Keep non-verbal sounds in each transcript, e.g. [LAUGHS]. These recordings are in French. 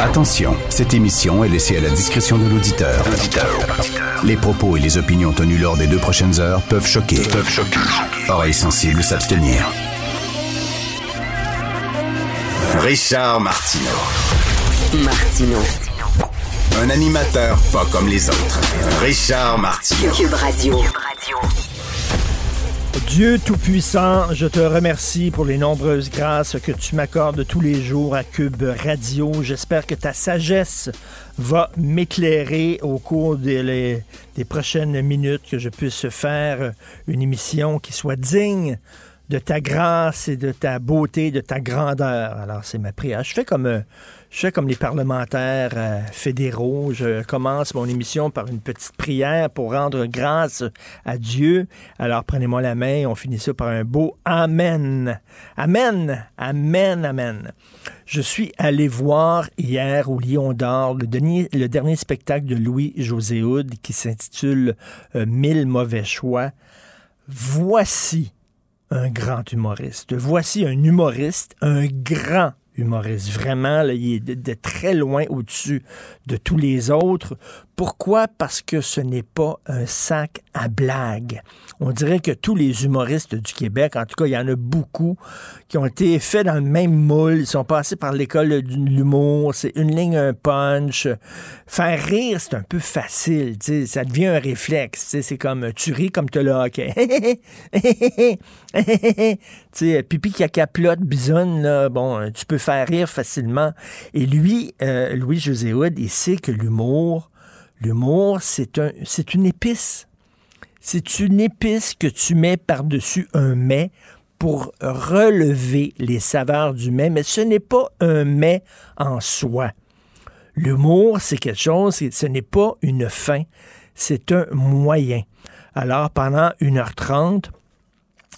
Attention, cette émission est laissée à la discrétion de l'auditeur. Les propos et les opinions tenues lors des deux prochaines heures peuvent choquer. Peuvent choquer. Oreilles sensibles s'abstenir. Richard Martineau. Martineau. Un animateur pas comme les autres. Richard Martineau. Cube Radio. Dieu Tout-Puissant, je te remercie pour les nombreuses grâces que tu m'accordes tous les jours à Cube Radio. J'espère que ta sagesse va m'éclairer au cours des, prochaines minutes, que je puisse faire une émission qui soit digne de ta grâce et de ta beauté, de ta grandeur. Alors, c'est ma prière. Je fais comme, euh, je fais comme les parlementaires euh, fédéraux. Je commence mon émission par une petite prière pour rendre grâce à Dieu. Alors, prenez-moi la main. On finit ça par un beau Amen. Amen. Amen. Amen. Je suis allé voir hier au Lion d'Or le dernier, le dernier spectacle de Louis-José Houd qui s'intitule euh, Mille mauvais choix. Voici un grand humoriste. Voici un humoriste, un grand humoriste. Vraiment, là, il est très loin au-dessus de tous les autres. Pourquoi? Parce que ce n'est pas un sac à blagues. On dirait que tous les humoristes du Québec, en tout cas, il y en a beaucoup, qui ont été faits dans le même moule. Ils sont passés par l'école de l'humour. C'est une ligne, un punch. Faire rire, c'est un peu facile. Ça devient un réflexe. C'est comme tu ris comme [LAUGHS] tu le pipi caca plot, bisonne, là, bon, tu peux faire rire facilement. Et lui, euh, Louis-José Hood, il sait que l'humour, l'humour, c'est un, c'est une épice. C'est une épice que tu mets par-dessus un mets pour relever les saveurs du mets, mais ce n'est pas un mets en soi. L'humour, c'est quelque chose, ce n'est pas une fin, c'est un moyen. Alors, pendant 1h30,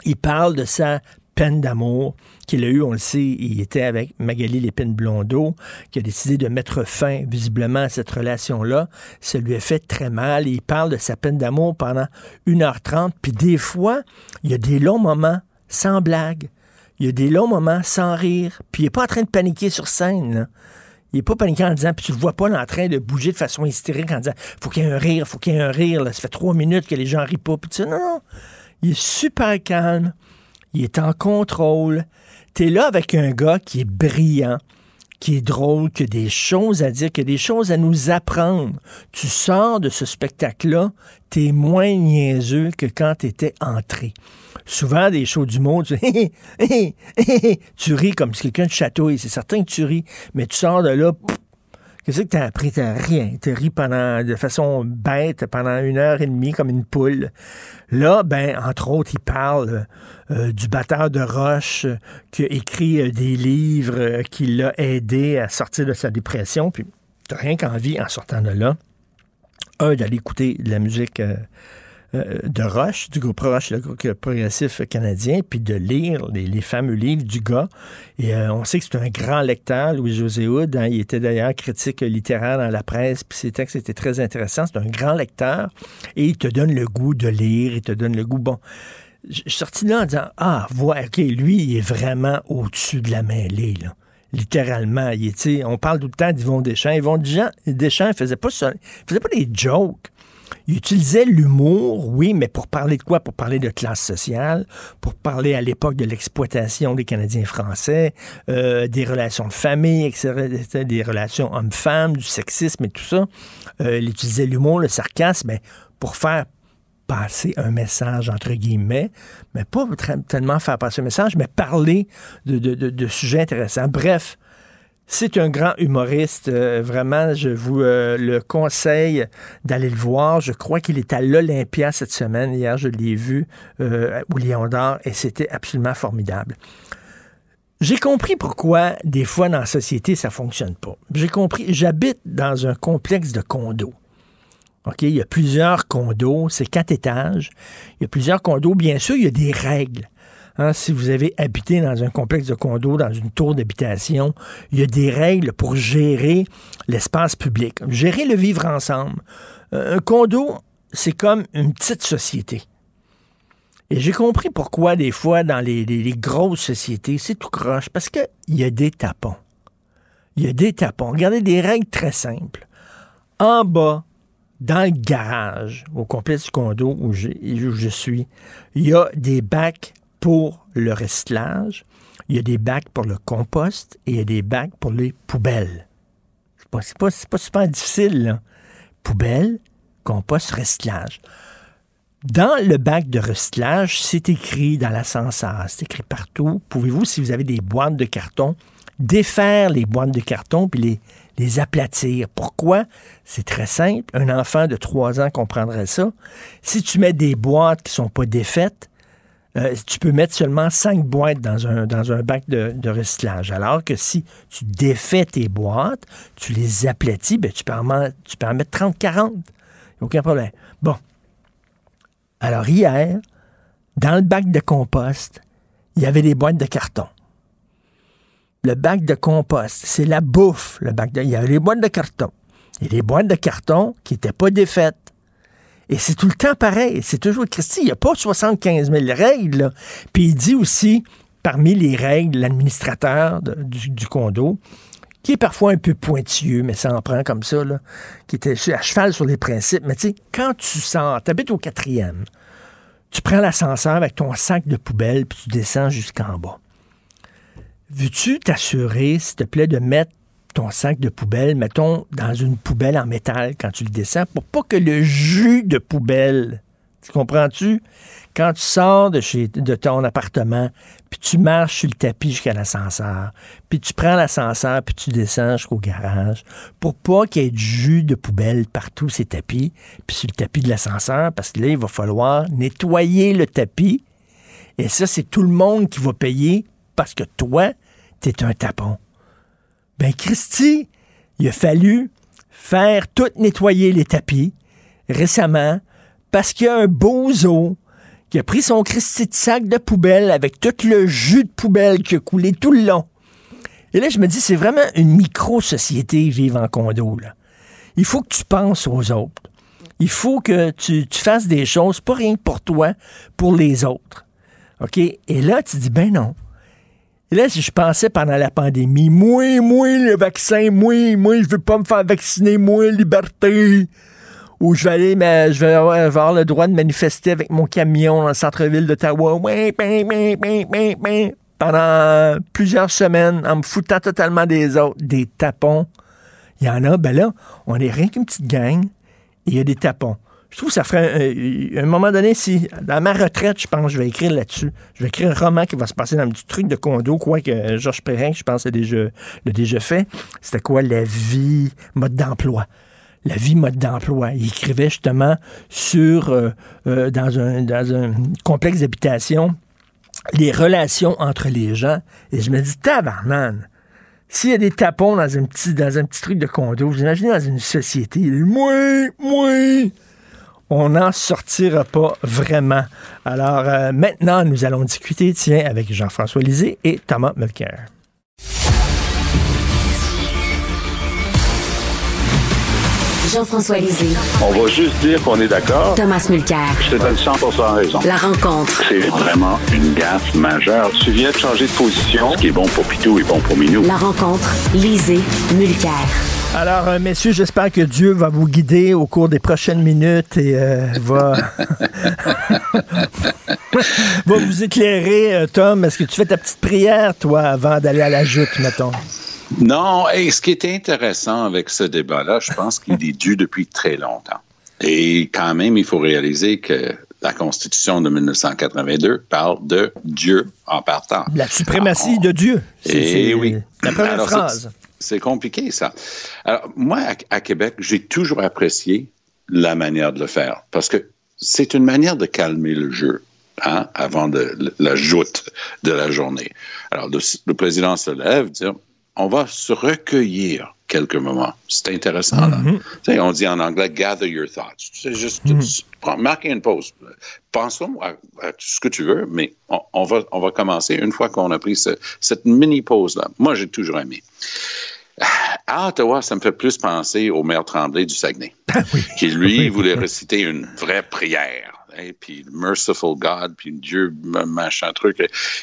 il parle de sa peine d'amour qu'il a eue, on le sait, il était avec Magali Lépine-Blondeau, qui a décidé de mettre fin visiblement à cette relation-là. Ça lui a fait très mal. Il parle de sa peine d'amour pendant 1h30, puis des fois, il y a des longs moments sans blague. Il y a des longs moments sans rire, puis il n'est pas en train de paniquer sur scène. Il n'est pas paniqué en disant, puis tu le vois pas en train de bouger de façon hystérique en disant, faut qu'il y ait un rire, faut qu'il y ait un rire, là. ça fait trois minutes que les gens rient pas, puis tu sais, non, non. Il est super calme, il est en contrôle. Tu es là avec un gars qui est brillant, qui est drôle, qui a des choses à dire, qui a des choses à nous apprendre. Tu sors de ce spectacle-là, tu es moins niaiseux que quand tu étais entré. Souvent, des shows d'humour, tu, [LAUGHS] tu ris comme si quelqu'un te chatouille. C'est certain que tu ris, mais tu sors de là, Qu'est-ce que t'as appris? T'as rien. T'as ri pendant, de façon bête pendant une heure et demie comme une poule. Là, ben, entre autres, il parle euh, du batteur de roche qui a écrit euh, des livres euh, qui l'a aidé à sortir de sa dépression. Puis, t'as rien qu'envie, en sortant de là, un, d'aller écouter de la musique euh, de Roche, du groupe Roche, le groupe progressif canadien, puis de lire les, fameux livres du gars. Et euh, on sait que c'est un grand lecteur, Louis-José Hood. hein. il était d'ailleurs critique littéraire dans la presse, puis ses textes étaient très intéressants. C'est un grand lecteur et il te donne le goût de lire, il te donne le goût. Bon, je suis sorti là en disant Ah, voilà, OK, lui, il est vraiment au-dessus de la mêlée, là. Littéralement. Il est, on parle tout le temps d'Yvon Deschamps. Yvon Deschamps, Deschamps faisait ça. Faisait pas des jokes. Il utilisait l'humour, oui, mais pour parler de quoi? Pour parler de classe sociale, pour parler à l'époque de l'exploitation des Canadiens français, euh, des relations de famille, etc., des relations hommes-femmes, du sexisme et tout ça. Euh, il utilisait l'humour, le sarcasme, pour faire passer un message, entre guillemets, mais pas tellement faire passer un message, mais parler de sujets intéressants. Bref, c'est un grand humoriste. Euh, vraiment, je vous euh, le conseille d'aller le voir. Je crois qu'il est à l'Olympia cette semaine. Hier, je l'ai vu euh, au Lion d'Or et c'était absolument formidable. J'ai compris pourquoi, des fois, dans la société, ça fonctionne pas. J'ai compris. J'habite dans un complexe de condos. OK? Il y a plusieurs condos. C'est quatre étages. Il y a plusieurs condos. Bien sûr, il y a des règles. Hein, si vous avez habité dans un complexe de condos, dans une tour d'habitation, il y a des règles pour gérer l'espace public, gérer le vivre ensemble. Euh, un condo, c'est comme une petite société. Et j'ai compris pourquoi des fois dans les, grosses sociétés, c'est tout croche, parce qu'il y a des tapons. Il y a des tapons. Regardez des règles très simples. En bas, dans le garage, au complexe du condo où je, où je suis, il y a des bacs pour le recyclage, il y a des bacs pour le compost et il y a des bacs pour les poubelles. C'est pas, pas, pas super difficile, là. Poubelle, compost, recyclage. Dans le bac de recyclage, c'est écrit dans l'ascenseur, c'est écrit partout. Pouvez-vous, si vous avez des boîtes de carton, défaire les boîtes de carton puis les, les aplatir. Pourquoi? C'est très simple. Un enfant de 3 ans comprendrait ça. Si tu mets des boîtes qui ne sont pas défaites, euh, tu peux mettre seulement 5 boîtes dans un, dans un bac de, recyclage. Alors que si tu défais tes boîtes, tu les aplatis, ben, tu, peux en, tu peux en mettre 30, 40. Aucun problème. Bon. Alors hier, dans le bac de compost, il y avait des boîtes de carton. Le bac de compost, c'est la bouffe, le bac de. Il y avait les boîtes de carton. Et les boîtes de carton qui n'étaient pas défaites. Et c'est tout le temps pareil. C'est toujours, Christy, il n'y a pas 75 000 règles. Puis il dit aussi, parmi les règles, l'administrateur du, condo, qui est parfois un peu pointilleux, mais ça en prend comme ça, qui était à cheval sur les principes. Mais tu sais, quand tu sors, tu habites au quatrième, tu prends l'ascenseur avec ton sac de poubelle, puis tu descends jusqu'en bas. Veux-tu t'assurer, s'il te plaît, de mettre ton sac de poubelle, mettons, dans une poubelle en métal quand tu le descends, pour pas que le jus de poubelle, tu comprends-tu? Quand tu sors de, ton appartement, puis tu marches sur le tapis jusqu'à l'ascenseur, puis tu prends l'ascenseur, puis tu descends jusqu'au garage, pour pas qu'il y ait du jus de poubelle partout ces tapis, puis sur le tapis de l'ascenseur, parce que là, il va falloir nettoyer le tapis. Et ça, c'est tout le monde qui va payer parce que toi, tu es un tapon. Ben, Christy, il a fallu faire tout nettoyer les tapis récemment parce qu'il y a un bozo qui a pris son Christy de sac de poubelle avec tout le jus de poubelle qui a coulé tout le long. Et là, je me dis, c'est vraiment une micro-société vivre en condo. Il faut que tu penses aux autres. Il faut que tu, fasses des choses, pas rien pour toi, pour les autres. OK? Et là, tu dis, ben non. Et là, si je pensais pendant la pandémie, moi, moi, le vaccin, moi, moi, je veux pas me faire vacciner, moi, liberté. Ou je vais aller, mais je vais avoir, le droit de manifester avec mon camion dans le centre-ville d'Ottawa. Pendant plusieurs semaines, en me foutant totalement des autres, des tapons. Il y en a, ben là, on est rien qu'une petite gang, et il y a des tapons. Je trouve que ça ferait un, moment donné, si dans ma retraite, je pense, je vais écrire là-dessus. Je vais écrire un roman qui va se passer dans un petit truc de condo, quoi que Georges Perrin, je pense, a déjà, l'a déjà fait. C'était quoi la vie, mode d'emploi la vie mode d'emploi. Il écrivait justement sur, euh, euh, dans, un, dans un complexe d'habitation, les relations entre les gens. Et je me dis, tabarnane, s'il y a des tapons dans un petit, dans un petit truc de condo, vous imaginez dans une société, moi, moi, on n'en sortira pas vraiment. Alors euh, maintenant, nous allons discuter, tiens, avec Jean-François Lisée et Thomas Mulcair. Jean-François Lisée. On va juste dire qu'on est d'accord. Thomas Mulcair. Je te donne 100 raison. La rencontre. C'est vraiment une gaffe majeure. Tu viens de changer de position. Ce qui est bon pour Pitou est bon pour Minou. La rencontre. Lisée. Mulcair. Alors, euh, messieurs, j'espère que Dieu va vous guider au cours des prochaines minutes et euh, va... [LAUGHS] va vous éclairer. Euh, Tom, est-ce que tu fais ta petite prière, toi, avant d'aller à la joute, mettons? Non, et ce qui est intéressant avec ce débat-là, je pense qu'il est dû depuis très longtemps. Et quand même, il faut réaliser que la Constitution de 1982 parle de Dieu en partant. La suprématie de Dieu. C'est c'est oui. La première Alors, phrase. c'est- compliqué, ça. Alors, moi, à, à Québec, j'ai toujours apprécié la manière de le faire parce que c'est une manière de calmer le jeu. Hein, avant de, la joute de la journée. Alors, le, le président se lève, dit on va se recueillir quelques moments. C'est intéressant, là. Sais, on dit en anglais, gather your thoughts. C'est juste, prends- marquer une pause. Pensons à, à ce que tu veux, mais on, on va, on va commencer une fois qu'on a pris ce- cette mini-pause-là. Moi, j'ai toujours aimé. À Ottawa, ça me fait plus penser au maire Tremblay du Saguenay, [LAUGHS] qui, lui, voulait réciter une vraie prière. Et puis, Merciful God, puis Dieu, machin truc.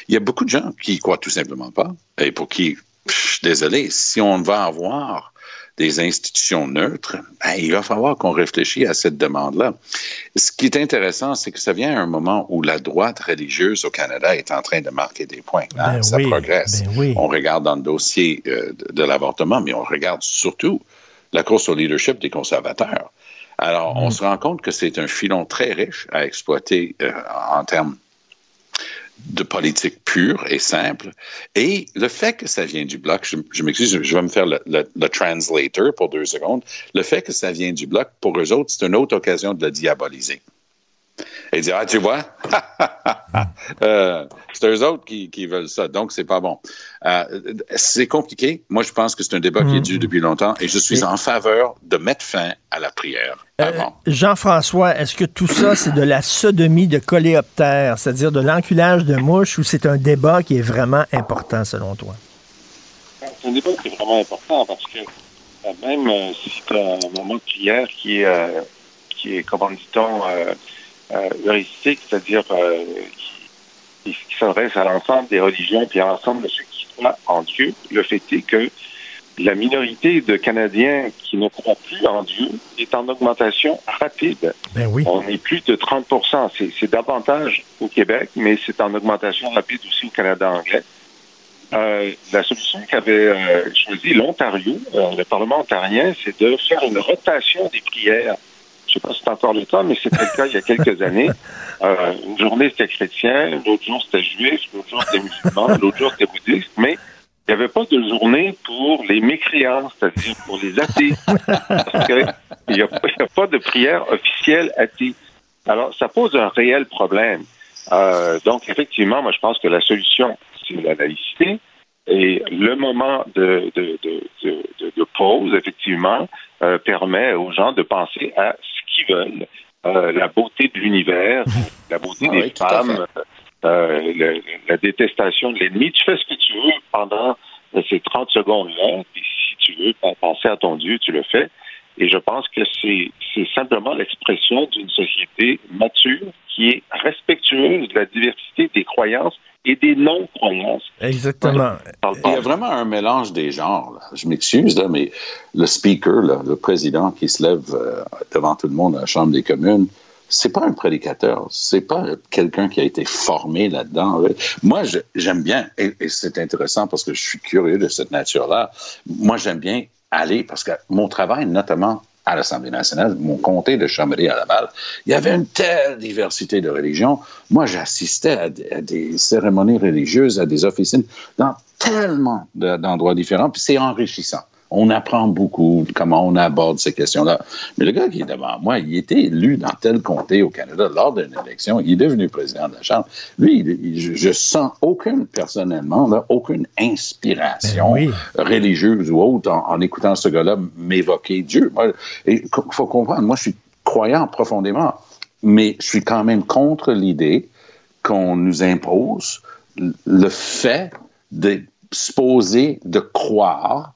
Il y a beaucoup de gens qui y croient tout simplement pas. Et pour qui, je suis désolé, si on va avoir des institutions neutres, ben, il va falloir qu'on réfléchisse à cette demande-là. Ce qui est intéressant, c'est que ça vient à un moment où la droite religieuse au Canada est en train de marquer des points. hein. Ben ça oui, progresse. ben oui. On regarde dans le dossier euh, de, de l'avortement, mais on regarde surtout la course au leadership des conservateurs. Alors, Mm. on se rend compte que c'est un filon très riche à exploiter euh, en termes de politique pure et simple. Et le fait que ça vient du bloc, je, m'excuse, je vais me faire le, le- le translator pour deux secondes. Le fait que ça vient du bloc, pour eux autres, c'est une autre occasion de le diaboliser. Et dire, ah, tu vois, [LAUGHS] euh, c'est eux autres qui, qui veulent ça, donc c'est pas bon. Euh, c'est compliqué. Moi, je pense que c'est un débat qui est dû depuis longtemps et je suis en faveur de mettre fin à la prière Euh, avant. Jean-François, est-ce que tout ça, c'est de la sodomie de coléoptère, c'est-à-dire de l'enculage de mouches, ou c'est un débat qui est vraiment important selon toi? C'est un débat qui est vraiment important parce que euh, même euh, si tu as un moment de prière qui est, euh, qui est comment dit-on, heuristique, c'est-à-dire euh, qui, qui s'adresse à l'ensemble des religions puis à l'ensemble de ceux qui croient en Dieu, le fait est que la minorité de Canadiens qui ne croient plus en Dieu est en augmentation rapide. Ben oui. On est plus de 30 C'est c'est davantage au Québec, mais c'est en augmentation rapide aussi au Canada anglais. Euh, la solution qu'avait euh, choisi l'Ontario, euh, le Parlement ontarien, c'est de faire une rotation des prières. Je sais pas si c'est encore le cas, mais c'était le cas il y a quelques [LAUGHS] années. Euh, une journée, c'était chrétien, l'autre jour, c'était juif, l'autre jour, c'était musulman, l'autre jour, c'était bouddhiste, mais il n'y avait pas de journée pour les mécréants, c'est-à-dire pour les athées. [LAUGHS] Parce qu'il n'y a, pas de prière officielle athée. Alors, ça pose un réel problème. Euh, donc, effectivement, moi, je pense que la solution, c'est la laïcité. Et le moment de, de, de, de, de- de pause, effectivement, euh, permet aux gens de penser à qu'ils veulent. Euh, la beauté de l'univers, [LAUGHS] la beauté Ah des oui, femmes, euh, le- la détestation de l'ennemi. Tu fais ce que tu veux pendant euh, ces 30 secondes-là. Puis si tu veux penser à ton Dieu, tu le fais. Et je pense que c'est simplement l'expression d'une société mature qui est respectueuse de la diversité des croyances et des non-croyances. Exactement. Il y a vraiment un mélange des genres. là. Je m'excuse, là, mais le speaker, là, le président qui se lève euh, devant tout le monde à la Chambre des communes, c'est pas un prédicateur, c'est pas quelqu'un qui a été formé là-dedans. Moi, je- j'aime bien, et, et c'est intéressant parce que je suis curieux de cette nature-là. Moi, j'aime bien aller parce que mon travail, notamment à l'Assemblée nationale, mon comté de Chambéry à Laval, il y avait une telle diversité de religions. Moi, j'assistais à, des- à des cérémonies religieuses, à des officines dans tellement de- d'endroits différents, puis c'est enrichissant. On apprend beaucoup comment on aborde ces questions-là. Mais le gars qui est devant moi, il était élu dans tel comté au Canada lors d'une élection. Il est devenu président de la Chambre. Lui, il- je, je sens aucune, personnellement, là, aucune inspiration Ben oui. religieuse ou autre en, en écoutant ce gars-là m'évoquer Dieu. Il faut comprendre, moi, je suis croyant profondément, mais je suis quand même contre l'idée qu'on nous impose le fait de se poser, de croire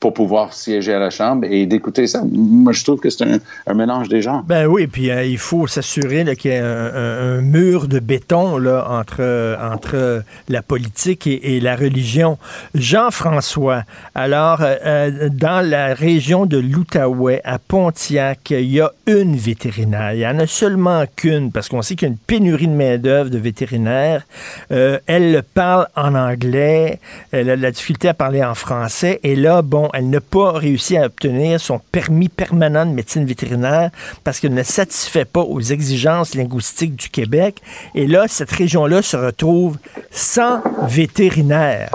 pour pouvoir siéger à la Chambre et d'écouter ça. Moi, je trouve que c'est un, mélange des gens. Ben oui, puis euh, il faut s'assurer qu'il y ait un, mur de béton là, entre, entre la politique et, la religion. Jean-François, alors, euh, euh, dans la région de l'Outaouais, à Pontiac, il y a une vétérinaire. Il n'y en a seulement qu'une, parce qu'on sait qu'il y a une pénurie de main-d'œuvre de vétérinaires. elle parle en anglais, elle a de la difficulté à parler en français, et là, bon, elle n'a pas réussi à obtenir son permis permanent de médecine vétérinaire parce qu'elle ne satisfait pas aux exigences linguistiques du Québec. Et là, cette région-là se retrouve sans vétérinaire.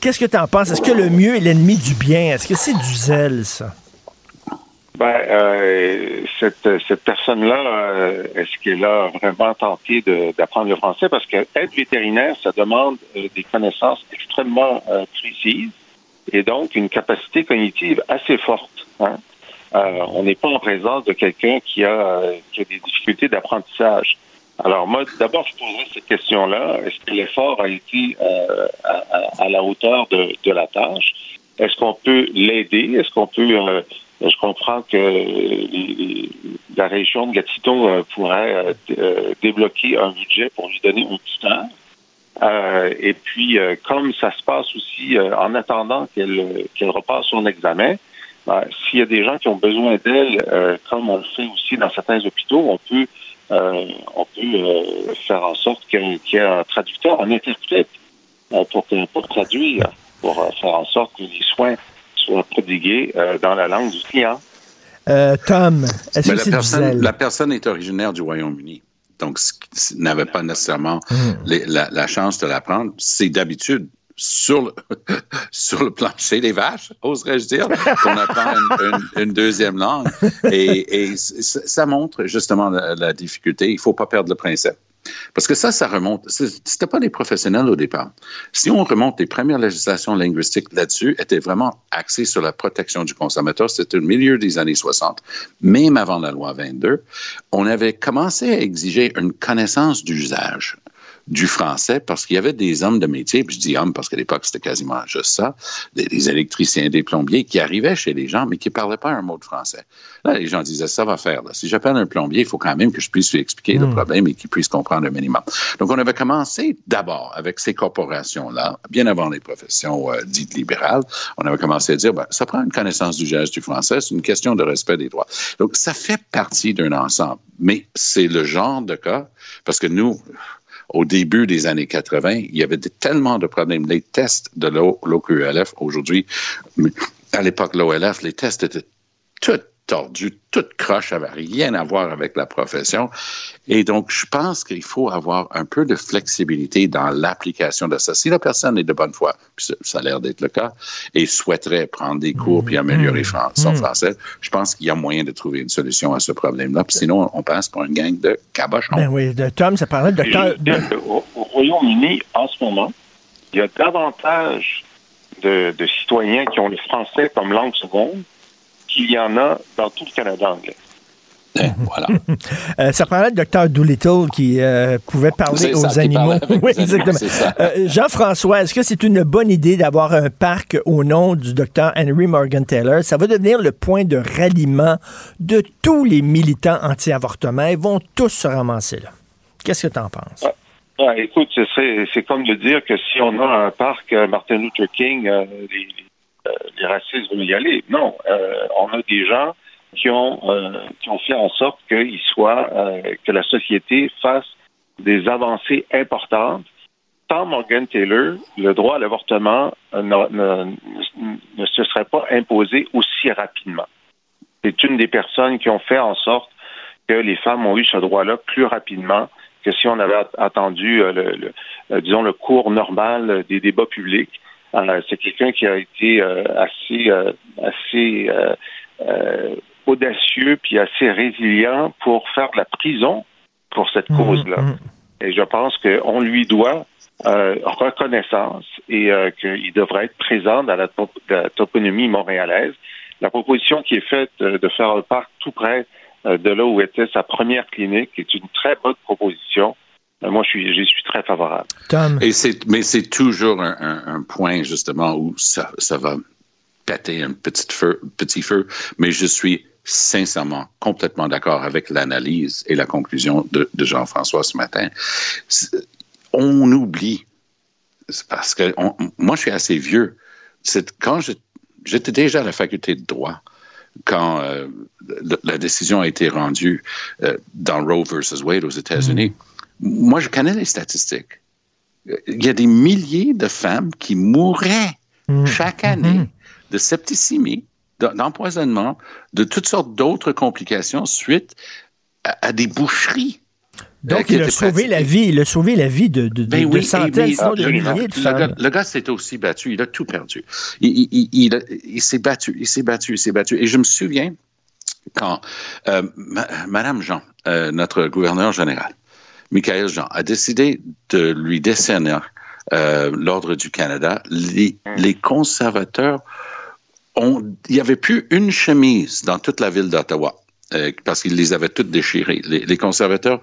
Qu'est-ce que tu en penses? Est-ce que le mieux est l'ennemi du bien? Est-ce que c'est du zèle, ça? Ben, euh, cette, cette personne-là, euh, est-ce qu'elle a vraiment tenté d'apprendre le français? Parce que être vétérinaire, ça demande euh, des connaissances extrêmement précises et donc une capacité cognitive assez forte. Hein. Euh, on n'est pas en présence de quelqu'un qui a, qui a des difficultés d'apprentissage. Alors moi, d'abord, je poserais cette question-là. Est-ce que l'effort a été euh, à, à, la hauteur de, de la tâche? Est-ce qu'on peut l'aider? Est-ce qu'on peut... Euh, je comprends que les, la région de Gatineau euh, pourrait euh, débloquer un budget pour lui donner un tuteur. Euh, et puis, euh, comme ça se passe aussi euh, en attendant qu'elle qu'elle repasse son examen, ben, s'il y a des gens qui ont besoin d'elle, comme on le fait aussi dans certains hôpitaux, on peut on peut faire en sorte qu'il y ait un traducteur, un interprète pour, pour traduire, pour faire en sorte que les soins soient prodigués dans la langue du client. Tom, est-ce que la, personne, la personne est originaire du Royaume-Uni donc n'avait pas nécessairement hmm. la, chance de l'apprendre. C'est d'habitude sur le, [LAUGHS] sur le plancher des vaches, oserais-je dire, qu'on apprend une, deuxième langue. Et, ça montre justement la, la difficulté. Il ne faut pas perdre le principe. Parce que ça, ça remonte. C'était pas des professionnels au départ. Si on remonte, les premières législations linguistiques là-dessus étaient vraiment axées sur la protection du consommateur. C'était au milieu des années 60, même avant la loi 22. On avait commencé à exiger une connaissance d'usage du français parce qu'il y avait des hommes de métier, puis je dis hommes parce qu'à l'époque c'était quasiment juste ça, des, électriciens, des plombiers qui arrivaient chez les gens mais qui parlaient pas un mot de français. Là, les gens disaient ça va faire. Là. Si j'appelle un plombier, il faut quand même que je puisse lui expliquer le hmm. problème et qu'il puisse comprendre un minimum. Donc on avait commencé d'abord avec ces corporations là, bien avant les professions euh, dites libérales, on avait commencé à dire ben, ça prend une connaissance du geste du français, c'est une question de respect des droits. Donc ça fait partie d'un ensemble, mais c'est le genre de cas parce que nous au début des années 80, il y avait tellement de problèmes. Les tests de l'OQLF aujourd'hui, à l'époque l'OLF, les tests étaient tout tordu, toute croche, avait rien à voir avec la profession. Et donc, je pense qu'il faut avoir un peu de flexibilité dans l'application de ça. Si la personne est de bonne foi, puis ça a l'air d'être le cas, et souhaiterait prendre des cours puis améliorer mmh. son mmh. français, je pense qu'il y a moyen de trouver une solution à ce problème-là. sinon, on passe pour une gang de cabochons. Ben oui, de Tom, ça parlait de... Au, Royaume-Uni, en ce moment, il y a davantage de citoyens qui ont le français comme langue seconde qu'il y en a dans tout le Canada anglais. Eh, voilà. [LAUGHS] Euh, ça parlait de Dr. Doolittle qui euh, pouvait parler aux animaux. [LAUGHS] Oui, exactement. Euh, Jean-François, est-ce que c'est une bonne idée d'avoir un parc au nom du Dr. Henry Morgan Taylor? Ça va devenir le point de ralliement de tous les militants anti-avortement. Ils vont tous se ramasser là. Qu'est-ce que tu en penses? Écoute, c'est comme de dire que si on a un parc Martin Luther King, les euh, les racistes vont y aller. Non, euh, on a des gens qui ont euh, fait en sorte soit que la société fasse des avancées importantes. Sans Morgan Taylor, le droit à l'avortement ne, se serait pas imposé aussi rapidement. C'est une des personnes qui ont fait en sorte que les femmes ont eu ce droit-là plus rapidement que si on avait attendu, disons, le cours normal des débats publics. Euh, c'est quelqu'un qui a été euh, assez, euh, assez audacieux puis assez résilient pour faire de la prison pour cette mmh, cause-là. Mmh. Et je pense qu'on lui doit reconnaissance et qu'il devrait être présent dans la, toponymie montréalaise. La proposition qui est faite de faire un parc tout près de là où était sa première clinique est une très bonne proposition. Euh, moi, je suis, très favorable. Et c'est, mais c'est toujours un, point, justement, où ça, ça va péter un petit feu, petit feu, mais je suis sincèrement complètement d'accord avec l'analyse et la conclusion de, de Jean-François ce matin. On oublie, parce que on, moi je suis assez vieux, quand j'étais déjà à la faculté de droit, quand euh, la décision a été rendue euh, dans Roe versus Wade aux États-Unis, mm. Moi je connais les statistiques. Il y a des milliers de femmes qui mourraient mm. chaque année mm-hmm. de septicémie d'empoisonnement, de toutes sortes d'autres complications suite à, des boucheries. Donc, il a sauvé la vie, il a sauvé la vie de, de, ben de centaines, de milliers de femmes. Le gars, s'est aussi battu, il a tout perdu. Il, il, il, s'est battu, il s'est battu, il s'est battu. Et je me souviens quand euh, Madame Jean, euh, notre gouverneur général, Michael Jean, a décidé de lui décerner euh, l'Ordre du Canada, les, les conservateurs il n'y avait plus une chemise dans toute la ville d'Ottawa euh, parce qu'ils les avaient toutes déchirées. Les, conservateurs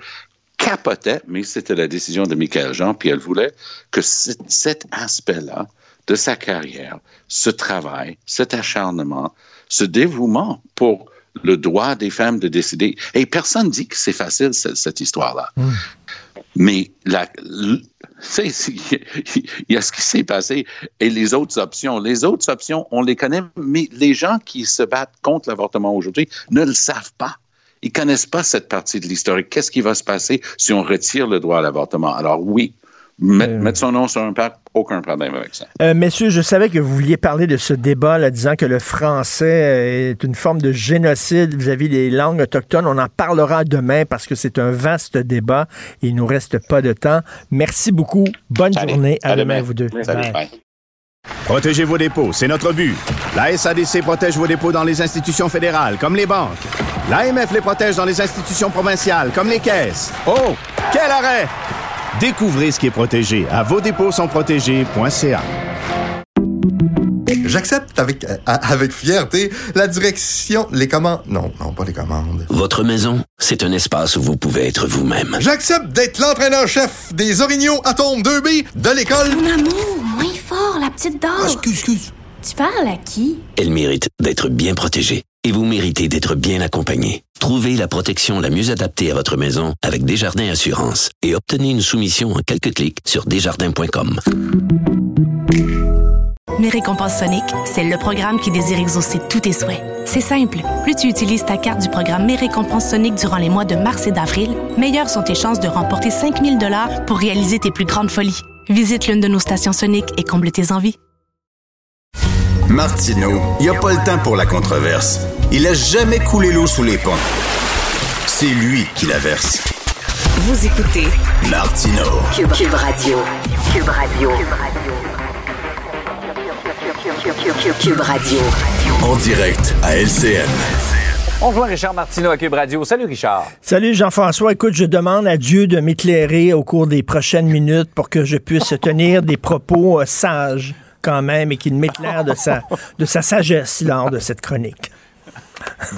capotaient, mais c'était la décision de Michael Jean, puis elle voulait que cet aspect-là de sa carrière, ce travail, cet acharnement, ce dévouement pour le droit des femmes de décider. Et personne dit que c'est facile, cette, histoire-là. Mmh. Mais la, [LAUGHS] il y a ce qui s'est passé et les autres options. Les autres options, on les connaît, mais les gens qui se battent contre l'avortement aujourd'hui ne le savent pas. Ils connaissent pas cette partie de l'historique. Qu'est-ce qui va se passer si on retire le droit à l'avortement? Alors oui, euh. Mettre, son nom sur un pacte, aucun problème avec ça. Euh, messieurs, je savais que vous vouliez parler de ce débat, là, disant que le français est une forme de génocide vis-à-vis des langues autochtones. On en parlera demain parce que c'est un vaste débat. Il nous reste pas de temps. Merci beaucoup. Bonne journée. À, demain, vous deux. Protégez vos dépôts, c'est notre but. La SADC protège vos dépôts dans les institutions fédérales, comme les banques. L'AMF les protège dans les institutions provinciales, comme les caisses. Oh, quel arrêt! Découvrez ce qui est protégé à vos dépôts sont protégés.ca. J'accepte avec, euh, avec fierté la direction, les commandes. Non, non, pas les commandes. Votre maison, c'est un espace où vous pouvez être vous-même. J'accepte d'être l'entraîneur-chef des Orignaux Atomes 2B de l'école. Mon amour, moins fort, la petite dame. Ah, excuse, excuse. Tu parles à qui? Elle mérite d'être bien protégée et vous méritez d'être bien accompagné. Trouvez la protection la mieux adaptée à votre maison avec Desjardins Assurance et obtenez une soumission en quelques clics sur desjardins.com. Mes récompenses Sonic, c'est le programme qui désire exaucer tous tes souhaits. C'est simple. Plus tu utilises ta carte du programme Mes récompenses Sonic durant les mois de mars et d'avril, meilleures sont tes chances de remporter 5000 dollars pour réaliser tes plus grandes folies. Visite l'une de nos stations Sonic et comble tes envies. Martineau, il n'y a pas le temps pour la controverse. Il a jamais coulé l'eau sous les ponts. C'est lui qui la verse. Vous écoutez Martino. Cube, Radio. Cube Radio. Cube Radio. En direct à LCN. On voit Richard Martineau à Cube Radio. Salut Richard. Salut Jean-François. Écoute, je demande à Dieu de m'éclairer au cours des prochaines minutes pour que je puisse tenir des propos euh, sages quand même et qu'il m'éclaire de sa, de sa sagesse lors de cette chronique.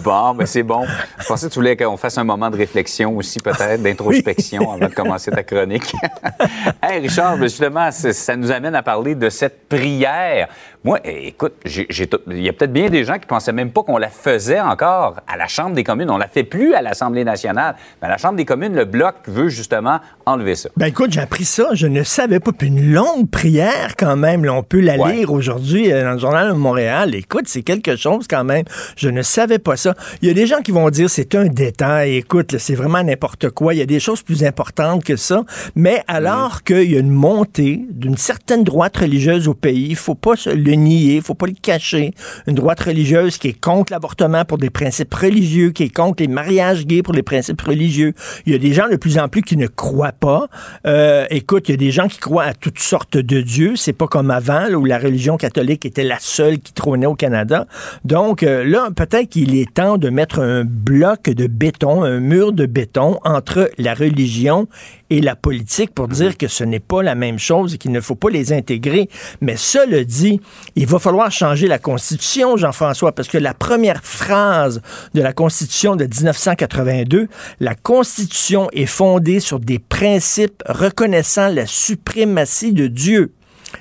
Bon, mais c'est bon. Je pensais que tu voulais qu'on fasse un moment de réflexion aussi, peut-être, d'introspection avant de commencer ta chronique. [LAUGHS] hey, Richard, justement, ça nous amène à parler de cette prière. Moi, écoute, il y a peut-être bien des gens qui pensaient même pas qu'on la faisait encore à la Chambre des communes. On la fait plus à l'Assemblée nationale. Mais à la Chambre des communes, le Bloc veut justement enlever ça. Ben écoute, j'ai appris ça. Je ne savais pas. Puis une longue prière quand même. on peut la lire aujourd'hui euh, dans le Journal de Montréal. Écoute, c'est quelque chose quand même. Je ne savais pas ça. Il y a des gens qui vont dire c'est un détail. Écoute, c'est vraiment n'importe quoi. Il y a des choses plus importantes que ça. Mais alors mm. qu'il y a une montée d'une certaine droite religieuse au pays, il faut pas le nier, faut pas le cacher. Une droite religieuse qui est contre l'avortement pour des principes religieux, qui est contre les mariages gays pour des principes religieux. Il y a des gens de plus en plus qui ne croient pas. Euh, écoute, il y a des gens qui croient à toutes sortes de dieux. C'est pas comme avant, où la religion catholique était la seule qui trônait au Canada. Donc euh, là, peut-être qu'il est temps de mettre un bloc de béton, un mur de béton entre la religion et la politique pour dire que ce n'est pas la même chose et qu'il ne faut pas les intégrer. Mais cela dit, il va falloir changer la Constitution, Jean-François, parce que la première phrase de la Constitution de 1982, la Constitution est fondée sur des principes reconnaissant la suprématie de Dieu.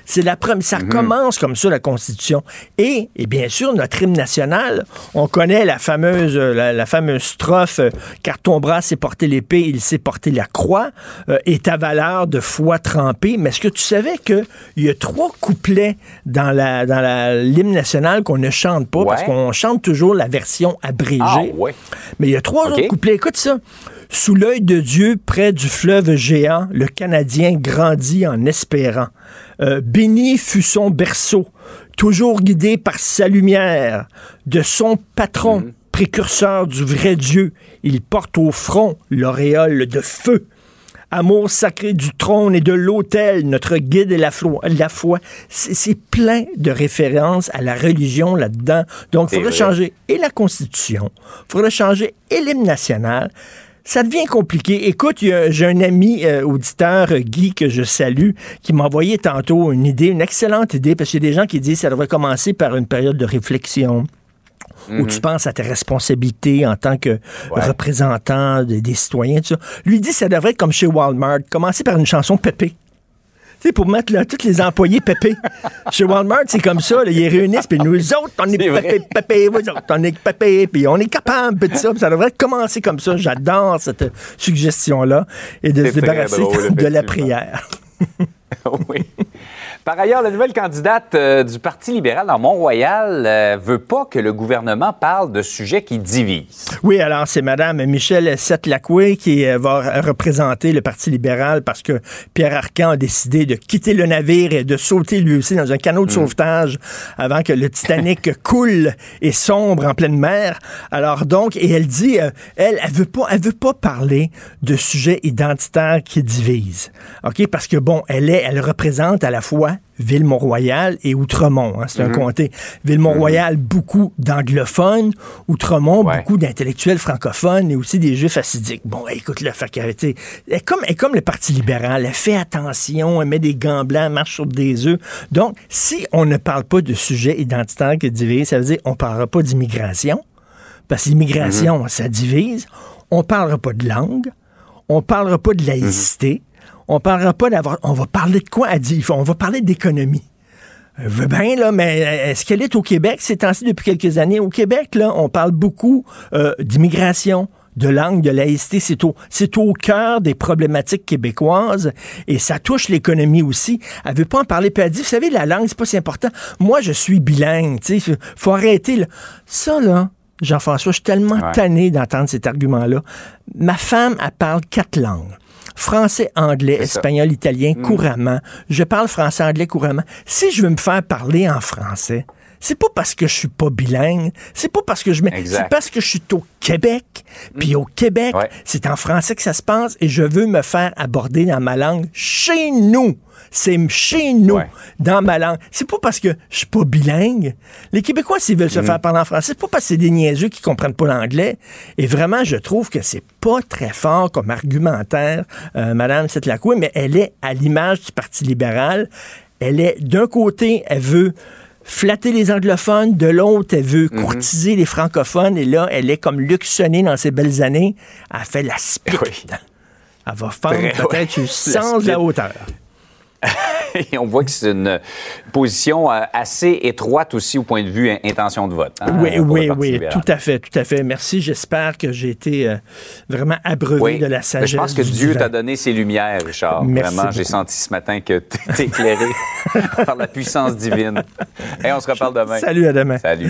C'est la première. Ça commence comme ça, la Constitution. Et, et bien sûr, notre hymne national, on connaît la fameuse, euh, la, la fameuse strophe euh, Car ton bras s'est porté l'épée, il s'est porté la croix, euh, et ta valeur de foi trempée. Mais est-ce que tu savais qu'il y a trois couplets dans la dans la- l'hymne national qu'on ne chante pas parce qu'on chante toujours la version abrégée? Ah, ouais. Mais il y a trois autres couplets. Écoute ça. Sous l'œil de Dieu, près du fleuve géant, le Canadien grandit en espérant. Euh, béni fut son berceau, toujours guidé par sa lumière. De son patron, précurseur du vrai Dieu, il porte au front l'auréole de feu. Amour sacré du trône et de l'autel, notre guide et la, foi. la foi. C'est plein de références à la religion là-dedans. Donc, il faudrait vrai. changer et la Constitution, il faudrait changer et l'hymne national. Ça devient compliqué. Écoute, j'ai un ami euh, auditeur, euh, Guy, que je salue, qui m'a envoyé tantôt une idée, une excellente idée, parce qu'il y a des gens qui disent que ça devrait commencer par une période de réflexion où tu penses à tes responsabilités en tant que représentant de- des citoyens, tout ça. Lui dit que ça devrait être comme chez Walmart, commencer par une chanson pépé. Sais, pour mettre là, tous les employés pépé. chez Walmart, c'est comme ça, là, ils réunissent, puis nous autres, on est, C'est vrai. pépé, pépé, vous autres, on est pépé, puis on est capable, puis ça, ça devrait commencer comme ça. J'adore cette suggestion-là, et de se débarrasser drôle, de la prière. [LAUGHS] oui. Par ailleurs, la nouvelle candidate euh, du Parti libéral dans Mont-Royal euh, veut pas que le gouvernement parle de sujets qui divisent. Oui, alors c'est Madame Michel Sette-Lacoué qui euh, va représenter le Parti libéral parce que Pierre Arcan a décidé de quitter le navire et de sauter lui aussi dans un canot de sauvetage avant que le Titanic [LAUGHS] coule et sombre en pleine mer. Alors donc, et elle dit, elle, elle veut pas, elle veut pas parler de sujets identitaires qui divisent. OK? Parce que bon, elle est, elle représente à la fois Ville-Mont-Royal et Outremont. hein, c'est un Mhm. comté. Ville-Mont-Royal, beaucoup d'anglophones. Outremont, Ouais. beaucoup d'intellectuels francophones et aussi des juifs assidiques. Bon, écoute, le fait elle comme, elle comme le Parti libéral. Elle fait attention, elle met des gants blancs, elle marche sur des œufs. Donc, si on ne parle pas de sujets identitaires qui divisent, ça veut dire qu'on ne parlera pas d'immigration. Parce que l'immigration, ça divise. On ne parlera pas de langue. On ne parlera pas de laïcité. On parlera pas d'avoir. On va parler de quoi à dire? On va parler d'économie. Je veux bien, là, mais est-ce qu'elle est au Québec ces temps-ci depuis quelques années? Au Québec, là, on parle beaucoup euh, d'immigration, de langue, de laïcité. C'est au, c'est au cœur des problématiques québécoises et ça touche l'économie aussi. Elle veut pas en parler. Puis elle dit, vous savez, la langue, c'est pas si important. Moi, je suis bilingue, tu sais. Faut arrêter, là. Ça, là, Jean-François, je suis tellement Ouais. tanné d'entendre cet argument-là. Ma femme, elle parle quatre langues. Français, anglais, espagnol, italien, couramment. Je parle français, anglais couramment. Si je veux me faire parler en français, c'est pas parce que je suis pas bilingue, c'est pas parce que je mets, c'est parce que je suis au Québec. Puis au Québec, Ouais. c'est en français que ça se passe et je veux me faire aborder dans ma langue chez nous. C'est chez nous, Ouais. dans ma langue. C'est pas parce que je suis pas bilingue. Les Québécois, s'ils veulent se Mm. faire parler en français, c'est pas parce que c'est des niaiseux qui comprennent pas l'anglais. Et vraiment, je trouve que c'est pas très fort comme argumentaire, euh, Madame Setlacoué, mais elle est à l'image du Parti libéral. Elle est, d'un côté, elle veut flatter les anglophones, de l'autre, elle veut Mm-hmm. courtiser les francophones, et là, elle est comme Luc Sonné dans ses belles années. Elle fait la split. Oui. Elle va Très, peut-être ouais. sens de la split. hauteur. [LAUGHS] Et on voit que c'est une position euh, assez étroite aussi au point de vue in- intention de vote. hein, Oui, oui, oui, libéral. tout à fait, tout à fait. Merci. J'espère que j'ai été euh, vraiment abreuvé Oui. de la sagesse. Je pense que Dieu t'a donné ses lumières, Richard. Merci Vraiment, j'ai senti ce matin que tu es éclairé [LAUGHS] par la puissance divine. Et on se reparle demain. Salut, à demain. Salut.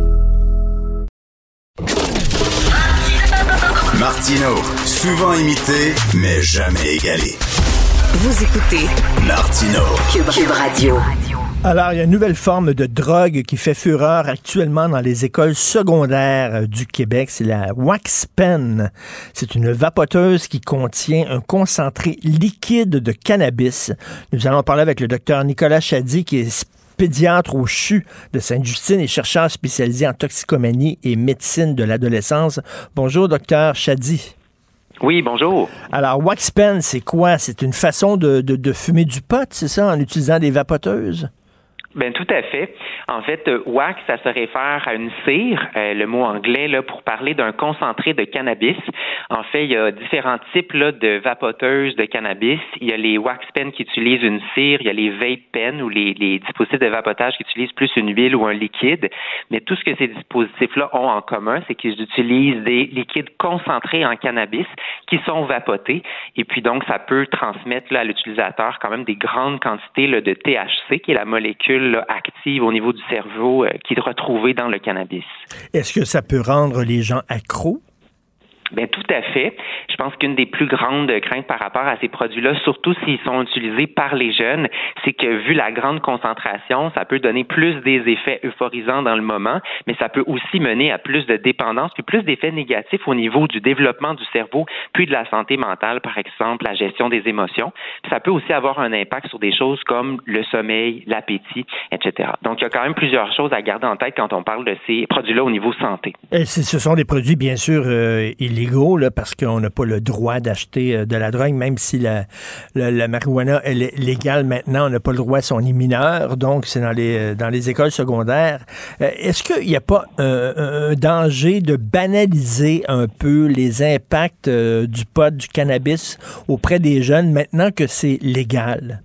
Martino, souvent imité, mais jamais égalé. Vous écoutez Martino, Cube, Cube Radio. Alors, il y a une nouvelle forme de drogue qui fait fureur actuellement dans les écoles secondaires euh, du Québec. C'est la Wax Pen. C'est une vapoteuse qui contient un concentré liquide de cannabis. Nous allons parler avec le docteur Nicolas Chady, qui est pédiatre au CHU de Sainte-Justine et chercheur spécialisé en toxicomanie et médecine de l'adolescence. Bonjour, docteur Chady. Oui, bonjour. Alors, wax pen, c'est quoi? C'est une façon de, de, de fumer du pot, c'est ça, en utilisant des vapoteuses? Ben tout à fait. En fait, euh, wax, ça se réfère à une cire, euh, le mot anglais là pour parler d'un concentré de cannabis. En fait, il y a différents types là, de vapoteuses de cannabis. Il y a les wax pens qui utilisent une cire, il y a les vape pens ou les, les dispositifs de vapotage qui utilisent plus une huile ou un liquide. Mais tout ce que ces dispositifs-là ont en commun, c'est qu'ils utilisent des liquides concentrés en cannabis qui sont vapotés. Et puis donc, ça peut transmettre là, à l'utilisateur quand même des grandes quantités là, de THC, qui est la molécule active au niveau du cerveau euh, qui est retrouvée dans le cannabis. Est-ce que ça peut rendre les gens accros? Bien, tout à fait. Je pense qu'une des plus grandes craintes par rapport à ces produits-là, surtout s'ils sont utilisés par les jeunes, c'est que vu la grande concentration, ça peut donner plus des effets euphorisants dans le moment, mais ça peut aussi mener à plus de dépendance, puis plus d'effets négatifs au niveau du développement du cerveau, puis de la santé mentale, par exemple, la gestion des émotions. ça peut aussi avoir un impact sur des choses comme le sommeil, l'appétit, etc. Donc, il y a quand même plusieurs choses à garder en tête quand on parle de ces produits-là au niveau santé. Et ce sont des produits, bien sûr, euh, parce qu'on n'a pas le droit d'acheter euh, de la drogue, même si la, la, marijuana est légale maintenant, on n'a pas le droit si on est mineur, donc c'est dans les, euh, dans les écoles secondaires. Euh, est-ce qu'il n'y a pas un, danger de banaliser un peu les impacts du pot, du cannabis auprès des jeunes maintenant que c'est légal?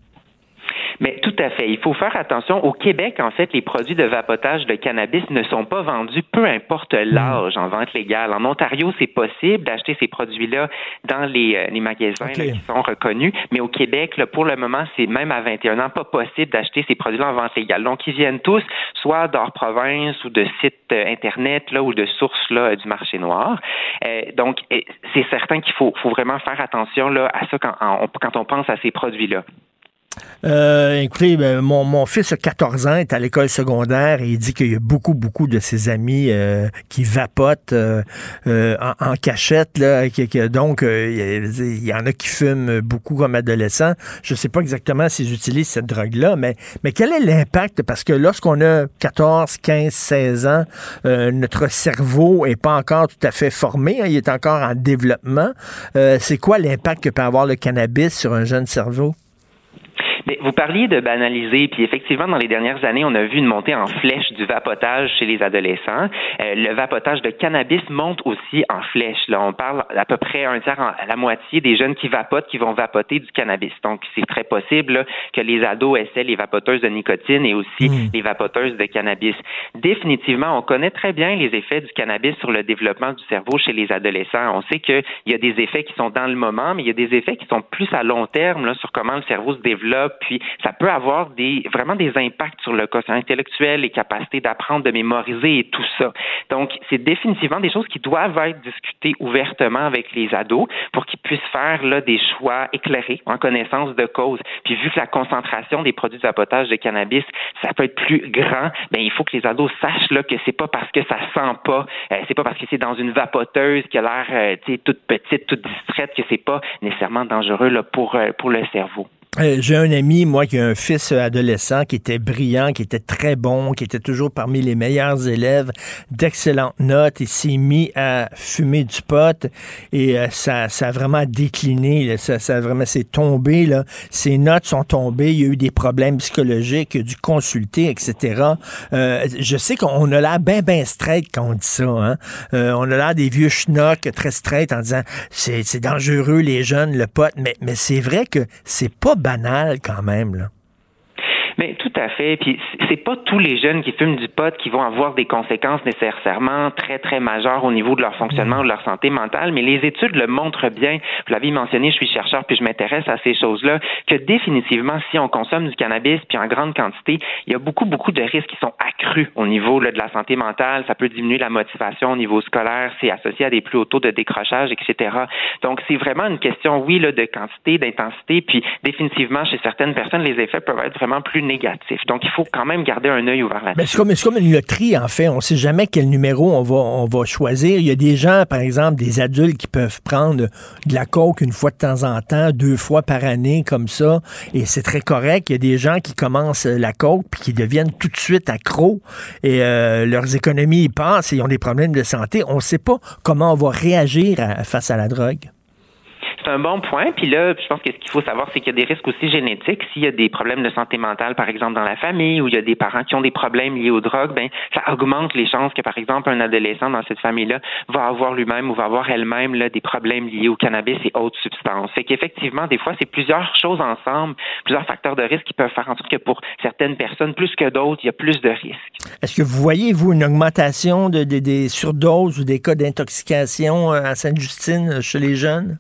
Mais tout à fait. Il faut faire attention. Au Québec, en fait, les produits de vapotage de cannabis ne sont pas vendus, peu importe hmm. l'âge, en vente légale. En Ontario, c'est possible d'acheter ces produits-là dans les, euh, les magasins qui sont reconnus. Mais au Québec, là, pour le moment, c'est même à 21 ans pas possible d'acheter ces produits-là en vente légale. Donc, ils viennent tous soit d'hors province ou de sites euh, Internet là, ou de sources là, du marché noir. Euh, donc, c'est certain qu'il faut, faut vraiment faire attention là, à ça quand quand on pense à ces produits-là. Euh, écoutez, ben, mon, mon, fils a 14 ans, est à l'école secondaire et il dit qu'il y a beaucoup, beaucoup de ses amis euh, qui vapotent euh, en, cachette. Là, donc, il y, en a qui fument beaucoup comme adolescents. Je ne sais pas exactement s'ils utilisent cette drogue-là, mais, mais quel est l'impact? Parce que lorsqu'on a 14, 15, 16 ans, notre cerveau est pas encore tout à fait formé, hein, il est encore en développement. C'est quoi l'impact que peut avoir le cannabis sur un jeune cerveau? Mais vous parliez de banaliser, puis effectivement, dans les dernières années, on a vu une montée en flèche du vapotage chez les adolescents. Euh, le vapotage de cannabis monte aussi en flèche. Là, on parle à peu près un tiers, à la moitié des jeunes qui vapotent qui vont vapoter du cannabis. Donc, c'est très possible que les ados essaient les vapoteuses de nicotine et aussi hmm. les vapoteuses de cannabis. Définitivement, on connaît très bien les effets du cannabis sur le développement du cerveau chez les adolescents. On sait qu'il y a des effets qui sont dans le moment, mais il y a des effets qui sont plus à long terme là, sur comment le cerveau se développe puis ça peut avoir des vraiment des impacts sur le quotient intellectuel, les capacités d'apprendre, de mémoriser et tout ça. Donc, c'est définitivement des choses qui doivent être discutées ouvertement avec les ados pour qu'ils puissent faire là des choix éclairés, en connaissance de cause. Puis vu que la concentration des produits de vapotage de cannabis, ça peut être plus grand, ben il faut que les ados sachent là que c'est pas parce que ça sent pas, euh, c'est pas parce que c'est dans une vapoteuse qui a l'air euh, toute petite, toute distraite que c'est pas nécessairement dangereux là pour euh, pour le cerveau. Euh, j'ai un ami, moi, qui a un fils adolescent qui était brillant, qui était très bon, qui était toujours parmi les meilleurs élèves, d'excellentes notes. Il s'est mis à fumer du pot et euh, ça, ça a vraiment décliné. Ça, ça vraiment s'est tombé. Là. Ses notes sont tombées. Il y a eu des problèmes psychologiques, il a dû consulter, etc. Euh, je sais qu'on a l'air bien, bien straight quand on dit ça. Hein? on a l'air des vieux schnocks très straight en disant c'est dangereux les jeunes, le pot. Mais, mais c'est vrai que c'est pas banal quand même. Là. À fait. Puis c'est pas tous les jeunes qui fument du pot qui vont avoir des conséquences nécessairement très très majeures au niveau de leur fonctionnement ou de leur santé mentale. Mais les études le montrent bien. Vous l'avez mentionné, je suis chercheur puis je m'intéresse à ces choses-là. Que définitivement, si on consomme du cannabis puis en grande quantité, il y a beaucoup beaucoup de risques qui sont accrus au niveau là, de la santé mentale. Ça peut diminuer la motivation au niveau scolaire. C'est associé à des plus hauts taux de décrochage, etc. Donc c'est vraiment une question, oui, là, de quantité, d'intensité. Puis définitivement, chez certaines personnes, les effets peuvent être vraiment plus négatif Donc, il faut quand même garder un œil ouvert là-dessus. C'est comme, comme une loterie, en fait. On ne sait jamais quel numéro on va, on va choisir. Il y a des gens, par exemple, des adultes qui peuvent prendre de la coke une fois de temps en temps, deux fois par année, comme ça, et c'est très correct. Il y a des gens qui commencent la coke puis qui deviennent tout de suite accros et euh, leurs économies passent et ils ont des problèmes de santé. On ne sait pas comment on va réagir face à la drogue. C'est un bon point. Puis là, je pense que ce qu'il faut savoir, c'est qu'il y a des risques aussi génétiques. S'il y a des problèmes de santé mentale, par exemple, dans la famille, ou il y a des parents qui ont des problèmes liés aux drogues, ben, ça augmente les chances que, par exemple, un adolescent dans cette famille-là va avoir lui-même ou va avoir elle-même là, des problèmes liés au cannabis et autres substances. Fait qu'effectivement, des fois, c'est plusieurs choses ensemble, plusieurs facteurs de risque qui peuvent faire en sorte que pour certaines personnes, plus que d'autres, il y a plus de risques. Est-ce que vous voyez, vous, une augmentation de, de- des surdoses ou des cas d'intoxication euh, à Sainte-Justine euh, chez les jeunes?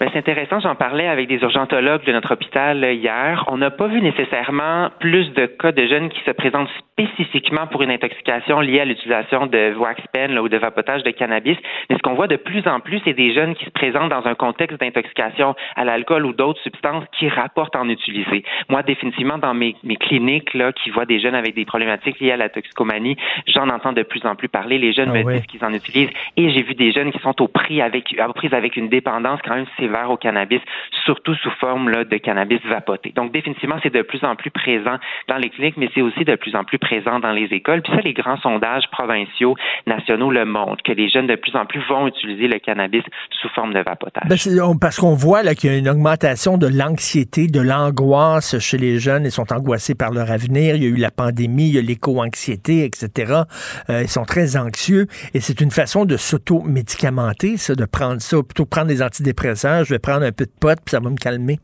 Ben, c'est intéressant, j'en parlais avec des urgentologues de notre hôpital euh, hier. On n'a pas vu nécessairement plus de cas de jeunes qui se présentent spécifiquement pour une intoxication liée à l'utilisation de wax pen là, ou de vapotage de cannabis. Mais ce qu'on voit de plus en plus, c'est des jeunes qui se présentent dans un contexte d'intoxication à l'alcool ou d'autres substances qui rapportent en utiliser. Moi, définitivement, dans mes, mes cliniques là, qui voient des jeunes avec des problématiques liées à la toxicomanie, j'en entends de plus en plus parler. Les jeunes Ah me disent qu'ils en utilisent. Et j'ai vu des jeunes qui sont au prix avec, aux prises avec une dépendance quand même sévère au cannabis, surtout sous forme de cannabis vapoté. Donc, définitivement, c'est de plus en plus présent dans les cliniques, mais c'est aussi de plus en plus présent dans les écoles. Puis ça, les grands sondages provinciaux, nationaux le montrent, que les jeunes de plus en plus vont utiliser le cannabis sous forme de vapotage. Ben, parce qu'on voit qu'il y a une augmentation de l'anxiété, de l'angoisse chez les jeunes. Ils sont angoissés par leur avenir. Il y a eu la pandémie, il y a l'éco-anxiété, etc. Euh, ils sont très anxieux. Et c'est une façon de s'auto-médicamenter, ça, de prendre ça. Plutôt prendre des antidépresseurs, je vais prendre un peu de pot, puis ça va me calmer.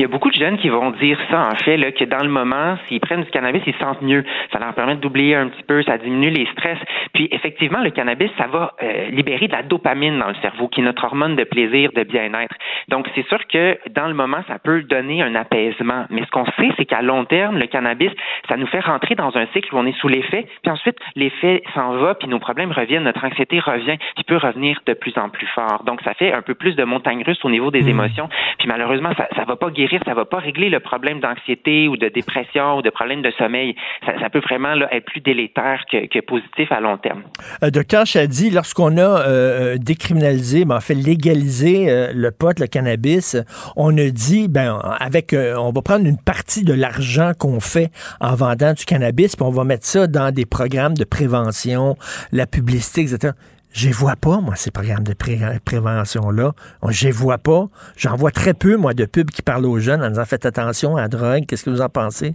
Il y a beaucoup de jeunes qui vont dire ça, en fait, là, que dans le moment, s'ils prennent du cannabis, ils se sentent mieux. Ça leur permet d'oublier un petit peu, ça diminue les stress. Puis, effectivement, le cannabis, ça va euh, libérer de la dopamine dans le cerveau, qui est notre hormone de plaisir, de bien-être. Donc, c'est sûr que dans le moment, ça peut donner un apaisement. Mais ce qu'on sait, c'est qu'à long terme, le cannabis, ça nous fait rentrer dans un cycle où on est sous l'effet, puis ensuite, l'effet s'en va, puis nos problèmes reviennent, notre anxiété revient, qui peut revenir de plus en plus fort. Donc, ça fait un peu plus de montagne russe au niveau des émotions. Puis malheureusement, ça ne va pas guérir, ça va pas régler le problème d'anxiété ou de dépression ou de problème de sommeil. Ça, peut vraiment être plus délétère que, positif à long terme. Euh, docteur Chadi, lorsqu'on a euh, euh, décriminalisé, ben, en fait légalisé euh, le pot, le cannabis, on a dit, ben, avec, on va prendre une partie de l'argent qu'on fait en vendant du cannabis, puis on va mettre ça dans des programmes de prévention, la publicité, etc. Je vois pas, moi, ces programmes de pré- prévention-là. Je vois pas. J'en vois très peu, moi, de pubs qui parlent aux jeunes en disant faites attention à la drogue. Qu'est-ce que vous en pensez?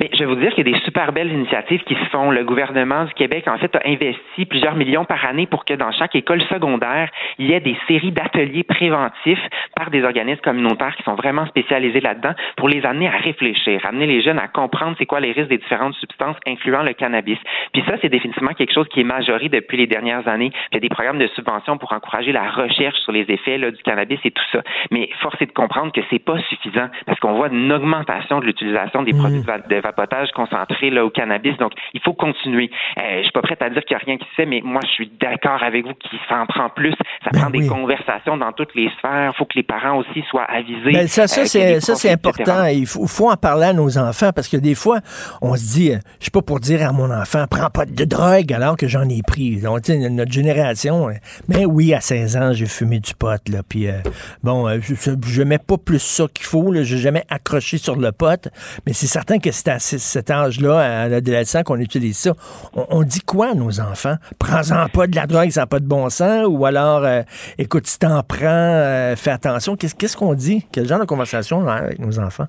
Mais je vais vous dire qu'il y a des super belles initiatives qui se font. Le gouvernement du Québec, en fait, a investi plusieurs millions par année pour que dans chaque école secondaire, il y ait des séries d'ateliers préventifs par des organismes communautaires qui sont vraiment spécialisés là-dedans pour les amener à réfléchir, amener les jeunes à comprendre c'est quoi les risques des différentes substances, incluant le cannabis. Puis ça, c'est définitivement quelque chose qui est majoré depuis les dernières années. Il y a des programmes de subvention pour encourager la recherche sur les effets là, du cannabis et tout ça. Mais force est de comprendre que c'est pas suffisant parce qu'on voit une augmentation de l'utilisation des produits de va- de vapotage concentrés là, au cannabis. Donc, il faut continuer. Euh, je suis pas prête à dire qu'il n'y a rien qui se fait, mais moi, je suis d'accord avec vous qu'il s'en prend plus. Ça prend des conversations dans toutes les sphères. Il faut que les parents aussi soient avisés. Ben, ça, ça euh, c'est ça, important. Il faut, faut en parler à nos enfants parce que des fois, on se dit, euh, je suis pas pour dire à mon enfant, prends pas de drogue alors que j'en ai pris. Tu sais, notre génération, euh, mais oui, à 16 ans, j'ai fumé du pot, là. Puis, euh, bon, je, je, mets pas plus ça qu'il faut. J'ai jamais accroché sur le pot. Mais c'est certain que c'est à cet âge-là, à l'adolescent, qu'on utilise ça. On, dit quoi à nos enfants? Prends-en pas de la drogue, ça n'a pas de bon sens. Ou alors, euh, écoute, si t'en prends, euh, fais attention. Qu'est-ce qu'on dit? Quel genre de conversation on avec nos enfants?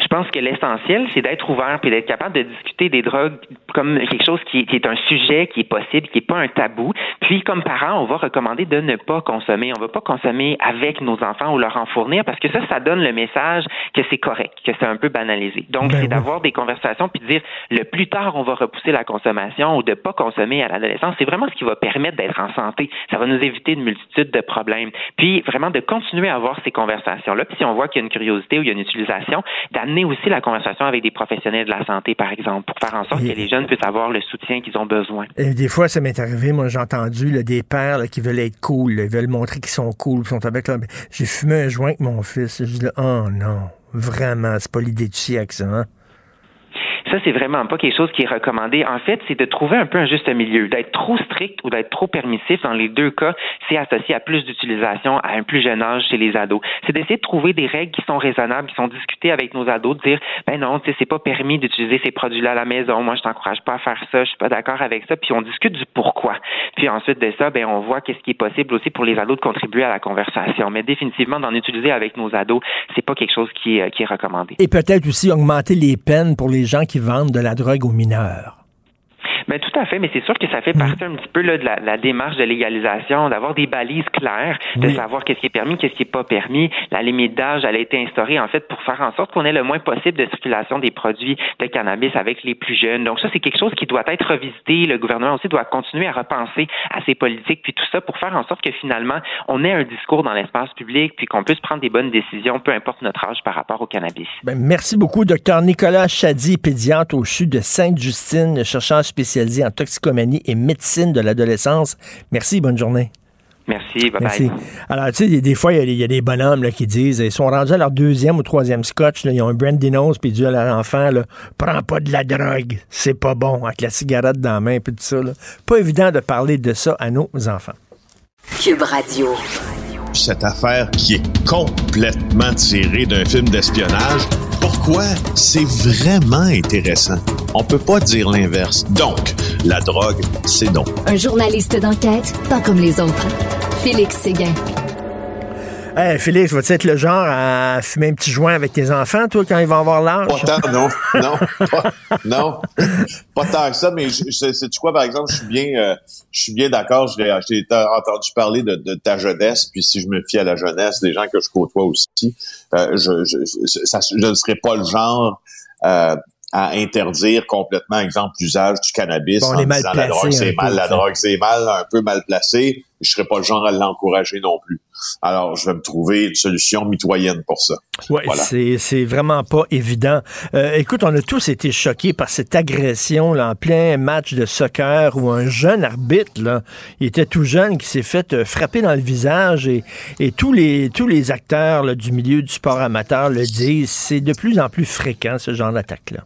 Je pense que l'essentiel, c'est d'être ouvert et d'être capable de discuter des drogues comme quelque chose qui, qui est un sujet qui est possible, qui n'est pas un tabou. Puis, comme parents, on va recommander de ne pas consommer. On ne va pas consommer avec nos enfants ou leur en fournir parce que ça, ça donne le message que c'est correct, que c'est un peu banalisé. Donc, Ben c'est oui. d'avoir des conversations puis de dire le plus tard on va repousser la consommation ou de pas consommer à l'adolescence. C'est vraiment ce qui va permettre d'être en santé. Ça va nous éviter une multitude de problèmes. Puis, vraiment de continuer à avoir ces conversations-là. Puis, si on voit qu'il y a une curiosité ou il y a une utilisation, d'amener aussi la conversation avec des professionnels de la santé, par exemple, pour faire en sorte Et- que les jeunes puissent avoir le soutien qu'ils ont besoin. Et des fois, ça m'est arrivé, moi, j'ai entendu là, des pères là, qui veulent être cool, là, ils veulent montrer qu'ils sont cool, ils sont avec ben, J'ai fumé un joint avec mon fils. Je dis oh non, vraiment, c'est pas l'idée du siècle, ça. Hein? Ça, c'est vraiment pas quelque chose qui est recommandé. En fait, c'est de trouver un peu un juste milieu. D'être trop strict ou d'être trop permissif, dans les deux cas, c'est associé à plus d'utilisation à un plus jeune âge chez les ados. C'est d'essayer de trouver des règles qui sont raisonnables, qui sont discutées avec nos ados, de dire, ben non, tu sais, c'est pas permis d'utiliser ces produits-là à la maison. Moi, je t'encourage pas à faire ça. Je suis pas d'accord avec ça. Puis on discute du pourquoi. Puis ensuite de ça, ben on voit qu'est-ce qui est possible aussi pour les ados de contribuer à la conversation. Mais définitivement, d'en utiliser avec nos ados, c'est pas quelque chose qui est, qui est recommandé. Et peut-être aussi augmenter les peines pour les gens qui vendent de la drogue aux mineurs. Mais ben, tout à fait, mais c'est sûr que ça fait partie un petit peu là, de la, la, démarche de légalisation, d'avoir des balises claires, de savoir qu'est-ce qui est permis, qu'est-ce qui n'est pas permis. La limite d'âge, elle a été instaurée en fait pour faire en sorte qu'on ait le moins possible de circulation des produits de cannabis avec les plus jeunes. Donc ça, c'est quelque chose qui doit être revisité. Le gouvernement aussi doit continuer à repenser à ses politiques, puis tout ça pour faire en sorte que finalement, on ait un discours dans l'espace public, puis qu'on puisse prendre des bonnes décisions, peu importe notre âge par rapport au cannabis. Ben, merci beaucoup, docteur Nicolas Chady, pédiatre au CHU de Sainte-Justine, chercheur spécialisé en toxicomanie et médecine de l'adolescence. Merci, bonne journée. Merci, bye Merci. Alors, tu sais, des fois, il y, a des bonhommes là, qui disent, ils sont rendus à leur deuxième ou troisième scotch, ils ont un brandy nose, puis ils disent à leur enfant, là, prends pas de la drogue, c'est pas bon, avec la cigarette dans la main, puis tout ça. Pas évident de parler de ça à nos enfants. Cube Radio. Cette affaire qui est complètement tirée d'un film d'espionnage, pourquoi c'est vraiment intéressant? On peut pas dire l'inverse. Donc, la drogue, c'est non. Un journaliste d'enquête, pas comme les autres. Félix Séguin. Hey, Félix, vas-tu être le genre à fumer un petit joint avec tes enfants, toi, quand ils vont avoir l'âge? Pas tant, non. Non. Pas, non. Pas tant que ça, mais sais-tu quoi, par exemple, je suis bien, euh, je suis bien d'accord. J'ai entendu parler de, de, ta jeunesse, puis si je me fie à la jeunesse, des gens que je côtoie aussi, euh, je, je, ça, je ne serais pas le genre euh, à interdire complètement, exemple, l'usage du cannabis bon, en disant la drogue c'est mal, la drogue c'est mal, un peu mal placé. Je serais pas le genre à l'encourager non plus. Alors, je vais me trouver une solution mitoyenne pour ça. Oui, c'est, c'est vraiment pas évident. Euh, écoute, on a tous été choqués par cette agression là, en plein match de soccer où un jeune arbitre, là, il était tout jeune, qui s'est fait euh, frapper dans le visage et, et tous, les, tous les acteurs là, du milieu du sport amateur le disent. C'est de plus en plus fréquent, ce genre d'attaque-là.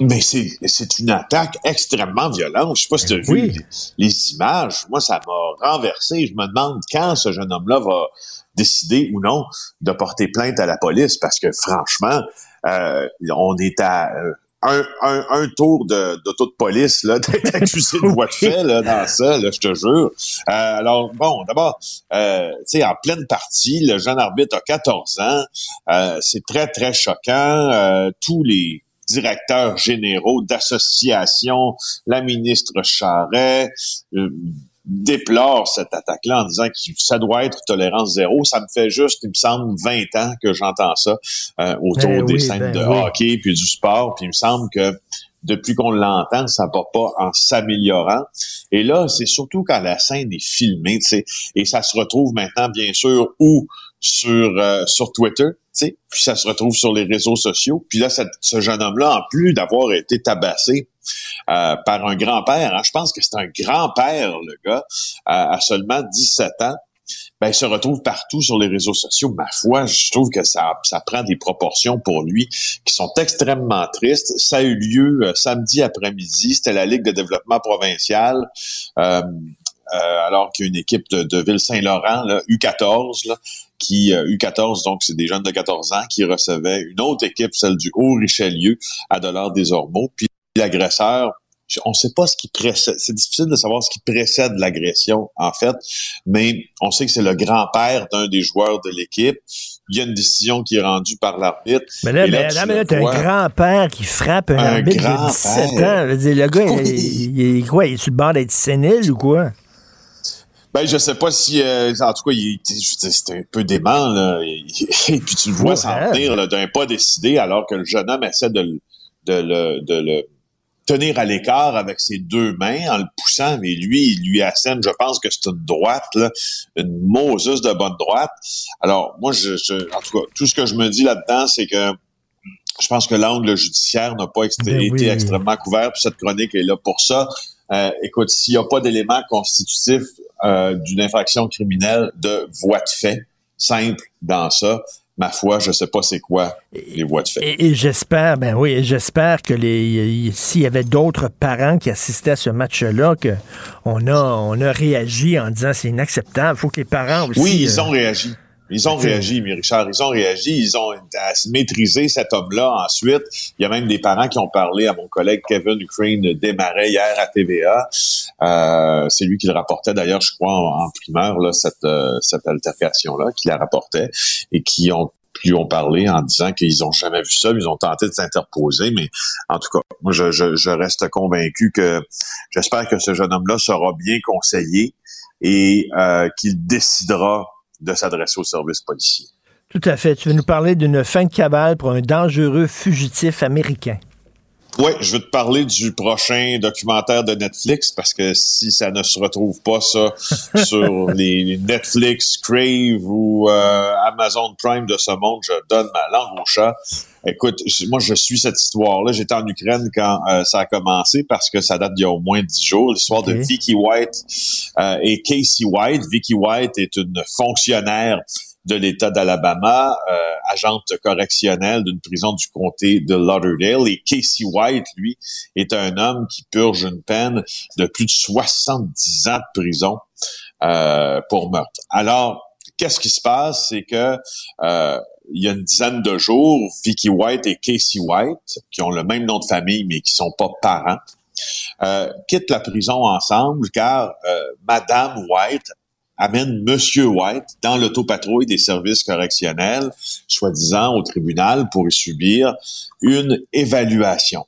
Mais c'est, une attaque extrêmement violente. Je sais pas si tu as vu les, images. Moi, ça m'a renversé. Je me demande quand ce jeune homme-là va décider ou non de porter plainte à la police parce que franchement, euh, on est à euh, un, un, un, tour de, d'auto de police là, [LAUGHS] d'être accusé de voie de fait là, dans ça, là, je te jure. Euh, alors, bon, d'abord, euh, tu sais, en pleine partie, le jeune arbitre a 14 ans. Euh, c'est très, très choquant. tous les directeurs généraux d'associations, la ministre Charret, euh, déplore cette attaque-là en disant que ça doit être tolérance zéro. Ça me fait juste, il me semble, 20 ans que j'entends ça euh, autour ben des scènes ben de hockey puis du sport. Puis il me semble que depuis qu'on l'entend, ça va pas en s'améliorant. Et là, c'est surtout quand la scène est filmée, et ça se retrouve maintenant, bien sûr, ou sur euh, sur Twitter, puis ça se retrouve sur les réseaux sociaux. Puis là, ce jeune homme-là, en plus d'avoir été tabassé euh, par un grand-père, hein, je pense que c'est un grand-père, le gars, à seulement 17 ans, ben, il se retrouve partout sur les réseaux sociaux. Ma foi, je trouve que ça, ça prend des proportions pour lui qui sont extrêmement tristes. Ça a eu lieu euh, samedi après-midi. C'était la Ligue de développement provincial. Euh, alors qu'il y a une équipe de, de Ville-Saint-Laurent, U14, là, qui U14, donc c'est des jeunes de 14 ans qui recevaient une autre équipe, celle du Haut-Richelieu, à Dollars des Ormeaux. Puis l'agresseur, on ne sait pas ce qui précède. C'est difficile de savoir ce qui précède l'agression, en fait, mais on sait que c'est le grand-père d'un des joueurs de l'équipe. Il y a une décision qui est rendue par l'arbitre. Mais là, là, mais là, un grand-père qui frappe un, arbitre de 17 ans. Le gars, il, [LAUGHS] il, quoi? Il est sur le bord d'être sénile ou quoi? Ben, je sais pas si, euh, en tout cas, il c'était un peu dément, là. Et, puis tu le vois s'en tenir d'un pas décidé, alors que le jeune homme essaie de, de, de le tenir à l'écart avec ses deux mains en le poussant, mais lui, il lui assène, je pense que c'est une droite, là, une Moses de bonne droite. Alors, moi, je, en tout cas, tout ce que je me dis là-dedans, c'est que je pense que l'angle judiciaire n'a pas ben été extrêmement couvert, puis cette chronique est là pour ça. Euh, écoute, s'il n'y a pas d'éléments constitutifs euh, d'une infraction criminelle de voie de fait simple dans ça, ma foi, je sais pas c'est quoi les voies de fait. Et, j'espère, ben oui, j'espère que les s'il y avait d'autres parents qui assistaient à ce match-là, qu'on a, on a réagi en disant c'est inacceptable. Il faut que les parents aussi. Oui, ils ont réagi. Ils ont réagi, mais Richard, ils ont réagi, ils ont maîtrisé cet homme-là ensuite. Il y a même des parents qui ont parlé à mon collègue Kevin Ukraine démarrait hier à TVA. Euh, c'est lui qui le rapportait d'ailleurs, je crois, en, primeur, là, cette, euh, cette altercation-là, qui la rapportait et qui ont lui ont parlé en disant qu'ils ont jamais vu ça, ils ont tenté de s'interposer, mais en tout cas, moi je, je, je reste convaincu que j'espère que ce jeune homme-là sera bien conseillé et euh, qu'il décidera de s'adresser au service policier. Tout à fait. Tu veux nous parler d'une fin de cabale pour un dangereux fugitif américain. Oui, je veux te parler du prochain documentaire de Netflix parce que si ça ne se retrouve pas ça [LAUGHS] sur les Netflix, Crave ou euh, Amazon Prime de ce monde, je donne ma langue au chat. Écoute, moi je suis cette histoire-là. J'étais en Ukraine quand euh, ça a commencé parce que ça date d'il y a au moins dix jours. L'histoire de Vicky White euh, et Casey White. Vicky White est une fonctionnaire de l'État d'Alabama, euh, agente correctionnelle d'une prison du comté de Lauderdale. Et Casey White, lui, est un homme qui purge une peine de plus de 70 ans de prison euh, pour meurtre. Alors, qu'est-ce qui se passe? C'est que euh, il y a une dizaine de jours, Vicky White et Casey White, qui ont le même nom de famille mais qui sont pas parents, euh, quittent la prison ensemble car euh, Madame White amène Monsieur White dans l'autopatrouille des services correctionnels, soi-disant au tribunal pour y subir une évaluation.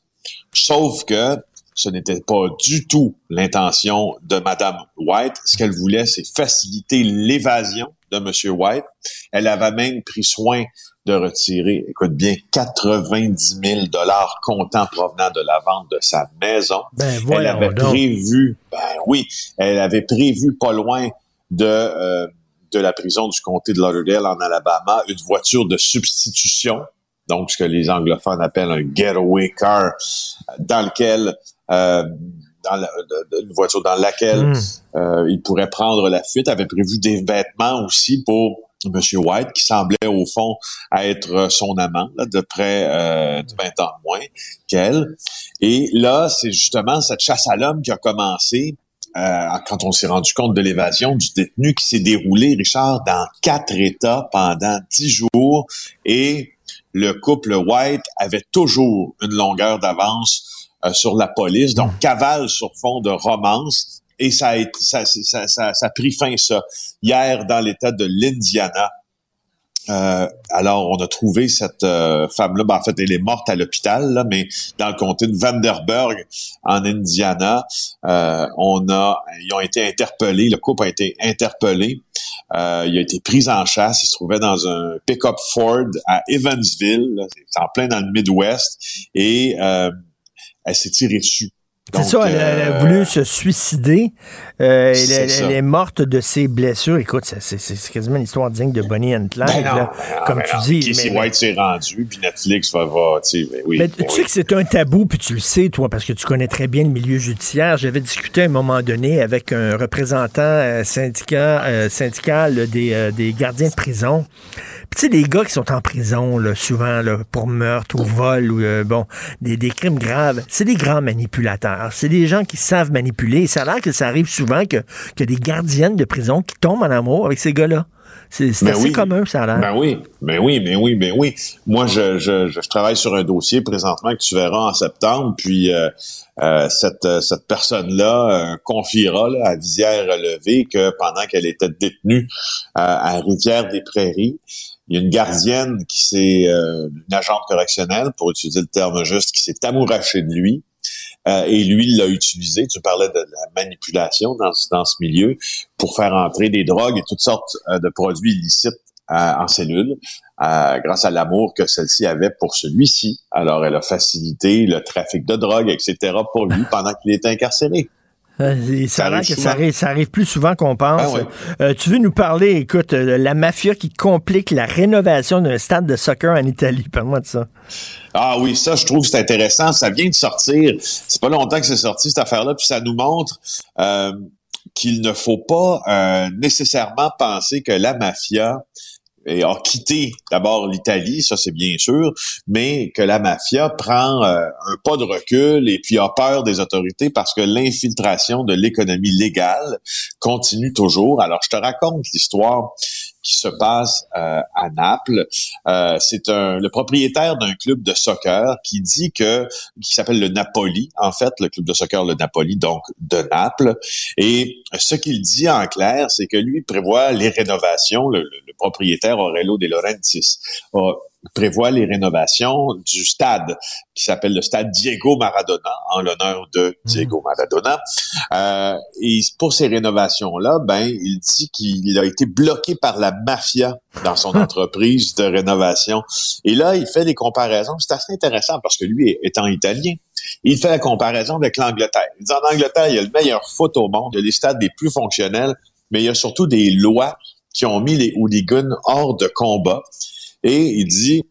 Sauf que ce n'était pas du tout l'intention de Madame White. Ce qu'elle voulait, c'est faciliter l'évasion de Monsieur White. Elle avait même pris soin de retirer, écoute bien, 90 000 dollars comptant provenant de la vente de sa maison. Ben, elle avait prévu, ben oui, elle avait prévu pas loin de euh, de la prison du comté de Lauderdale en Alabama, une voiture de substitution, donc ce que les anglophones appellent un getaway car, dans lequel euh, dans une voiture dans laquelle hmm. euh, il pourrait prendre la fuite, avait prévu des vêtements aussi pour M. White, qui semblait au fond être son amant, de près euh, de 20 ans moins qu'elle. Et là, c'est justement cette chasse à l'homme qui a commencé quand on s'est rendu compte de l'évasion du détenu qui s'est déroulé, Richard, dans quatre États pendant dix jours et le couple White avait toujours une longueur d'avance euh, sur la police, donc hmm. cavale sur fond de romance. Et ça a, ça, ça, ça, ça a pris fin, ça, hier dans l'État de l'Indiana. Euh, alors, on a trouvé cette euh, femme-là. Ben, en fait, elle est morte à l'hôpital, mais dans le comté de Vanderburg, en Indiana, euh, on a, ils ont été interpellés. Le couple a été interpellé. il a été pris en chasse. Il se trouvait dans un pick-up Ford à Evansville, c'est en plein dans le Midwest, et elle s'est tirée dessus. C'est ça, elle, a euh, voulu se suicider. Euh, elle, est morte de ses blessures. Écoute, c'est quasiment une histoire digne de Bonnie and Clyde, ben comme tu dis. Casey White s'est rendu, puis Netflix va, va tu sais, oui, mais tu sais que c'est un tabou, puis tu le sais, toi, parce que tu connais très bien le milieu judiciaire. J'avais discuté à un moment donné avec un représentant euh, syndicat, syndical des, des gardiens de prison tu sais, les gars qui sont en prison, là, souvent, là, pour meurtre ou vol ou, euh, bon, des, des, crimes graves, c'est des grands manipulateurs. C'est des gens qui savent manipuler. Et ça a l'air que ça arrive souvent que, que des gardiennes de prison qui tombent en amour avec ces gars-là. C'est ben assez commun, ça a l'air. Ben oui, ben oui, ben oui, ben oui. Moi, je, je, je, travaille sur un dossier présentement que tu verras en septembre, puis euh, euh, cette, cette personne-là euh, confiera là, à Visière-Levée que pendant qu'elle était détenue à Rivière-des-Prairies, il y a une gardienne qui s'est, euh, une agente correctionnelle, pour utiliser le terme juste, qui s'est amourachée de lui. Euh, et lui, il l'a utilisé. Tu parlais de la manipulation dans, ce milieu pour faire entrer des drogues et toutes sortes euh, de produits illicites en cellule, grâce à l'amour que celle-ci avait pour celui-ci. Alors, elle a facilité le trafic de drogue, etc. pour lui pendant qu'il était incarcéré. Euh, ça, arrive que ça, arrive, ça arrive plus souvent qu'on pense. Ah euh, tu veux nous parler, écoute, euh, la mafia qui complique la rénovation d'un stade de soccer en Italie. Parle-moi de ça. Ah oui, ça, je trouve que c'est intéressant. Ça vient de sortir. C'est pas longtemps que c'est sorti, cette affaire-là, puis ça nous montre qu'il ne faut pas nécessairement penser que la mafia et a quitté d'abord l'Italie, ça c'est bien sûr, mais que la mafia prend euh, un pas de recul et puis a peur des autorités parce que l'infiltration de l'économie légale continue toujours. Alors je te raconte l'histoire qui se passe euh, à Naples. Euh, c'est un le propriétaire d'un club de soccer qui dit que qui s'appelle le Napoli, en fait, le club de soccer le Napoli, donc de Naples. Et ce qu'il dit en clair, c'est que lui prévoit les rénovations. Le, le propriétaire Aurelio De Laurentiis prévoit les rénovations du stade qui s'appelle le stade Diego Maradona en l'honneur de Diego Maradona. Euh, et pour ces rénovations-là, ben il dit qu'il a été bloqué par la mafia dans son [LAUGHS] entreprise de rénovation. Et là, il fait des comparaisons. C'est assez intéressant parce que lui, étant italien, il fait la comparaison avec l'Angleterre. Il dit en Angleterre, il y a le meilleur foot au monde, il y a les stades les plus fonctionnels, mais il y a surtout des lois qui ont mis les hooligans hors de combat. Et il dit,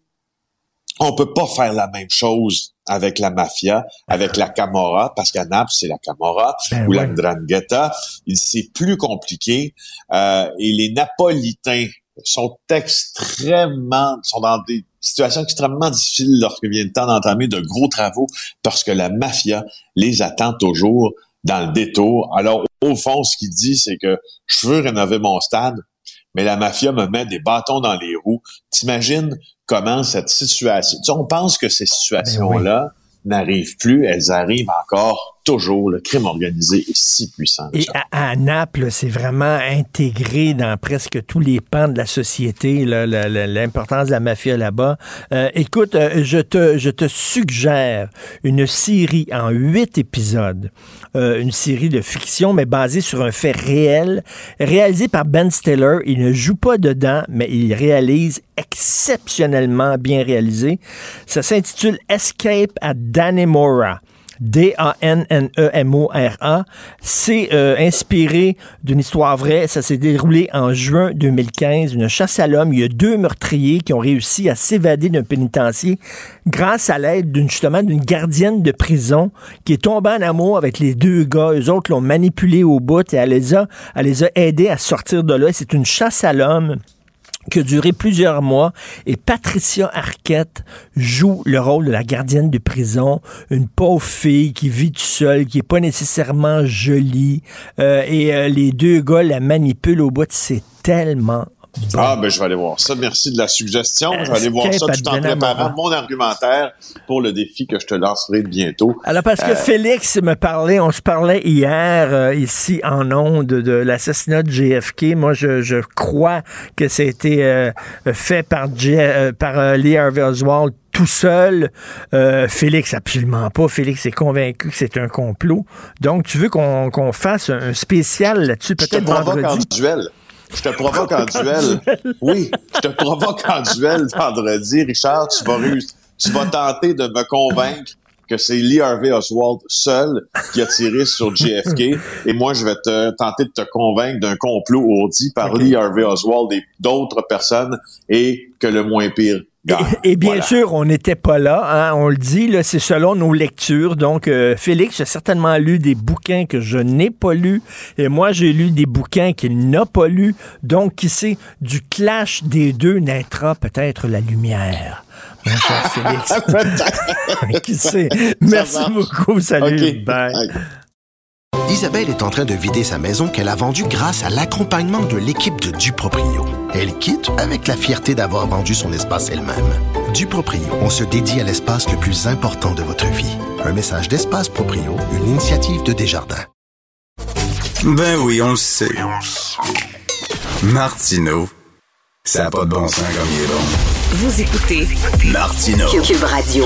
on peut pas faire la même chose avec la mafia, avec la Camorra, parce qu'à Naples, c'est la Camorra, ou la Ndrangheta. C'est plus compliqué. Euh, et les Napolitains sont extrêmement, sont dans des situations extrêmement difficiles lorsque vient le temps d'entamer de gros travaux, parce que la mafia les attend toujours dans le détour. Alors, au fond, ce qu'il dit, c'est que je veux rénover mon stade, mais la mafia me met des bâtons dans les T'imagines comment cette situation... Tu sais, on pense que ces situations-là n'arrivent plus, elles arrivent encore toujours. Le crime organisé est si puissant. Et à, à Naples, c'est vraiment intégré dans presque tous les pans de la société, l'importance de la mafia là-bas. Euh, écoute, euh, je, te, je te suggère une série en huit épisodes, euh, une série de fiction, mais basée sur un fait réel, réalisé par Ben Stiller. Il ne joue pas dedans, mais il réalise exceptionnellement bien réalisé. Ça s'intitule Escape at Dannemora. D-A-N-N-E-M-O-R-A. C'est euh, inspiré d'une histoire vraie. Ça s'est déroulé en juin 2015. Une chasse à l'homme. Il y a deux meurtriers qui ont réussi à s'évader d'un pénitencier grâce à l'aide d'une justement d'une gardienne de prison qui est tombée en amour avec les deux gars. Eux autres l'ont manipulé au bout et elle les a, elle les aidés à sortir de là. C'est une chasse à l'homme qui a plusieurs mois et Patricia Arquette joue le rôle de la gardienne de prison, une pauvre fille qui vit toute seule, qui est pas nécessairement jolie euh, et euh, les deux gars la manipulent au bout, c'est tellement Ah, ben je vais aller voir ça. Merci de la suggestion. Je vais aller voir ça tout en préparant mon argumentaire pour le défi que je te lancerai bientôt. Alors parce que Euh, Félix me parlait, on se parlait hier euh, ici en ondes de l'assassinat de JFK. Moi, je, je crois que c'était euh, fait par, J- par Lee Harvey Oswald tout seul. Euh, Félix, absolument pas. Félix est convaincu que c'est un complot. Donc, tu veux qu'on fasse un spécial là-dessus, peut-être en vendredi? duel. Je te provoque en duel. Oui, je te provoque en duel vendredi. Richard, tu vas réussir. Tu vas tenter de me convaincre que c'est Lee Harvey Oswald seul qui a tiré sur JFK. Et moi, je vais te tenter de te convaincre d'un complot ourdi par Lee Harvey Oswald et d'autres personnes et que le moins pire Et bien Voilà. sûr, on n'était pas là, hein, on le dit, là, c'est selon nos lectures. Donc, euh, Félix a certainement lu des bouquins que je n'ai pas lus, et moi, j'ai lu des bouquins qu'il n'a pas lus. Donc, qui sait, du clash des deux naîtra peut-être la lumière. Mon cher [LAUGHS] Félix. [LAUGHS] qui sait? Merci beaucoup, salut. Bye. Isabelle est en train de vider sa maison qu'elle a vendue grâce à l'accompagnement de l'équipe de Duproprio. Elle quitte avec la fierté d'avoir vendu son espace elle-même. Duproprio, on se dédie à l'espace le plus important de votre vie. Un message d'Espace Proprio, une initiative de Desjardins. Ben oui, on le sait. Martineau, ça n'a pas de bon sens comme il est bon. Vous écoutez Martineau. Cube Radio.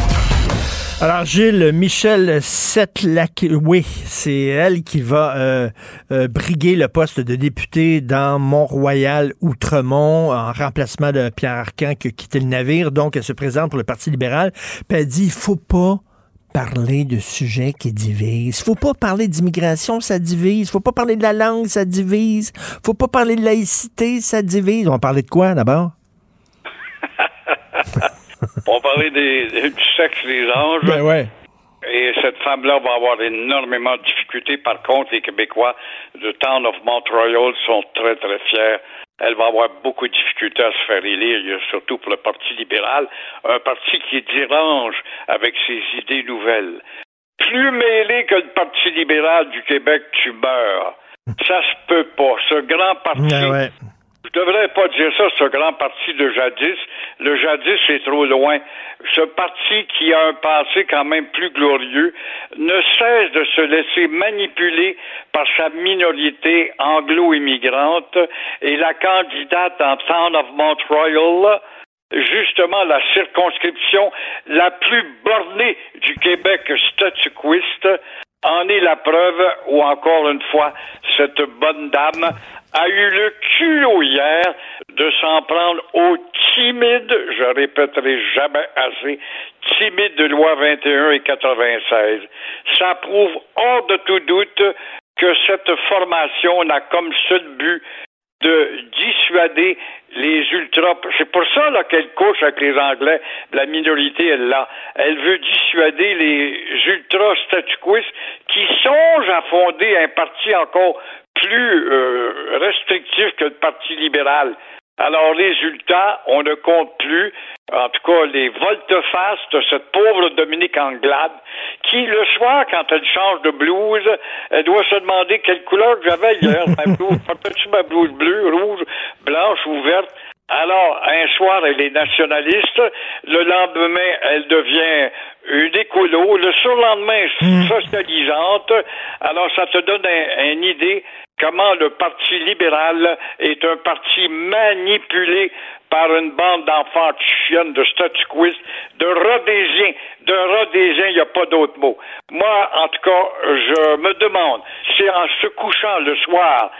Alors, Gilles, Michel Setlac, oui, c'est elle qui va euh, euh, briguer le poste de député dans Mont-Royal, Outremont, en remplacement de Pierre Arcan qui a quitté le navire. Donc, elle se présente pour le Parti libéral. Puis elle dit, il faut pas parler de sujets qui divisent. Faut pas parler d'immigration, ça divise. Faut pas parler de la langue, ça divise. Faut pas parler de laïcité, ça divise. On va parler de quoi d'abord? On parler des, du sexe des anges. Ben ouais. Et cette femme-là va avoir énormément de difficultés. Par contre, les Québécois de Town of Montreal sont très, très fiers. Elle va avoir beaucoup de difficultés à se faire élire, surtout pour le Parti libéral, un parti qui dérange avec ses idées nouvelles. Plus mêlé que le Parti libéral du Québec, tu meurs. Ça se peut pas. Ce grand parti Ouais, ouais. Je devrais pas dire ça, ce grand parti de jadis. Le jadis est trop loin. Ce parti qui a un passé quand même plus glorieux ne cesse de se laisser manipuler par sa minorité anglo-immigrante et la candidate en Town of Montreal, justement la circonscription la plus bornée du Québec statuquiste, en est la preuve où encore une fois cette bonne dame a eu le culot hier de s'en prendre au timide, je répéterai jamais assez, timide de loi 21 et 96. Ça prouve hors de tout doute que cette formation n'a comme seul but de dissuader les ultras. C'est pour ça là, qu'elle couche avec les Anglais. La minorité, elle l'a. Elle veut dissuader les ultras statuquistes qui songent à fonder un parti encore plus euh, restrictif que le Parti libéral. Alors, résultat, on ne compte plus, en tout cas, les volte-face de cette pauvre Dominique Anglade, qui, le soir, quand elle change de blouse, elle doit se demander quelle couleur j'avais hier. [LAUGHS] ma blouse, ma blouse bleue, rouge, blanche ou verte? Alors, un soir, elle est nationaliste. Le lendemain, elle devient une écolo. Le surlendemain, socialisante. Alors, ça te donne un- une idée comment le Parti libéral est un parti manipulé par une bande d'enfants chiennes, de statuquistes, de rhodésiens. De rhodésiens, il n'y a pas d'autre mot. Moi, en tout cas, je me demande si en se couchant le soir,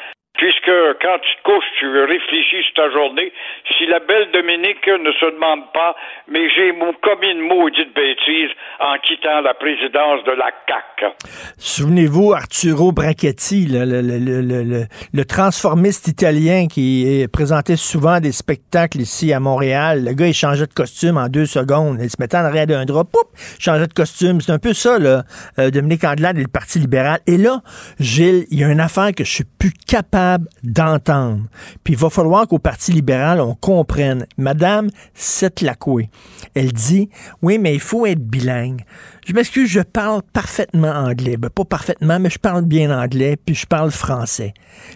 puisque quand tu te couches, tu réfléchis sur ta journée, si la belle Dominique ne se demande pas, mais j'ai commis une maudite bêtise en quittant la présidence de la CAQ. Souvenez-vous, Arturo Brachetti, le, transformiste italien qui présentait souvent des spectacles ici à Montréal. Le gars, il changeait de costume en deux secondes. Il se mettait en arrière d'un drap, poup, changeait de costume. C'est un peu ça, là, euh, Dominique Andelade et le Parti libéral. Et là, Gilles, il y a une affaire que je suis plus capable d'entendre. Puis il va falloir qu'au Parti libéral, on comprenne. Madame Setlakoué, elle dit, oui, mais il faut être bilingue. Je m'excuse, je parle parfaitement anglais. Ben, pas parfaitement, mais je parle bien anglais, puis je parle français.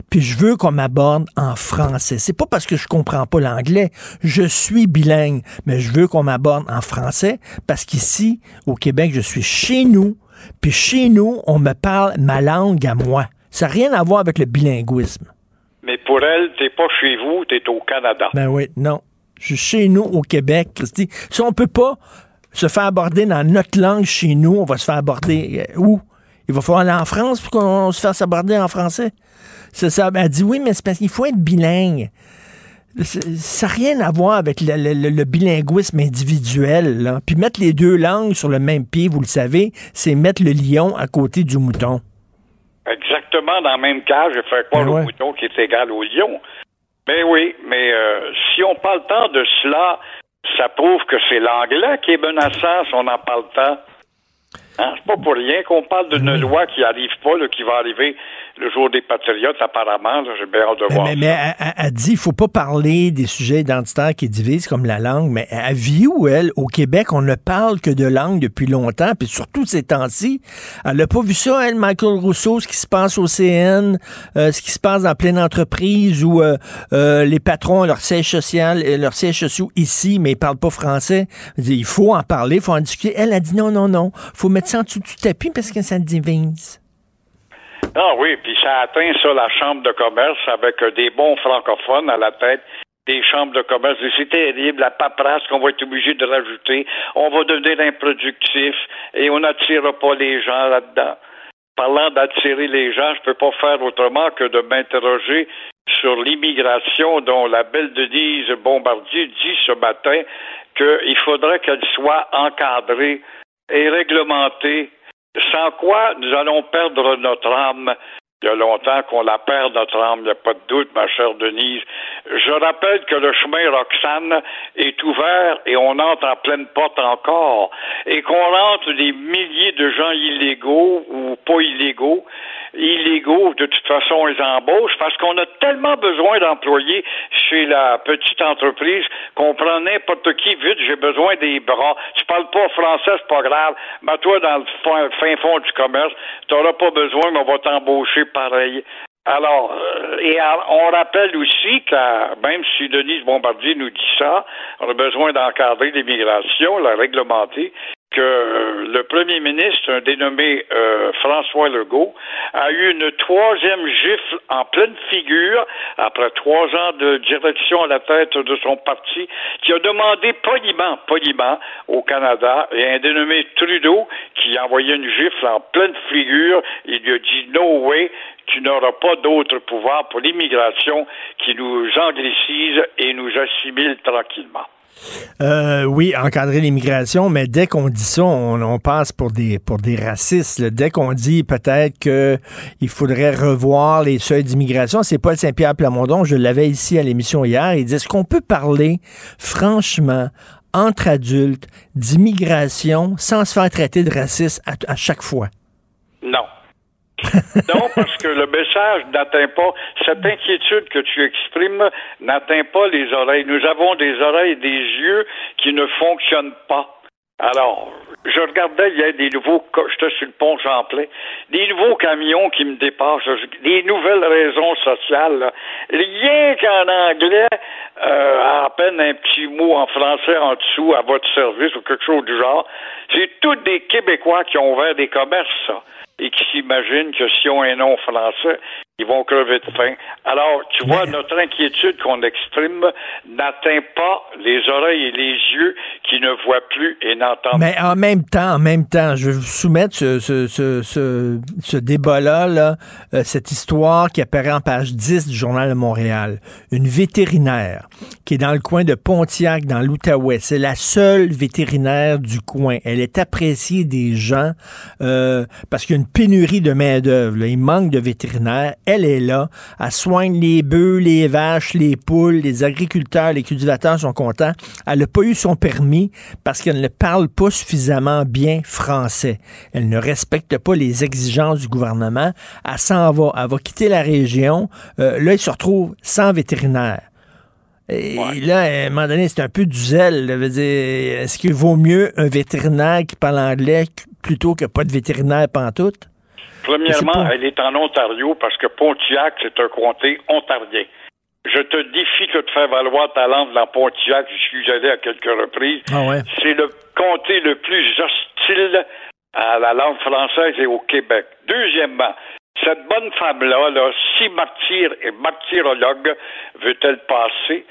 Puis je veux qu'on m'aborde en français. C'est pas parce que je comprends pas l'anglais. Je suis bilingue, mais je veux qu'on m'aborde en français parce qu'ici, au Québec, je suis chez nous. Puis chez nous, on me parle ma langue à moi. Ça n'a rien à voir avec le bilinguisme. Mais pour elle, t'es pas chez vous, t'es au Canada. Ben oui, non. Je suis chez nous au Québec, Christy. Si on peut pas se faire aborder dans notre langue chez nous, on va se faire aborder euh, où? Il va falloir aller en France pour qu'on se fasse aborder en français. C'est ça. Elle dit oui, mais c'est parce qu'il faut être bilingue. Ça n'a rien à voir avec le, le- le- le bilinguisme individuel. là. Puis mettre les deux langues sur le même pied, vous le savez, c'est mettre le lion à côté du mouton. Exactement dans la même cage et faire croire Ben au mouton qui est égal au lion. Mais oui, mais euh, si on parle tant de cela, ça prouve que c'est l'anglais qui est menaçant si on en parle tant. Hein, c'est pas pour rien qu'on parle d'une loi qui arrive pas, là, qui va arriver le jour des patriotes, apparemment. J'ai bien hâte de voir. mais, mais elle, elle- elle dit, il faut pas parler des sujets identitaires qui divisent comme la langue, mais à où elle, au Québec, on ne parle que de langue depuis longtemps, puis surtout ces temps-ci. Elle n'a pas vu ça, elle, Michael Rousseau, ce qui se passe au CN, euh, ce qui se passe dans pleine entreprise où euh, euh, les patrons ont leur siège social, euh, leur siège sociaux ici, mais ils parlent pas français. Elle dit, il faut en parler, il faut en discuter. Elle a dit non, non, non, faut mettre ça en dessous du tapis parce que ça divise. Ah oui, puis ça atteint ça la chambre de commerce avec euh, des bons francophones à la tête des chambres de commerce. C'est terrible, la paperasse qu'on va être obligé de rajouter. On va devenir improductif et on n'attirera pas les gens là-dedans. Parlant d'attirer les gens, je peux pas faire autrement que de m'interroger sur l'immigration dont la belle Denise Bombardier dit ce matin qu'il faudrait qu'elle soit encadrée et réglementée, sans quoi nous allons perdre notre âme. Il y a longtemps qu'on la perd, notre âme, il n'y a pas de doute, ma chère Denise. Je rappelle que le chemin Roxane est ouvert et on entre en pleine porte encore, et qu'on rentre des milliers de gens illégaux ou pas illégaux, illégaux, de toute façon, on les embauche parce qu'on a tellement besoin d'employés chez la petite entreprise qu'on prend n'importe qui vite, j'ai besoin des bras. Tu parles pas français, c'est pas grave. Mais toi, dans le fin, fin fond du commerce, tu n'auras pas besoin, mais on va t'embaucher pareil. Alors, euh, et on rappelle aussi que même si Denise Bombardier nous dit ça, on a besoin d'encadrer l'immigration, la réglementer, que euh, le premier ministre, un dénommé euh, François Legault, a eu une troisième gifle en pleine figure après trois ans de direction à la tête de son parti, qui a demandé poliment, poliment au Canada, et un dénommé Trudeau qui a envoyé une gifle en pleine figure, il lui a dit no way, tu n'auras pas d'autre pouvoir pour l'immigration qui nous anglicise et nous assimile tranquillement. Euh, oui, encadrer l'immigration, mais dès qu'on dit ça, on, passe pour des pour des racistes. Dès qu'on dit peut-être que il faudrait revoir les seuils d'immigration, c'est Paul Saint-Pierre Plamondon, je l'avais ici à l'émission hier, il dit est-ce qu'on peut parler franchement entre adultes d'immigration sans se faire traiter de raciste à chaque fois? Non. [LAUGHS] non, parce que le message n'atteint pas, cette inquiétude que tu exprimes n'atteint pas les oreilles. Nous avons des oreilles et des yeux qui ne fonctionnent pas. Alors, je regardais, il y a des nouveaux, j'étais sur le pont Champlain, des nouveaux camions qui me dépassent, des nouvelles raisons sociales, rien qu'en anglais, euh, à peine un petit mot en français en dessous à votre service ou quelque chose du genre. C'est tous des Québécois qui ont ouvert des commerces, et qui s'imaginent que si on a un nom français, ils vont crever de faim. Alors, tu vois, notre inquiétude qu'on exprime n'atteint pas les oreilles et les yeux qui ne voient plus et n'entendent Mais en même temps, en même temps, je vais vous soumettre ce, ce, ce, ce, ce débat-là, là, euh, cette histoire qui apparaît en page 10 du Journal de Montréal. Une vétérinaire qui est dans le coin de Pontiac, dans l'Outaouais. C'est la seule vétérinaire du coin. Elle est appréciée des gens euh, parce qu'il y a une pénurie de main-d'œuvre. Il manque de vétérinaires. Elle est là. Elle soigne les bœufs, les vaches, les poules. Les agriculteurs, les cultivateurs sont contents. Elle n'a pas eu son permis parce qu'elle ne parle pas suffisamment bien français. Elle ne respecte pas les exigences du gouvernement. Elle s'en va. Elle va quitter la région. Euh, là, il se retrouve sans vétérinaire. Et là, à un moment donné, c'est un peu du zèle. Est-ce qu'il vaut mieux un vétérinaire qui parle anglais plutôt que pas de vétérinaire pantoute? Premièrement, elle est en Ontario parce que Pontiac, c'est un comté ontarien. Je te défie que de faire valoir ta langue dans Pontiac. Je suis allé à quelques reprises. Ah ouais. C'est le comté le plus hostile à la langue française et au Québec. Deuxièmement, cette bonne femme-là, là, si martyre et martyrologue veut-elle passer,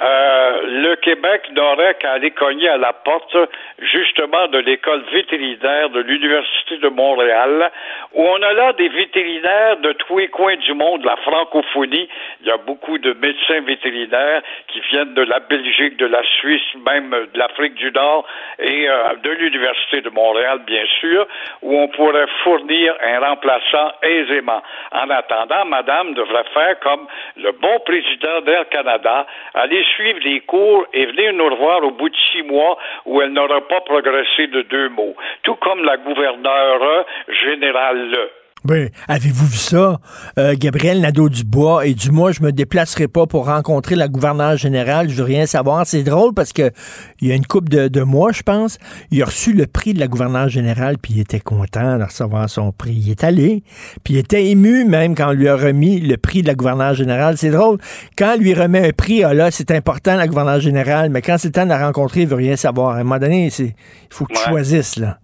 euh, le Québec n'aurait qu'à aller cogner à la porte justement de l'école vétérinaire de l'Université de Montréal, où on a là des vétérinaires de tous les coins du monde, la francophonie. Il y a beaucoup de médecins vétérinaires qui viennent de la Belgique, de la Suisse, même de l'Afrique du Nord et euh, de l'Université de Montréal, bien sûr, où on pourrait fournir un remplaçant aisément. En attendant, Madame devrait faire comme le bon président d'Air Canada, aller suivre les cours et venir nous revoir au bout de six mois où elle n'aura pas progressé de deux mots. Tout comme la gouverneure générale. Oui, avez-vous vu ça? Euh, Gabriel Nadeau-Dubois et du moi, je me déplacerai pas pour rencontrer la gouverneure générale, je veux rien savoir. C'est drôle parce que il y a une couple de, de mois, je pense, il a reçu le prix de la gouverneure générale, puis il était content de recevoir son prix. Il est allé, puis il était ému même quand on lui a remis le prix de la gouverneure générale. C'est drôle. Quand on lui remet un prix, ah là, c'est important, la gouverneure générale, mais quand c'est le temps de la rencontrer, il veut rien savoir. À un moment donné, c'est, il faut que tu Ouais. choisisses, là.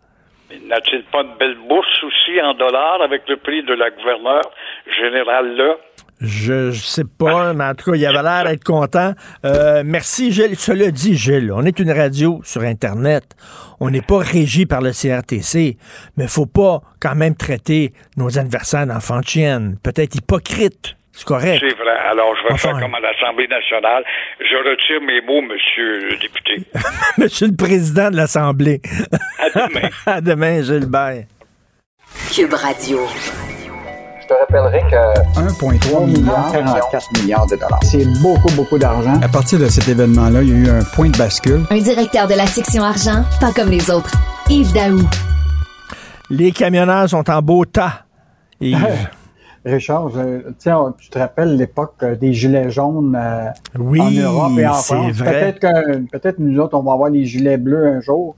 N'a-t-il pas une belle bourse aussi en dollars avec le prix de la gouverneure générale là? Je, je sais pas, mais en tout cas, il avait l'air d'être content. Euh, merci, Gilles. Cela dit, Gilles, on est une radio sur Internet. On n'est pas régi par le CRTC, mais faut pas quand même traiter nos adversaires d'enfants de chienne. Peut-être hypocrite. C'est correct. C'est vrai. Alors, je vais Enfin. faire comme à l'Assemblée nationale. Je retire mes mots, monsieur le député. [LAUGHS] Monsieur le président de l'Assemblée. À demain. [LAUGHS] à demain, Gilbert. Cube Radio. Je te rappellerai que 1,3 milliard, 44 milliards de dollars. C'est beaucoup, beaucoup d'argent. À partir de cet événement-là, il y a eu un point de bascule. Un directeur de la section argent, pas comme les autres. Yves Daou. Les camionneurs sont en beau tas. Yves. [LAUGHS] Richard, je- tiens, tu te rappelles l'époque euh, des gilets jaunes euh, Oui, en Europe et en c'est France? vrai. Peut-être que peut-être nous autres, on va avoir les gilets bleus un jour.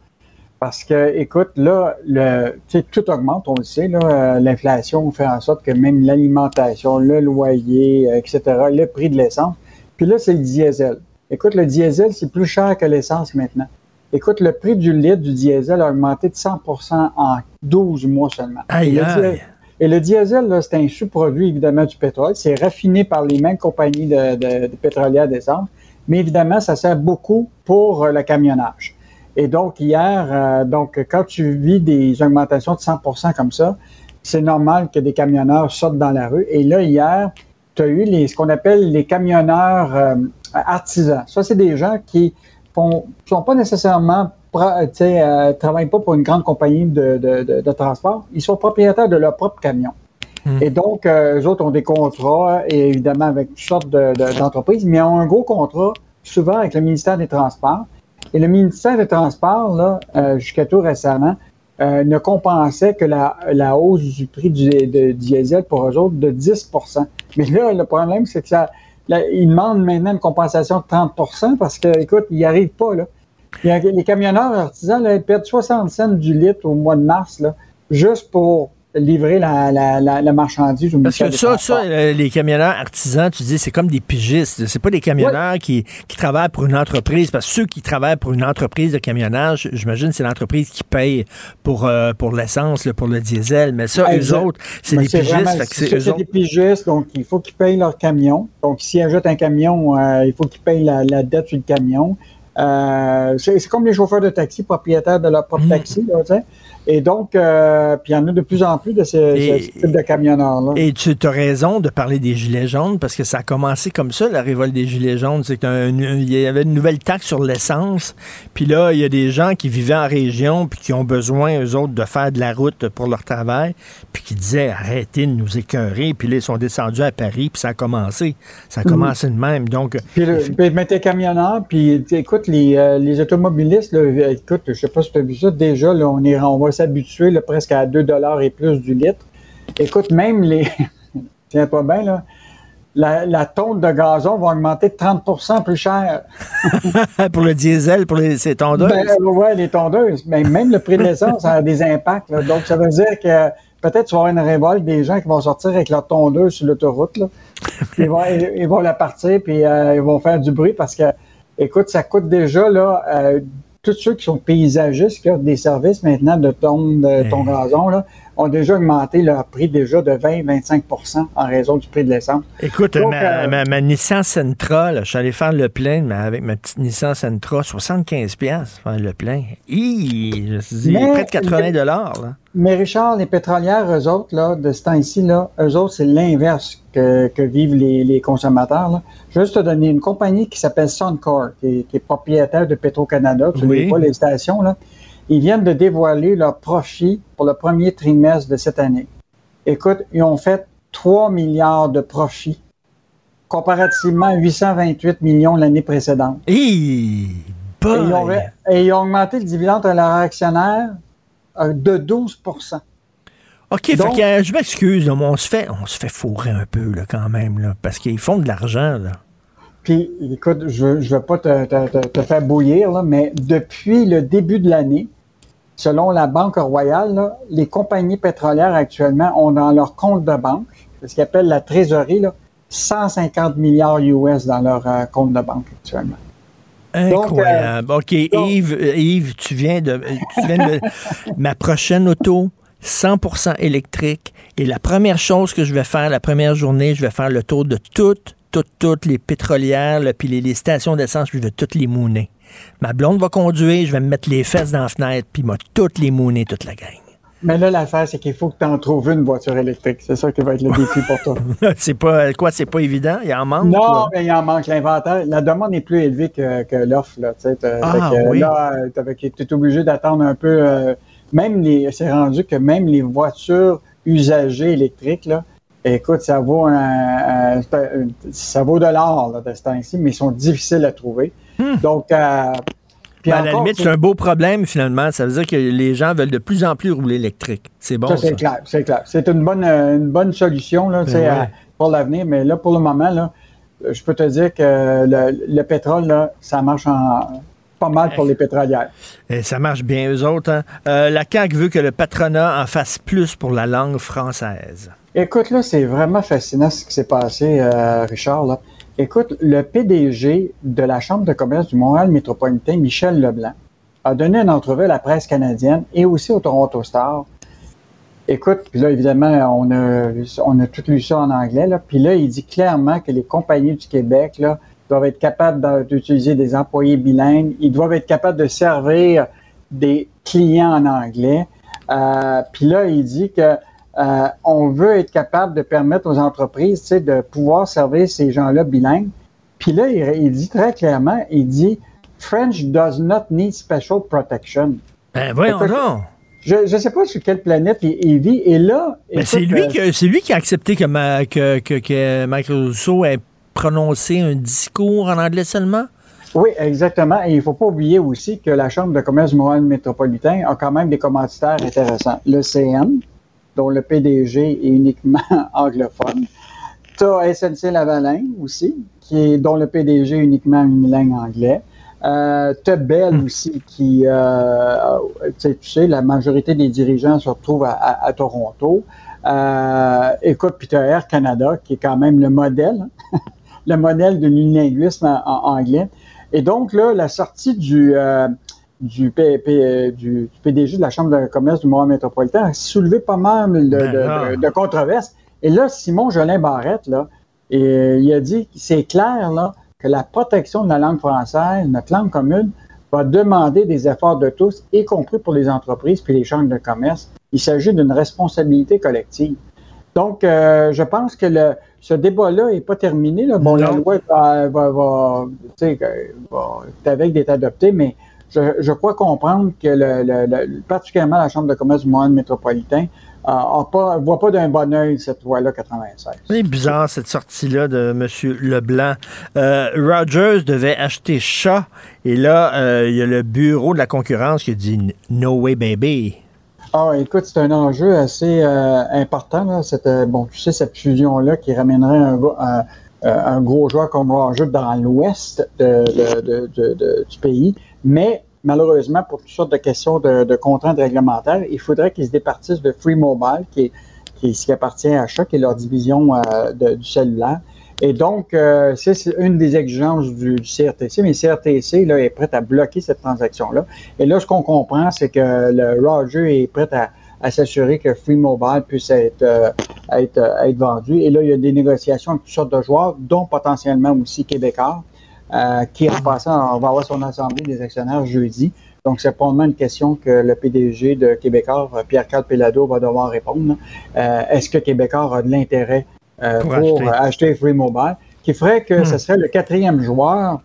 Parce que, écoute, là, le, tout augmente, on le sait. euh, L'inflation fait en sorte que même l'alimentation, le loyer, etc., le prix de l'essence. Puis là, c'est le diesel. Écoute, le diesel, c'est plus cher que l'essence maintenant. Écoute, le prix du litre du diesel a augmenté de 100% en 12 mois seulement. Aïe, aïe. Et le diesel, c'est un sous-produit évidemment du pétrole. C'est raffiné par les mêmes compagnies de, de- de pétrolières. Mais évidemment, ça sert beaucoup pour euh, le camionnage. Et donc, hier, euh, donc, quand tu vis des augmentations de 100% comme ça, c'est normal que des camionneurs sortent dans la rue. Et là, hier, tu as eu les, ce qu'on appelle les camionneurs euh, artisans. Ça, c'est des gens qui ne sont pas nécessairement, sais, euh, travaillent pas pour une grande compagnie de, de- de- de transport. Ils sont propriétaires de leur propre camion. Et donc, euh, eux autres ont des contrats, et évidemment, avec toutes sortes de- de- d'entreprises, mais ont un gros contrat, souvent avec le ministère des Transports. Et le ministère des Transports, là, euh, jusqu'à tout récemment, euh, ne compensait que la, la hausse du prix du de diesel pour eux autres de 10% Mais là, le problème, c'est que ça, là, ils demandent maintenant une compensation de 30% parce que, écoute, ils n'y arrivent pas, là. Les camionneurs artisans, là, ils perdent 60 cents du litre au mois de mars, là, juste pour livrer la, la, la, la marchandise au Parce que ça, ça, euh, les camionneurs artisans, tu dis, c'est comme des pigistes. C'est pas des camionneurs qui, qui travaillent pour une entreprise. Parce que ceux qui travaillent pour une entreprise de camionnage, j'imagine, c'est l'entreprise qui paye pour, euh, pour l'essence, pour le diesel. Mais ça, eux Exact. autres, c'est des pigistes. c'est eux des pigistes, donc il faut qu'ils payent leur camion. Donc, s'ils ajoutent un camion, euh, il faut qu'ils payent la, la dette sur le camion. Euh, c'est comme les chauffeurs de taxi, propriétaires de leur propre Mm. taxi. Là, tu sais. Et donc, euh, puis il y en a de plus en plus de ces, Et- ce type de camionneurs-là. Et tu as raison de parler des gilets jaunes parce que ça a commencé comme ça, la révolte des gilets jaunes. C'est qu'il y avait une nouvelle taxe sur l'essence. Puis là, il y a des gens qui vivaient en région puis qui ont besoin, eux autres, de faire de la route pour leur travail. Puis qui disaient arrêtez de nous écœurer. Puis là, ils sont descendus à Paris puis ça a commencé. Ça a Mhm. commencé de même. Donc, Puis, le, puis mettre les camionneurs, puis écoute, les, euh, les automobilistes, là, euh, écoute, je sais pas si tu as vu ça, déjà, là, on, est, on va s'habituer là, presque à 2 et plus du litre. Écoute, même les. [LAUGHS] Tiens pas bien, là. La, la tonte de gazon va augmenter de 30% plus cher. [LAUGHS] pour le diesel, pour les, ces tondeuses? Ben, ouais, les tondeuses. Mais même le prix de l'essence a des impacts. là. Donc, ça veut dire que peut-être tu vas avoir une révolte des gens qui vont sortir avec leur tondeuse sur l'autoroute. là. Ils, vont, ils, ils vont la partir, puis euh, ils vont faire du bruit parce que, écoute, ça coûte déjà, là, euh, tous ceux qui sont paysagistes, qui offrent des services maintenant de tonnes de ton gazon, là, ont déjà augmenté leur prix déjà de 20-25% en raison du prix de l'essence. Écoute, Donc, ma, euh, ma- ma Nissan Sentra, là, je suis allé faire le plein mais avec ma petite Nissan Sentra, 75 pièces faire le plein. Hi, je me suis dit, près de 80 dollars. Mais Richard, les pétrolières, eux autres, là, de ce temps-ci, là, eux autres, c'est l'inverse que, que vivent les, les consommateurs. Là. Je vais juste te donner une compagnie qui s'appelle Suncor, qui est, qui est propriétaire de Petro-Canada. Tu Oui. ne pas les stations, là. Ils viennent de dévoiler leur profit pour le premier trimestre de cette année. Écoute, ils ont fait 3 milliards de profits, comparativement à 828 millions l'année précédente. Et ils, ont, et ils ont augmenté le dividende à leurs actionnaires euh, de 12% OK, Donc- fait que, euh, je m'excuse, on se fait on se fait fourrer un peu là, quand même, là, parce qu'ils font de l'argent. là. Puis, écoute, je ne veux pas te, te- te- te faire bouillir, là, mais depuis le début de l'année, selon la Banque Royale, là, les compagnies pétrolières actuellement ont dans leur compte de banque, ce qu'ils appellent la trésorerie, là, 150 milliards US dans leur euh, compte de banque actuellement. Donc, Incroyable. OK, Yves, euh, Yves, tu viens de. Tu viens de [LAUGHS] ma prochaine auto. 100% électrique. Et la première chose que je vais faire, la première journée, je vais faire le tour de toutes, toutes, toutes les pétrolières, là, puis les, les stations d'essence, puis je vais toutes les mouner. Ma blonde va conduire, je vais me mettre les fesses dans la fenêtre, puis m'a toutes les mouner, toute la gang. Mais là, l'affaire, c'est qu'il faut que tu en trouves une voiture électrique. C'est ça qui va être le défi pour toi. [LAUGHS] c'est pas quoi, c'est pas évident? Il en manque. Non, mais il en manque. L'inventaire, la demande est plus élevée que, que l'offre. Là, ah, oui. là, tu es obligé d'attendre un peu. Euh, même les, c'est rendu que même les voitures usagées électriques, là, écoute, ça vaut un, ça vaut de l'or de ce temps-ci, mais ils sont difficiles à trouver. Hmm. Donc, euh, ben, à la limite, c'est un beau problème finalement. Ça veut dire que les gens veulent de plus en plus rouler électrique. C'est bon. Ça, c'est clair, c'est clair. C'est une bonne, une bonne solution là, ben pour l'avenir, mais là, pour le moment, là, je peux te dire que le, pétrole, là, ça marche en, pas mal pour les pétrolières. Et ça marche bien, eux autres. Hein. Euh, la CAQ veut que le patronat en fasse plus pour la langue française. Écoute, là, c'est vraiment fascinant ce qui s'est passé, euh, Richard. Écoute, le PDG de la Chambre de commerce du Montréal métropolitain, Michel Leblanc, a donné une entrevue à la presse canadienne et aussi au Toronto Star. Écoute, puis là, évidemment, on a, tout lu ça en anglais. Puis là, il dit clairement que les compagnies du Québec, doivent être capables d'utiliser des employés bilingues. Ils doivent être capables de servir des clients en anglais. Euh, puis là, il dit que euh, on veut être capable de permettre aux entreprises de pouvoir servir ces gens-là bilingues. Puis là, il, dit très clairement, il dit French does not need special protection. Ben voyons donc. Je ne sais pas sur quelle planète il, vit. Et là. Ben, c'est lui, euh, qui, lui qui a accepté que, que, que, que Michael Rousseau ait prononcé un discours en anglais seulement? Oui, exactement. Et il ne faut pas oublier aussi que la Chambre de commerce du Montréal métropolitain a quand même des commanditaires intéressants. Le CN, dont le PDG est uniquement [LAUGHS] anglophone. Tu as SNC Lavalin aussi, qui est, dont le PDG est uniquement unilingue anglais. Euh, tu as Bell hmm. aussi, qui, euh, tu sais, la majorité des dirigeants se retrouvent à, Toronto. Euh, écoute, puis tu as Air Canada, qui est quand même le modèle, [LAUGHS] le modèle de l'unilinguisme en, anglais. Et donc, là, la sortie du, euh, du, du, PDG de la Chambre de commerce du Montréal métropolitain a soulevé pas mal de, ben de, controverses. Et là, Simon Jolin Barrette, là, et, il a dit c'est clair là, que la protection de la langue française, notre langue commune, va demander des efforts de tous, y compris pour les entreprises puis les chambres de commerce. Il s'agit d'une responsabilité collective. Donc, euh, je pense que le, ce débat-là n'est pas terminé. Là. Bon, la loi va, va, va, va, avec d'être adoptée, mais je, crois comprendre que le, particulièrement la Chambre de commerce du Montréal métropolitain ne pas, voit pas d'un bon oeil cette loi-là 96. C'est bizarre cette sortie-là de M. Leblanc. Euh, Rogers devait acheter chat et là, euh, il y a le bureau de la concurrence qui dit No way baby. Ah, écoute, c'est un enjeu assez euh, important. Là, cette, bon, tu sais, cette fusion-là qui ramènerait un, un, gros joueur comme Rogers dans l'ouest du pays. Mais malheureusement, pour toutes sortes de questions de, contraintes réglementaires, il faudrait qu'ils se départissent de Free Mobile, qui, qui, qui appartient à Choc, qui est leur division euh, du cellulaire. Et donc, euh, c'est une des exigences du, CRTC, mais le CRTC là, est prêt à bloquer cette transaction-là. Et là, ce qu'on comprend, c'est que le Roger est prêt à, s'assurer que Free Mobile puisse être, euh, être, être vendu. Et là, il y a des négociations avec toutes sortes de joueurs, dont potentiellement aussi Québécois. Euh, qui en passant, on va avoir son assemblée des actionnaires jeudi. Donc, c'est probablement une question que le PDG de Québécois, Pierre-Carl Pelado, va devoir répondre. Euh, est-ce que Québécois a de l'intérêt euh, pour, acheter. Free Mobile, qui ferait que ce hmm. serait le quatrième joueur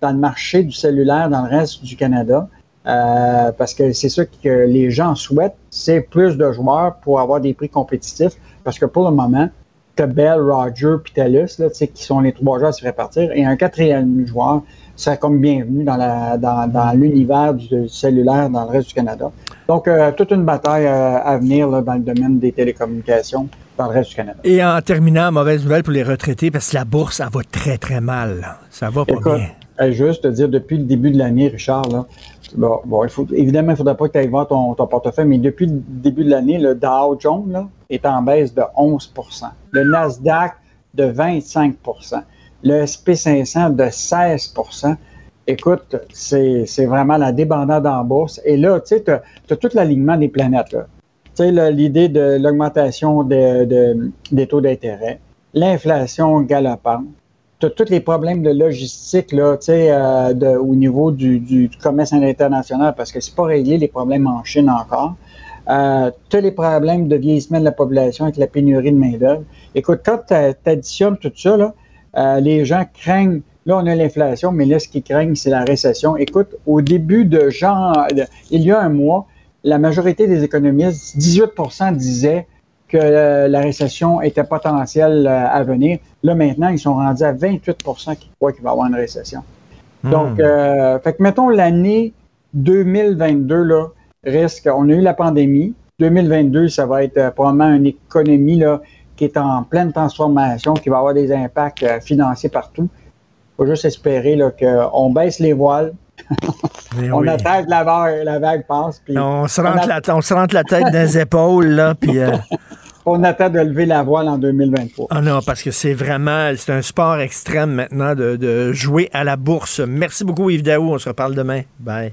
dans le marché du cellulaire dans le reste du Canada? parce que c'est ça que les gens souhaitent, c'est plus de joueurs pour avoir des prix compétitifs. Parce que pour le moment, Bell, Roger, puis Telus, qui sont les trois joueurs à se répartir, et un quatrième joueur serait comme bienvenu dans, la, dans, l'univers du cellulaire dans le reste du Canada. Donc, euh, toute une bataille euh, à venir dans le domaine des télécommunications dans le reste du Canada. Et en terminant, mauvaise nouvelle pour les retraités, parce que la bourse, ça va très, très mal. Ça va pas bien. juste te dire, depuis le début de l'année, Richard, là, Bon, il faut, évidemment, il ne faudrait pas que tu ailles voir ton, portefeuille, mais depuis le début de l'année, le Dow Jones est en baisse de 11% le Nasdaq de 25% le SP500 de 16% Écoute, c'est vraiment la débandade en bourse. Et là, tu sais, tu as, tout l'alignement des planètes. Tu sais, l'idée de l'augmentation des taux d'intérêt, l'inflation galopante, tous les problèmes de logistique là, euh, au niveau du, du, commerce international parce que c'est pas réglé les problèmes en Chine encore. Tous les problèmes de vieillissement de la population avec la pénurie de main-d'œuvre. Écoute, quand tu additionnes tout ça, là, euh, les gens craignent. Là, on a l'inflation, mais là, ce qu'ils craignent, c'est la récession. Écoute, au début de genre, il y a un mois, la majorité des économistes, 18% disaient que euh, la récession était potentielle euh, à venir. Là, maintenant, ils sont rendus à 28% qui croient qu'il va y avoir une récession. Hmm. Donc, fait que mettons l'année 2022, là, risque, on a eu la pandémie. 2022, ça va être euh, probablement une économie là, qui est en pleine transformation, qui va avoir des impacts euh, financiers partout. Il faut juste espérer qu'on baisse les voiles. [LAUGHS] On oui. attend que la vague, la vague passe. puis On se on rentre, a- la, on se rentre la tête dans les épaules, là, puis... euh, [LAUGHS] on attend de lever la voile en 2023. Ah non, parce que c'est vraiment, c'est un sport extrême maintenant de, de jouer à la bourse. Merci beaucoup Yves Daou, on se reparle demain. Bye.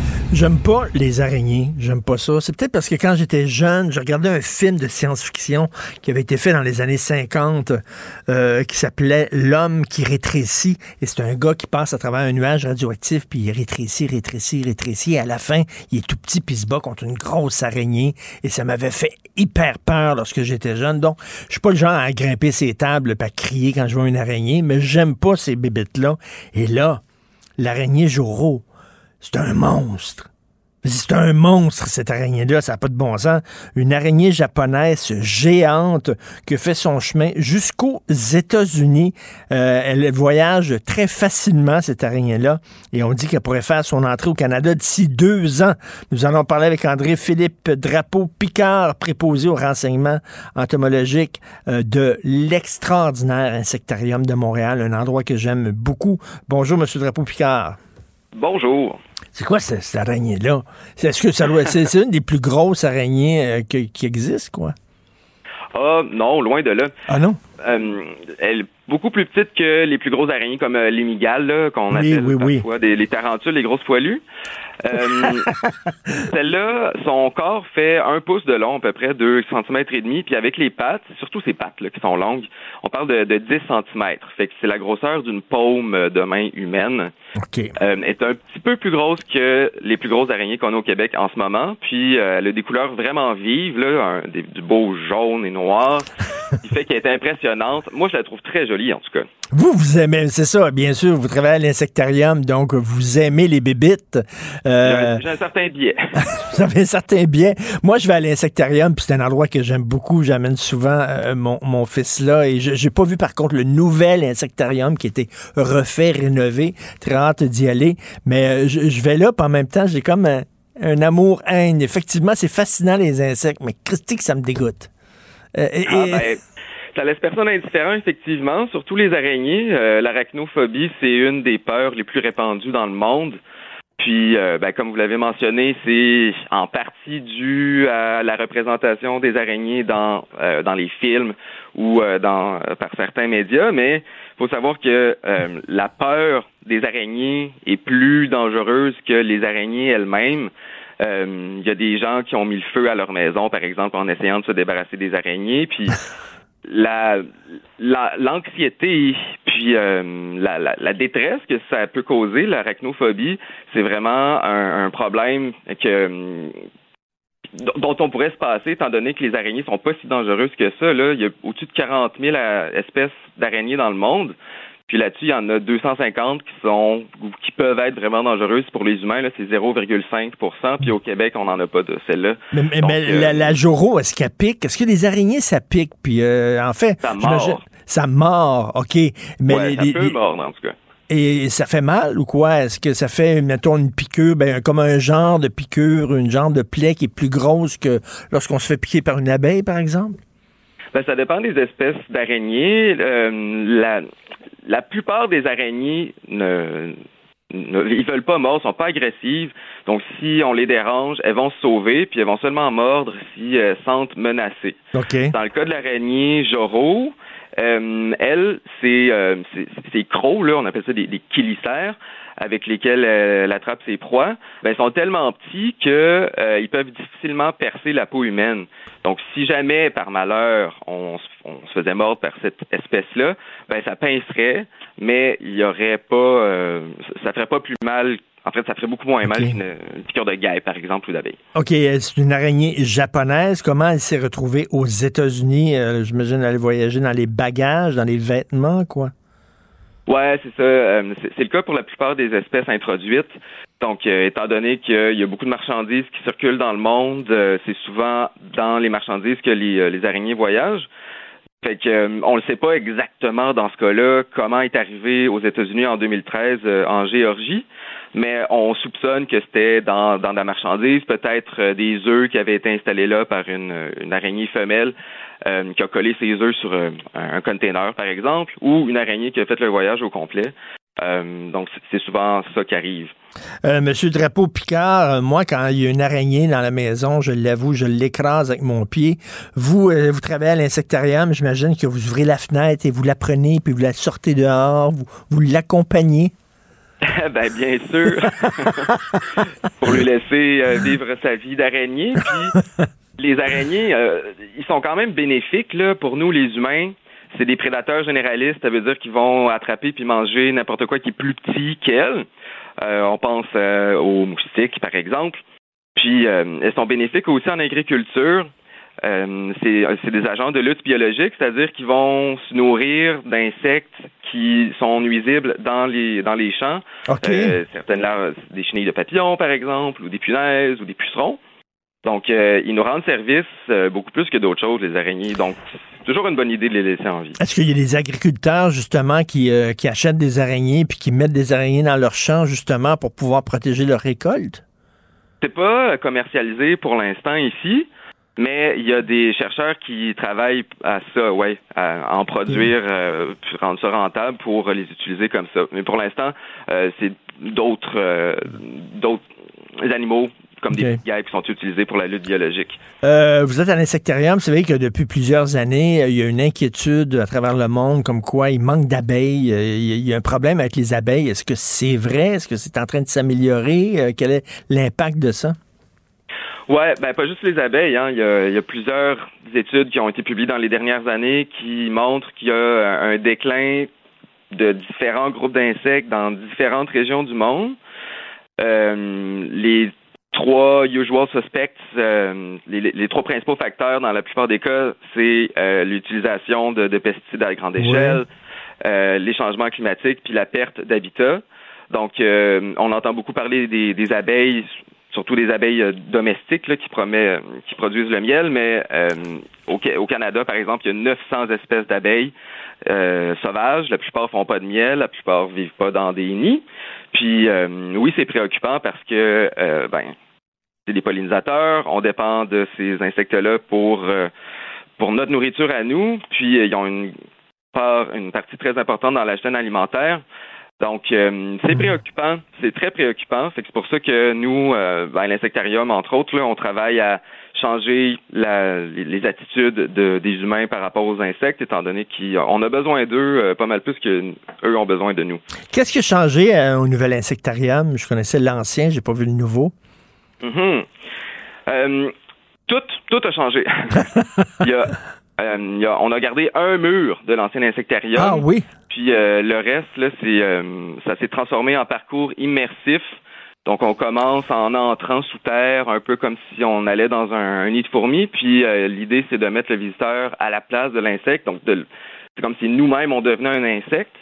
J'aime pas les araignées, j'aime pas ça. C'est peut-être parce que quand j'étais jeune, je regardais un film de science-fiction qui avait été fait dans les années 50 euh, qui s'appelait L'homme qui rétrécit. Et c'est un gars qui passe à travers un nuage radioactif, puis il rétrécit, rétrécit, rétrécit. Et à la fin, il est tout petit, puis il se bat contre une grosse araignée. Et ça m'avait fait hyper peur lorsque j'étais jeune. Donc, je suis pas le genre à grimper ces tables à crier quand je vois une araignée, mais j'aime pas ces bébites-là. Et là, l'araignée Joro, c'est un monstre. C'est un monstre, cette araignée-là, ça n'a pas de bon sens. Une araignée japonaise géante qui fait son chemin jusqu'aux États-Unis. Euh, elle voyage très facilement, cette araignée-là, et on dit qu'elle pourrait faire son entrée au Canada d'ici deux ans. Nous allons parler avec André-Philippe Drapeau-Picard, préposé au renseignement entomologique euh, de l'extraordinaire insectarium de Montréal, un endroit que j'aime beaucoup. Bonjour, Monsieur Drapeau-Picard. Bonjour. C'est quoi cette, cette araignée-là? C'est- Est-ce que ça doit c'est, une des plus grosses araignées euh, que- qui existent, quoi? Ah, non, loin de là. Ah non? Euh, elle est beaucoup plus petite que les plus grosses araignées comme euh, les migales, qu'on Oui, appelle oui, oui. parfois des, les tarentules, les grosses poilues. Euh, [LAUGHS] Celle-là, son corps fait un pouce de long, à peu près 2 cm et demi, puis avec les pattes, surtout ses pattes là, qui sont longues, on parle de, de 10 cm. Fait que c'est la grosseur d'une paume de main humaine. OK. Euh, est un petit peu plus grosse que les plus grosses araignées qu'on a au Québec en ce moment. Puis euh, elle a des couleurs vraiment vives, là, un- des- du beau jaune et noir, qui fait qu'elle est impressionnante. Moi, je la trouve très jolie, en tout cas. Vous, vous aimez, c'est ça, bien sûr, vous travaillez à l'insectarium, donc vous aimez les bébites. J'ai Euh, un- J'ai un certain biais. [LAUGHS] vous avez un certain bien. Moi, je vais à l'insectarium, puis c'est un endroit que j'aime beaucoup. J'amène souvent euh, mon, mon fils là. Et je j'ai pas vu, par contre, le nouvel insectarium qui était refait, rénové. Très hâte d'y aller. Mais euh, je, je vais là, puis en même temps, j'ai comme un, un amour-haine. Effectivement, c'est fascinant, les insectes, mais Christy, que ça me dégoûte. Euh, et- Ah, ben, ça laisse personne indifférent, effectivement. Surtout les araignées. Euh, L'arachnophobie, c'est une des peurs les plus répandues dans le monde. Puis, euh, ben, comme vous l'avez mentionné, c'est en partie dû à la représentation des araignées dans euh, dans les films ou euh, dans par certains médias. Mais faut savoir que la peur des araignées est plus dangereuse que les araignées elles-mêmes. Euh, Il y a des gens qui ont mis le feu à leur maison, par exemple, en essayant de se débarrasser des araignées. Puis [LAUGHS] la la- l'anxiété puis euh, la, la, la détresse que ça peut causer l'arachnophobie c'est vraiment un, un problème que dont on pourrait se passer étant donné que les araignées sont pas si dangereuses que ça là il y a au-dessus de 40 000 à- espèces d'araignées dans le monde puis là-dessus, il y en a 250 qui sont qui peuvent être vraiment dangereuses pour les humains. Là, c'est 0,5% Puis au Québec, on n'en a pas de celle-là. Mais, mais- Donc, mais euh, la, la Joro, est-ce qu'elle pique? Est-ce que les araignées, ça pique? Puis, euh, en fait, Ça mord. Ça mord, OK. Mais ouais, les- ça les- peut les- mordre, en tout cas. Et ça fait mal ou quoi? Est-ce que ça fait, mettons, une piqûre, ben, comme un genre de piqûre, une genre de plaie qui est plus grosse que lorsqu'on se fait piquer par une abeille, par exemple? Ben, ça dépend des espèces d'araignées. Euh, la, la plupart des araignées ne, ne, ils veulent pas mordre, sont pas agressives. Donc, si on les dérange, elles vont se sauver, puis elles vont seulement mordre si elles sentent menacées. OK. Dans le cas de l'araignée Joro, euh, elle, c'est euh, c'est- ces crocs, là, on appelle ça des, des avec lesquels euh, elle attrape ses proies, ben, sont tellement petits que euh, ils peuvent difficilement percer la peau humaine. Donc, si jamais, par malheur, on, se- on se faisait mordre par cette espèce-là, ben, ça pincerait, mais il y aurait pas, euh, ça ferait pas plus mal. En fait, ça ferait beaucoup moins mal qu'une une piqûre de guêpe, par exemple, ou d'abeille. OK, euh, c'est une araignée japonaise. Comment elle s'est retrouvée aux États-Unis? Euh, J'imagine elle voyager dans les bagages, dans les vêtements, quoi. Ouais, c'est ça. Euh, c'est le cas pour la plupart des espèces introduites. Donc, euh, étant donné qu'il y a beaucoup de marchandises qui circulent dans le monde, euh, c'est souvent dans les marchandises que les, les araignées voyagent. Fait que on ne sait pas exactement dans ce cas-là comment est arrivé aux États-Unis en 2013 euh, en Géorgie, mais on soupçonne que c'était dans, dans de la marchandise, peut-être des œufs qui avaient été installés là par une, une araignée femelle euh, qui a collé ses œufs sur euh, un, container, par exemple, ou une araignée qui a fait le voyage au complet. Euh, donc, c'est- souvent ça qui arrive. Monsieur Drapeau Picard, moi, quand il y a une araignée dans la maison, je l'avoue, je l'écrase avec mon pied. Vous, vous travaillez à l'insectarium, j'imagine que vous ouvrez la fenêtre et vous la prenez, puis vous la sortez dehors, vous, vous l'accompagnez? [LAUGHS] ben bien sûr, [LAUGHS] pour lui laisser vivre sa vie d'araignée. Puis [LAUGHS] les araignées, euh, ils sont quand même bénéfiques là pour nous les humains. C'est des prédateurs généralistes, ça veut dire qu'ils vont attraper puis manger n'importe quoi qui est plus petit qu'elles. Euh, on pense euh, aux moustiques, par exemple. Puis elles sont bénéfiques aussi en agriculture. Euh, c'est des agents de lutte biologique, c'est-à-dire qu'ils vont se nourrir d'insectes qui sont nuisibles dans les dans les champs. OK. Euh, certaines larves, des chenilles de papillons, par exemple, ou des punaises, ou des pucerons. Donc, euh, ils nous rendent service euh, beaucoup plus que d'autres choses, les araignées. Donc, c'est toujours une bonne idée de les laisser en vie. Est-ce qu'il y a des agriculteurs, justement, qui, euh, qui achètent des araignées puis qui mettent des araignées dans leur champ, justement, pour pouvoir protéger leur récolte? C'est pas euh, commercialisé pour l'instant ici, mais il y a des chercheurs qui travaillent à ça, ouais, à en produire, euh, puis rendre ça rentable pour les utiliser comme ça. Mais pour l'instant, euh, c'est d'autres euh, d'autres animaux comme des guêpes qui sont utilisés pour la lutte biologique. Euh, vous êtes à l'insectarium, c'est vrai que depuis plusieurs années, euh, il y a une inquiétude à travers le monde comme quoi il manque d'abeilles. Euh, Il y a- un problème avec les abeilles. Est-ce que c'est vrai? Est-ce que c'est en train de s'améliorer? Quel est l'impact de ça? Ouais, ben pas juste les abeilles. Hein. Il, y a, il y a plusieurs études qui ont été publiées dans les dernières années qui montrent qu'il y a un déclin de différents groupes d'insectes dans différentes régions du monde. Euh, les trois usual suspects, euh, les, les trois principaux facteurs dans la plupart des cas, c'est euh, l'utilisation de, de pesticides à grande échelle, euh, les changements climatiques, puis la perte d'habitat. Donc, euh, on entend beaucoup parler des, des abeilles, surtout des abeilles euh, domestiques là, qui, promet, qui produisent le miel, mais euh, au, au Canada, par exemple, il y a 900 espèces d'abeilles euh, sauvages. La plupart font pas de miel, la plupart vivent pas dans des nids. Puis, euh, oui, c'est préoccupant parce que, euh, ben, des pollinisateurs. On dépend de ces insectes-là pour euh, pour notre nourriture à nous. Puis, euh, ils ont une part, une partie très importante dans la chaîne alimentaire. Donc, euh, c'est préoccupant, c'est très préoccupant. C'est pour ça que nous, euh, ben, à l'insectarium, entre autres, là, on travaille à changer la, les, attitudes de, des humains par rapport aux insectes, étant donné qu'on a besoin d'eux euh, pas mal plus que eux ont besoin de nous. Qu'est-ce qui a changé au nouvel insectarium? Je connaissais l'ancien, j'ai pas vu le nouveau. Mhm. Euh, tout, tout a changé. [LAUGHS] il y a, euh, il y a- on a gardé un mur de l'ancien insectarium. Ah oui? Puis euh, le reste, là, c'est, ça s'est transformé en parcours immersif. Donc, on commence en entrant sous terre, un peu comme si on allait dans un, un nid de fourmis. Puis, euh, l'idée, c'est de mettre le visiteur à la place de l'insecte. Donc, c'est comme si nous-mêmes, on devenait un insecte.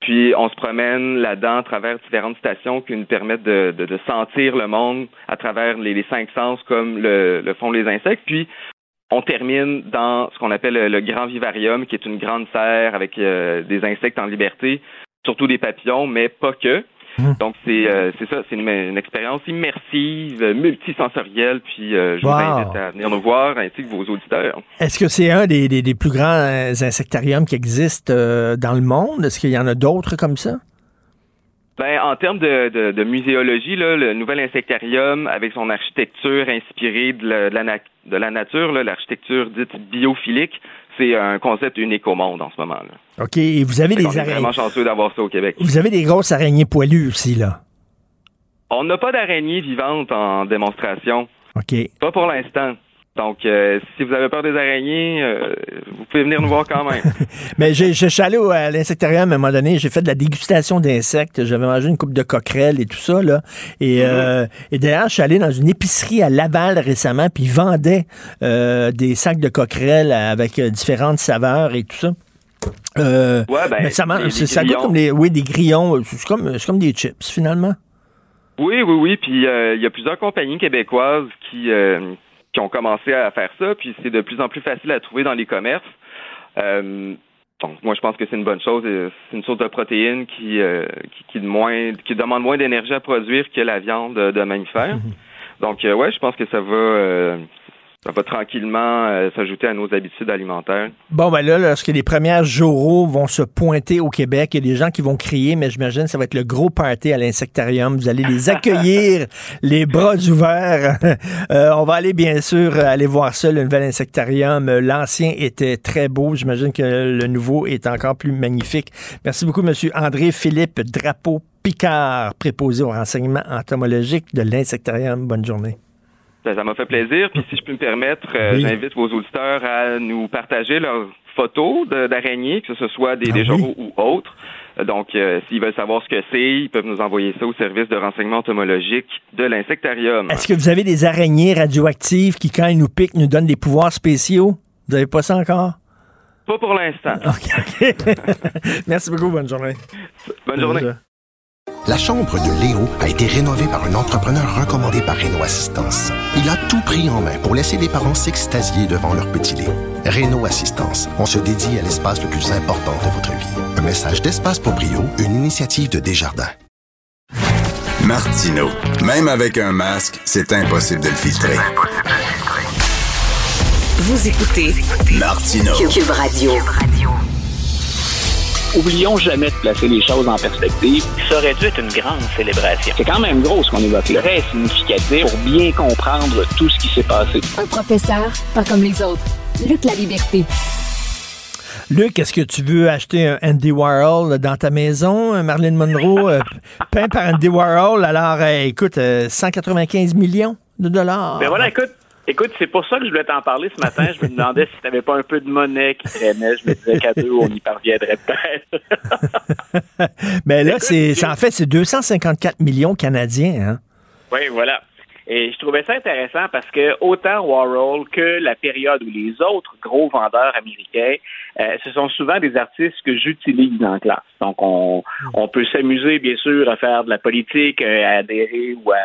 Puis, on se promène là-dedans à travers différentes stations qui nous permettent de, sentir le monde à travers les, cinq sens comme le, le font les insectes. Puis, on termine dans ce qu'on appelle le, le grand vivarium, qui est une grande serre avec euh, des insectes en liberté, surtout des papillons, mais pas que. Donc, c'est euh, c'est ça, c'est une, une expérience immersive, euh, multisensorielle, puis euh, je Wow. vous invite à venir nous voir, ainsi que vos auditeurs. Est-ce que c'est un des, des- des plus grands insectariums qui existent euh, dans le monde? Est-ce qu'il y en a d'autres comme ça? Ben, en termes de, de, de muséologie, là, le nouvel insectarium, avec son architecture inspirée de la, de la, na- de la nature, l'architecture dite biophilique, c'est un concept unique au monde en ce moment. Là. OK. Et vous avez des araignées. vraiment chanceux d'avoir ça au Québec. Vous avez des grosses araignées poilues aussi, là. On n'a pas d'araignées vivantes en démonstration. OK. Pas pour l'instant. Donc, euh, si vous avez peur des araignées, euh, vous pouvez venir nous voir quand même. [LAUGHS] Mais j'ai- je suis allé au- à l'insectarium à un moment donné, j'ai fait de la dégustation d'insectes, j'avais mangé une coupe de coquerelles et tout ça, là. Et, euh, et d'ailleurs, je suis allé dans une épicerie à Laval récemment, puis ils vendaient euh, des sacs de coquerelles avec euh, différentes saveurs et tout ça. Euh, Ouais, ben, mais ça, des- c'est- des ça goûte comme des, oui, des grillons. C'est comme, c'est comme des chips, finalement. Oui, oui, oui. Puis euh, il y a plusieurs compagnies québécoises qui, euh, qui ont commencé à faire ça. Puis c'est de plus en plus facile à trouver dans les commerces. Euh, donc moi, je pense que c'est une bonne chose. Euh, C'est une source de protéines qui, euh, qui, qui, de moins, qui demande moins d'énergie à produire que la viande de, mammifères. [LAUGHS] Donc euh, ouais, je pense que ça va, ça va tranquillement euh, s'ajouter à nos habitudes alimentaires. Bon, ben là, lorsque les premières Joro vont se pointer au Québec, il y a des gens qui vont crier, mais j'imagine que ça va être le gros party à l'insectarium. Vous allez les [LAUGHS] accueillir, les bras ouverts. [LAUGHS] Euh, on va aller, bien sûr, aller voir ça, le nouvel insectarium. L'ancien était très beau. J'imagine que le nouveau est encore plus magnifique. Merci beaucoup, Monsieur André-Philippe Drapeau-Picard, préposé au renseignement entomologique de l'insectarium. Bonne journée. Ben, Ça m'a fait plaisir. Puis si je peux me permettre, euh, Oui. j'invite vos auditeurs à nous partager leurs photos d'araignées, que ce soit des, Ah des oui. journaux ou autres. Donc, euh, s'ils veulent savoir ce que c'est, ils peuvent nous envoyer ça au service de renseignement entomologique de l'insectarium. Est-ce que vous avez des araignées radioactives qui, quand ils nous piquent, nous donnent des pouvoirs spéciaux? Vous n'avez pas ça encore? Pas pour l'instant. [LAUGHS] Merci beaucoup. Bonne journée. Bonne journée. La chambre de Léo a été rénovée par un entrepreneur recommandé par Renault Assistance. Il a tout pris en main pour laisser les parents s'extasier devant leur petit Léo. Renault Assistance, on se dédie à l'espace le plus important de votre vie. Un message d'espace pour Brio, une initiative de Desjardins. Martino. Même avec un masque, c'est impossible de le filtrer. Vous écoutez Martino. Cube Radio. Oublions jamais de placer les choses en perspective. Ça aurait dû être une grande célébration. C'est quand même gros ce qu'on évoque là. Très significatif pour bien comprendre tout ce qui s'est passé. Un professeur, pas comme les autres. Luc la liberté. Luc, est-ce que tu veux acheter un Andy Warhol dans ta maison, un Marilyn Monroe euh, [LAUGHS] peint par Andy Warhol? Alors, euh, écoute, euh, 195 millions de dollars. Ben voilà, écoute. Écoute, c'est pour ça que je voulais t'en parler ce matin. Je me demandais si t'avais pas un peu de monnaie qui traînait. Je me disais qu'à deux, on y parviendrait peut-être. Mais [LAUGHS] là, c'est, c'est- en fait, c'est 254 millions canadiens. Hein? Oui, voilà. Et je trouvais ça intéressant parce que autant Warhol que la période où les autres gros vendeurs américains, euh, ce sont souvent des artistes que j'utilise en classe. Donc, on, on peut s'amuser, bien sûr, à faire de la politique, euh, à adhérer ou à,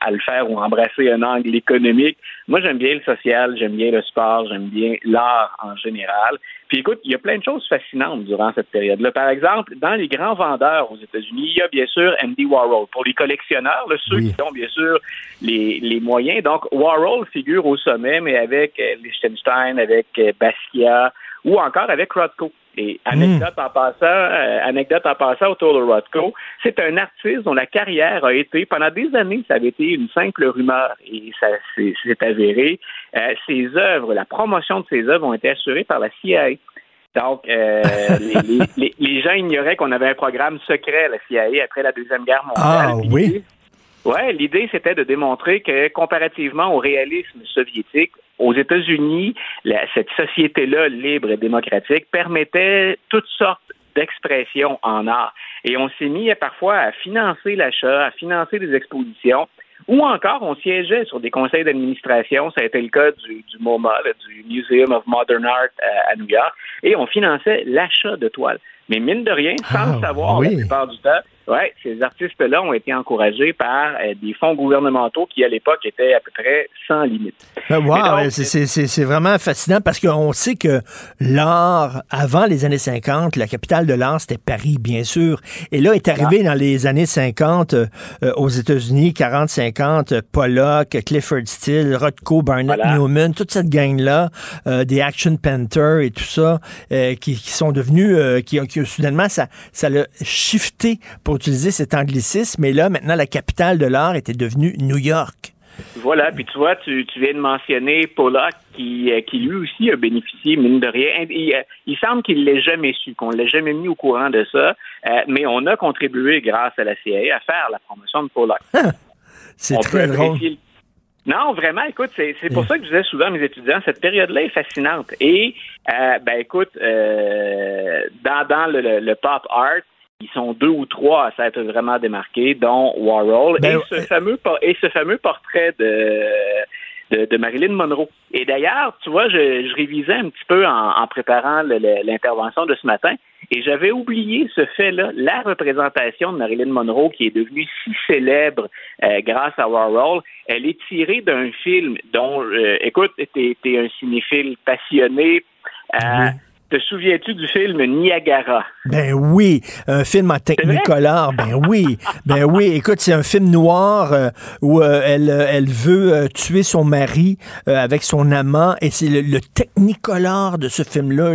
à le faire ou embrasser un angle économique. Moi, j'aime bien le social, j'aime bien le sport, j'aime bien l'art en général. Puis écoute, il y a plein de choses fascinantes durant cette période-là. Par exemple, dans les grands vendeurs aux États-Unis, il y a bien sûr Andy Warhol. Pour les collectionneurs, là, ceux qui ont bien sûr les, les moyens. Donc, Warhol figure au sommet, mais avec euh, Liechtenstein, avec euh, Basquiat ou encore avec Rothko. Et anecdote en passant, euh, anecdote en passant autour de Rothko, c'est un artiste dont la carrière a été, pendant des années, ça avait été une simple rumeur et ça s'est avéré. Euh, ses œuvres, la promotion de ses œuvres ont été assurées par la CIA. Donc, euh, [LAUGHS] les, les- les- gens ignoraient qu'on avait un programme secret à la CIA après la Deuxième Guerre mondiale. Ah Puis oui. l'idée- Ouais, l'idée c'était de démontrer que comparativement au réalisme soviétique, aux États-Unis, cette société-là libre et démocratique permettait toutes sortes d'expressions en art. Et on s'est mis parfois à financer l'achat, à financer des expositions, ou encore on siégeait sur des conseils d'administration. Ça a été le cas du, du MoMA, là, du Museum of Modern Art à, à New York, et on finançait l'achat de toiles. Mais mine de rien, sans Ah, le savoir oui. la plupart du temps, Ouais, ces artistes-là ont été encouragés par euh, des fonds gouvernementaux qui, à l'époque, étaient à peu près sans limite. Ben, wow, c'est vraiment fascinant parce qu'on sait que l'art, avant les années 50, la capitale de l'art, c'était Paris, bien sûr. Et là, est arrivé dans les années 50 euh, aux États-Unis, 40-50, Pollock, Clifford Steele, Rothko, Barnett Newman, toute cette gang-là, euh, des Action Panthers et tout ça, qui, qui, sont devenus, qui, qui soudainement, ça, ça l'a shifté pour utiliser cet anglicisme, mais là, maintenant, la capitale de l'art était devenue New York. Voilà, puis tu vois, tu, viens de mentionner Pollock qui, euh, qui lui aussi a bénéficié, mine de rien. Il, euh, il semble qu'il l'ait jamais su, qu'on l'ait jamais mis au courant de ça, euh, mais on a contribué grâce à la CIA à faire la promotion de Pollock. [LAUGHS] C'est très drôle. Non, vraiment, écoute, c'est pour ça que je disais souvent à mes étudiants, cette période-là est fascinante. Et, ben écoute, dans, dans le, pop art, ils sont deux ou trois à s'être vraiment démarqués, dont Warhol ben, et, ce fameux, et ce fameux portrait de, de, Marilyn Monroe. Et d'ailleurs, tu vois, je, révisais un petit peu en, préparant l'intervention de ce matin, et j'avais oublié ce fait-là, la représentation de Marilyn Monroe qui est devenue si célèbre euh, grâce à Warhol, elle est tirée d'un film dont, euh, écoute, t'es es un cinéphile passionné. Euh, te souviens-tu du film Niagara? Ben oui, un film en technicolor. Ben oui, ben oui. Écoute, c'est un film noir euh, où euh, elle, euh, elle veut tuer son mari avec son amant et c'est le, technicolor de ce film-là.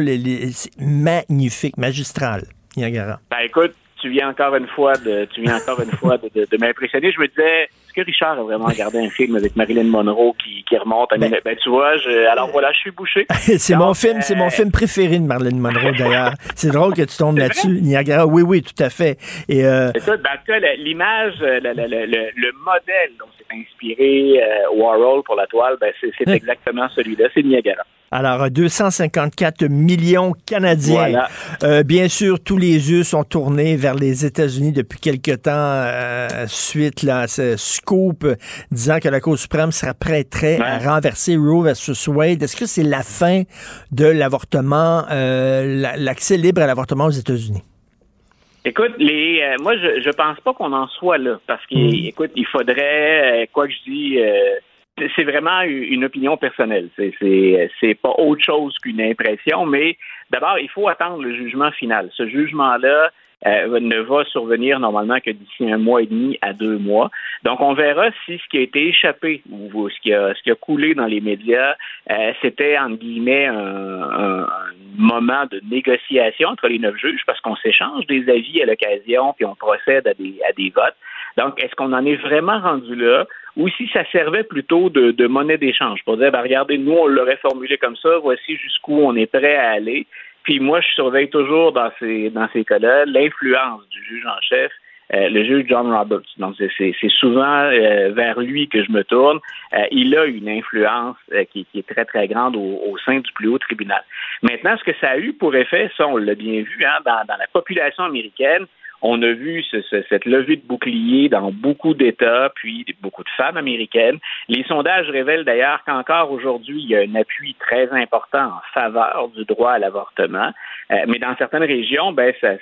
C'est magnifique, magistral. Niagara. Ben écoute, tu viens encore une fois de, tu viens encore une fois de, de, m'impressionner. Je me disais, est-ce que Richard a vraiment regardé un film avec Marilyn Monroe qui, qui remonte à ben, ben tu vois, je, alors voilà, je suis bouché. [LAUGHS] c'est mon film, c'est mon euh, film préféré de Marilyn Monroe d'ailleurs. [LAUGHS] c'est drôle que tu tombes là-dessus, Niagara. Oui, oui, tout à fait. Et euh... Ben, l'image, le, le, le, modèle dont s'est inspiré euh, Warhol pour la toile, ben, c'est exactement celui-là, c'est Niagara. Alors, 254 millions Canadiens. Euh, bien sûr, tous les yeux sont tournés vers les États-Unis depuis quelque temps, euh, suite à ce scoop disant que la Cour suprême sera prête à renverser Roe versus Wade. Est-ce que c'est la fin de l'avortement, euh, l'accès libre à l'avortement aux États-Unis? Écoute, les, moi, je, je pense pas qu'on en soit là, parce qu'écoute, mm. il faudrait, quoi que je dis, c'est vraiment une opinion personnelle. C'est pas autre chose qu'une impression, mais d'abord, il faut attendre le jugement final. Ce jugement-là euh, ne va survenir normalement que d'ici un mois et demi à deux mois. Donc, on verra si ce qui a été échappé ou ce qui a, ce qui a coulé dans les médias, euh, c'était, entre guillemets, un, moment de négociation entre les neuf juges parce qu'on s'échange des avis à l'occasion puis on procède à des, à des votes. Donc, est-ce qu'on en est vraiment rendu là ou si ça servait plutôt de, monnaie d'échange? Pour dire, ben, regardez, nous, on l'aurait formulé comme ça, voici jusqu'où on est prêt à aller. Puis moi, je surveille toujours dans ces, dans ces cas-là l'influence du juge en chef euh, le juge John Roberts. Donc, c'est souvent euh, vers lui que je me tourne. Euh, il a une influence qui, est très, très grande au, sein du plus haut tribunal. Maintenant, ce que ça a eu pour effet, ça, on l'a bien vu, hein, dans, dans la population américaine, on a vu cette levée de bouclier dans beaucoup d'États, puis beaucoup de femmes américaines. Les sondages révèlent d'ailleurs qu'encore aujourd'hui, il y a un appui très important en faveur du droit à l'avortement. Euh, mais dans certaines régions, ben, ça,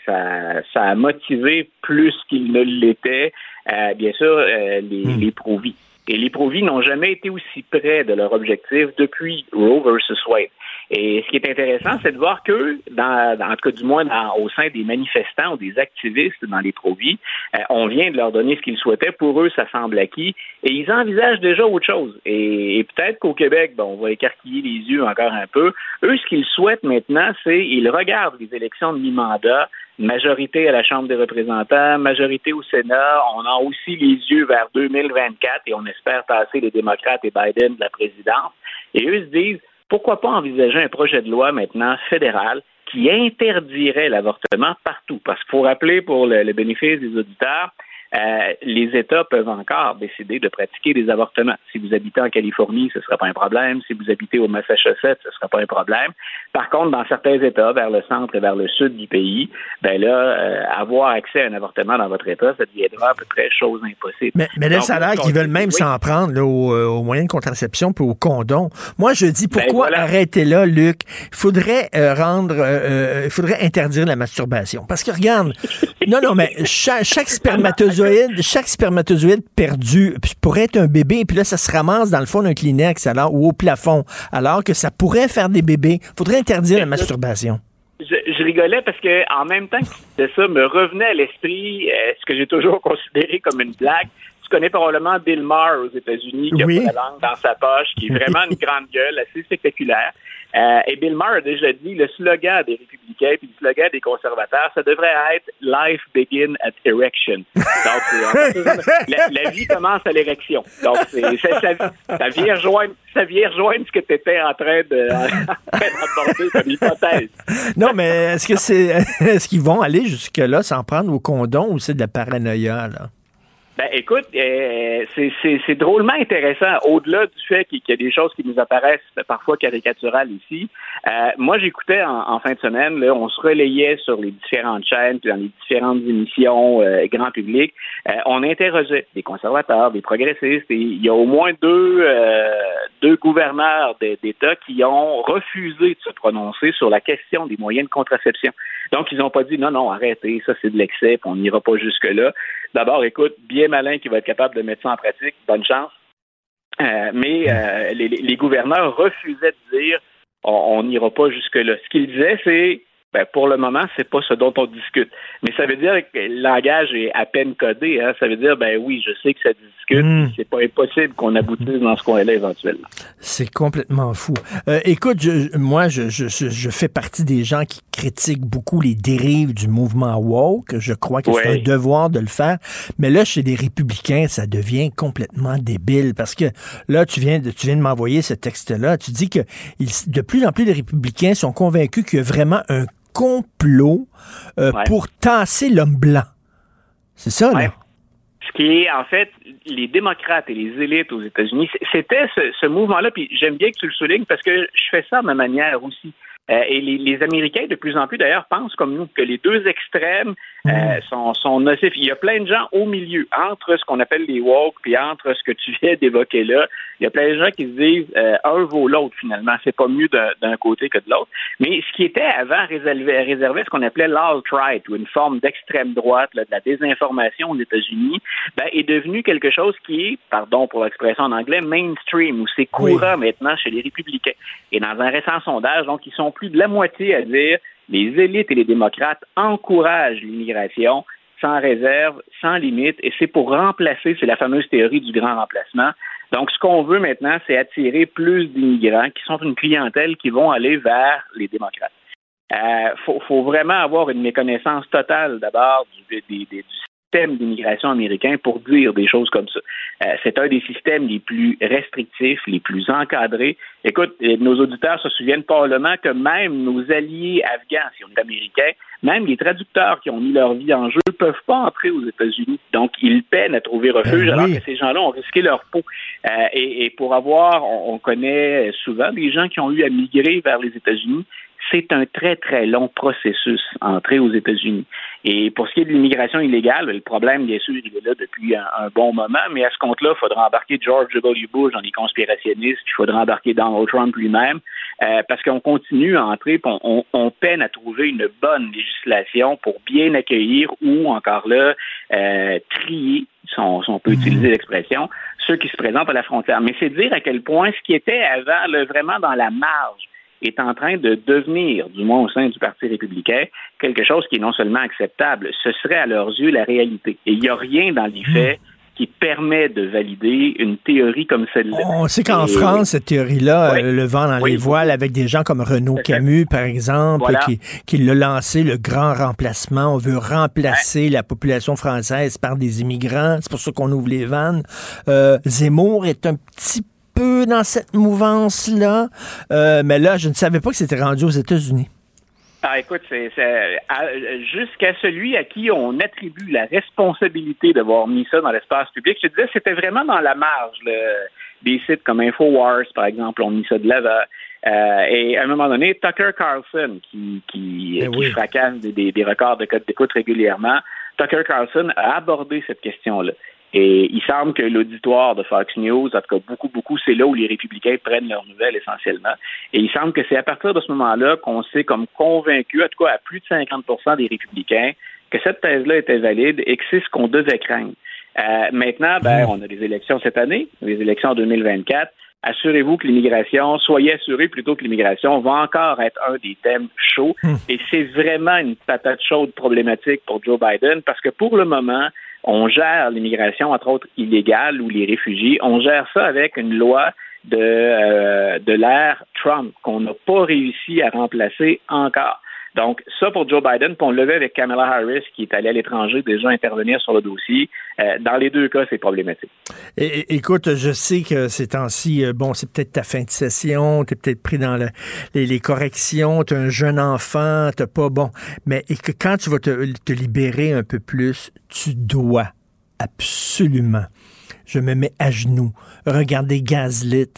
ça, a motivé plus qu'il ne l'était, euh, bien sûr, euh, les, hmm. les pro-vie. Et les pro-vie n'ont jamais été aussi près de leur objectif depuis Roe versus Wade. Et ce qui est intéressant, c'est de voir que, dans, en tout cas du moins au sein des manifestants ou des activistes dans les provis, euh, on vient de leur donner ce qu'ils souhaitaient. Pour eux, ça semble acquis. Et ils envisagent déjà autre chose. Et, peut-être qu'au Québec, bon, on va écarquiller les yeux encore un peu. Eux, ce qu'ils souhaitent maintenant, c'est ils regardent les élections de mi-mandat, majorité à la Chambre des représentants, majorité au Sénat. On a aussi les yeux vers 2024 et on espère passer les démocrates et Biden de la présidence. Et eux se disent, pourquoi pas envisager un projet de loi maintenant fédéral qui interdirait l'avortement partout? Parce qu'il faut rappeler pour le, bénéfice des auditeurs, euh, les États peuvent encore décider de pratiquer des avortements. Si vous habitez en Californie, ce ne sera pas un problème. Si vous habitez au Massachusetts, ce ne sera pas un problème. Par contre, dans certains États, vers le centre et vers le sud du pays, ben là, euh, avoir accès à un avortement dans votre État, ça deviendra à peu près chose impossible. Mais, mais là, ça a l'air qu'ils veulent même s'en prendre là, aux, euh, aux, moyens de contraception puis aux condoms. Moi, je dis Ben, pourquoi arrêter là, Luc? Il faudrait euh, rendre, euh, il faudrait interdire la masturbation. Parce que regarde, [LAUGHS] non, non, mais chaque, chaque spermatozoïde, chaque spermatozoïde perdu pourrait être un bébé, puis là, ça se ramasse dans le fond d'un Kleenex alors, ou au plafond, alors que ça pourrait faire des bébés. faudrait interdire la masturbation. Je, je, rigolais parce que en même temps que ça me revenait à l'esprit euh, ce que j'ai toujours [LAUGHS] considéré comme une blague. Tu connais probablement Bill Maher aux États-Unis qui Oui. a pas la langue dans sa poche, qui est vraiment une [LAUGHS] grande gueule, assez spectaculaire. Euh, et Bill Maher a déjà dit le slogan des républicains puis le slogan des conservateurs, ça devrait être Life begin at erection. Donc, [LAUGHS] la, la vie commence à l'érection. Donc, ça, ça vient rejoindre, ça vient rejoindre ce que tu étais en train de [LAUGHS] en train d'aborder comme hypothèse. Non, mais est-ce que c'est, [LAUGHS] est-ce qu'ils vont aller jusque-là sans prendre au condom ou c'est de la paranoïa, là? Ben, écoute, euh, c'est- drôlement intéressant. Au-delà du fait qu'il y a des choses qui nous apparaissent parfois caricaturales ici, euh, moi, j'écoutais en, fin de semaine, là, on se relayait sur les différentes chaînes, puis dans les différentes émissions euh, grand public. Euh, on interrogeait des conservateurs, des progressistes, et il y a au moins deux, euh, deux gouverneurs d'État qui ont refusé de se prononcer sur la question des moyens de contraception. Donc, ils n'ont pas dit non, non, arrêtez, ça c'est de l'excès, on n'ira pas jusque-là. D'abord, écoute, bien malin qui va être capable de mettre ça en pratique, bonne chance. Euh, mais euh, les, les gouverneurs refusaient de dire on on n'ira pas jusque-là. Ce qu'ils disaient, c'est ben, pour le moment, c'est pas ce dont on discute. Mais ça veut dire que le langage est à peine codé. Hein? Ça veut dire, ben oui, je sais que ça discute. Mm. C'est pas impossible qu'on aboutisse dans ce coin-là éventuellement. C'est complètement fou. Euh, écoute, je- moi, je, je, je- fais partie des gens qui critiquent beaucoup les dérives du mouvement woke. Je crois que c'est un devoir de le faire. Mais là, chez les républicains, ça devient complètement débile parce que là, tu viens de, tu viens de m'envoyer ce texte-là. Tu dis que de plus en plus de républicains sont convaincus qu'il y a vraiment un complot euh, Ouais. pour tasser l'homme blanc. C'est ça, là? Ce qui est, en fait, les démocrates et les élites aux États-Unis, c'était ce, ce mouvement-là, puis j'aime bien que tu le soulignes parce que je fais ça à ma manière aussi. Euh, et les, les Américains, de plus en plus d'ailleurs, pensent comme nous que les deux extrêmes euh, sont, sont nocifs. Il y a plein de gens au milieu, entre ce qu'on appelle les woke, puis entre ce que tu viens [LAUGHS] d'évoquer là. Il y a plein de gens qui se disent euh, un vaut l'autre finalement. C'est pas mieux d'un côté que de l'autre. Mais ce qui était avant réservé, réservé à ce qu'on appelait l'alt-right, ou une forme d'extrême droite, là, de la désinformation aux États-Unis, ben, est devenu quelque chose qui est, pardon pour l'expression en anglais, mainstream, ou c'est courant maintenant chez les républicains. Et dans un récent sondage, donc, ils sont plus de la moitié à dire les élites et les démocrates encouragent l'immigration sans réserve, sans limite, et c'est pour remplacer, c'est la fameuse théorie du grand remplacement. Donc, ce qu'on veut maintenant, c'est attirer plus d'immigrants qui sont une clientèle qui vont aller vers les démocrates. Il faut, faut vraiment avoir une méconnaissance totale d'abord du, du système d'immigration américain pour dire des choses comme ça. Euh, c'est un des systèmes les plus restrictifs, les plus encadrés. Écoute, euh, nos auditeurs se souviennent probablement que même nos alliés afghans, si on est américain, même les traducteurs qui ont mis leur vie en jeu peuvent pas entrer aux États-Unis. Donc, ils peinent à trouver refuge Ben alors oui. que ces gens-là ont risqué leur peau. Euh, et, et pour avoir, on, on connaît souvent des gens qui ont eu à migrer vers les États-Unis. C'est un très, très long processus entrer aux États-Unis. Et pour ce qui est de l'immigration illégale, le problème, bien sûr, il est là depuis un, un bon moment, mais à ce compte-là, il faudra embarquer George W. Bush dans les conspirationnistes, il faudra embarquer Donald Trump lui-même, euh, parce qu'on continue à entrer, on, on- on peine à trouver une bonne législation pour bien accueillir ou, encore là, euh, trier, si on, si on peut utiliser l'expression, ceux qui se présentent à la frontière. Mais c'est dire à quel point ce qui était avant, là, vraiment dans la marge, est en train de devenir, du moins au sein du Parti républicain, quelque chose qui est non seulement acceptable, ce serait à leurs yeux la réalité. Et il n'y a rien dans les faits qui permet de valider une théorie comme celle-là. On sait qu'en France, cette théorie-là, Oui. euh, le vent dans Oui. les voiles, avec des gens comme Renaud Camus, par exemple, Voilà. qui, qui l'a lancé, le grand remplacement. On veut remplacer la population française par des immigrants. C'est pour ça qu'on ouvre les vannes. Euh, Zemmour est un petit peu dans cette mouvance-là. Euh, mais là, je ne savais pas que c'était rendu aux États-Unis. Ah, écoute, c'est, jusqu'à celui à qui on attribue la responsabilité d'avoir mis ça dans l'espace public, je te disais, c'était vraiment dans la marge. le- des sites comme Infowars, par exemple, ont mis ça de l'avant. Euh, et à un moment donné, Tucker Carlson, qui, qui, qui oui. fracasse des, des- des records de code d'écoute régulièrement, Tucker Carlson a abordé cette question-là. Et il semble que l'auditoire de Fox News, en tout cas beaucoup, beaucoup, c'est là où les républicains prennent leurs nouvelles essentiellement. Et il semble que c'est à partir de ce moment-là qu'on s'est comme convaincu, en tout cas à plus de 50% des républicains, que cette thèse-là était valide et que c'est ce qu'on devait craindre. Euh, maintenant, ben, on a des élections cette année, des élections en 2024. Assurez-vous que l'immigration, soyez assurés plutôt que l'immigration va encore être un des thèmes chauds. Et c'est vraiment une patate chaude problématique pour Joe Biden parce que pour le moment, on gère l'immigration, entre autres illégale ou les réfugiés, on gère ça avec une loi de, euh, de l'ère Trump qu'on n'a pas réussi à remplacer encore. Donc, ça pour Joe Biden, puis on le avec Kamala Harris, qui est allée à l'étranger déjà intervenir sur le dossier. Euh, dans les deux cas, c'est problématique. Écoute, je sais que ces temps-ci, euh, bon, c'est peut-être ta fin de session, tu es peut-être pris dans le- les, corrections, tu un jeune enfant, t'as pas bon. Mais que quand tu vas te libérer un peu plus, tu dois absolument. Je me mets à genoux. Regardez Gaslit,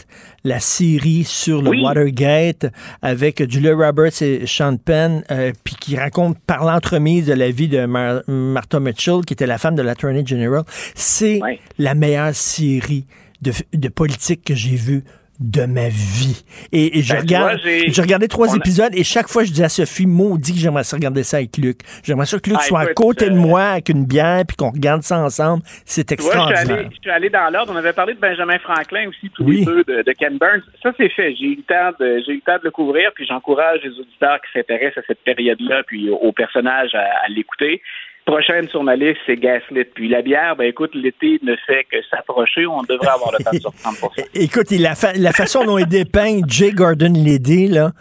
la série sur le Oui. Watergate avec Julia Roberts et Sean Penn, euh, puis qui raconte par l'entremise de la vie de Mar- Martha Mitchell, qui était la femme de l'Attorney General. C'est la meilleure série de, de politique que j'ai vue de ma vie. Et, et je Ben, regarde, vois, j'ai regardé trois a- épisodes et chaque fois je dis à Sophie, maudit que j'aimerais ça regarder ça avec Luc. J'aimerais ça que Luc Ah, soit à côté de euh, moi avec une bière puis qu'on regarde ça ensemble. C'est Tu vois, je suis, extraordinaire. allé, je suis allé dans l'ordre. On avait parlé de Benjamin Franklin aussi, tous Oui. les deux, de, de Ken Burns. Ça, c'est fait. J'ai eu le temps de, j'ai eu le temps de le couvrir, puis j'encourage les auditeurs qui s'intéressent à cette période-là, puis au personnage à, à l'écouter. Prochaine sur ma liste, c'est Gaslit. Puis la bière, ben écoute, l'été ne fait que s'approcher. On devrait avoir le temps de surprendre. [LAUGHS] Écoute, et la, fa- la façon dont il dépeint Jay Gordon Liddy, là,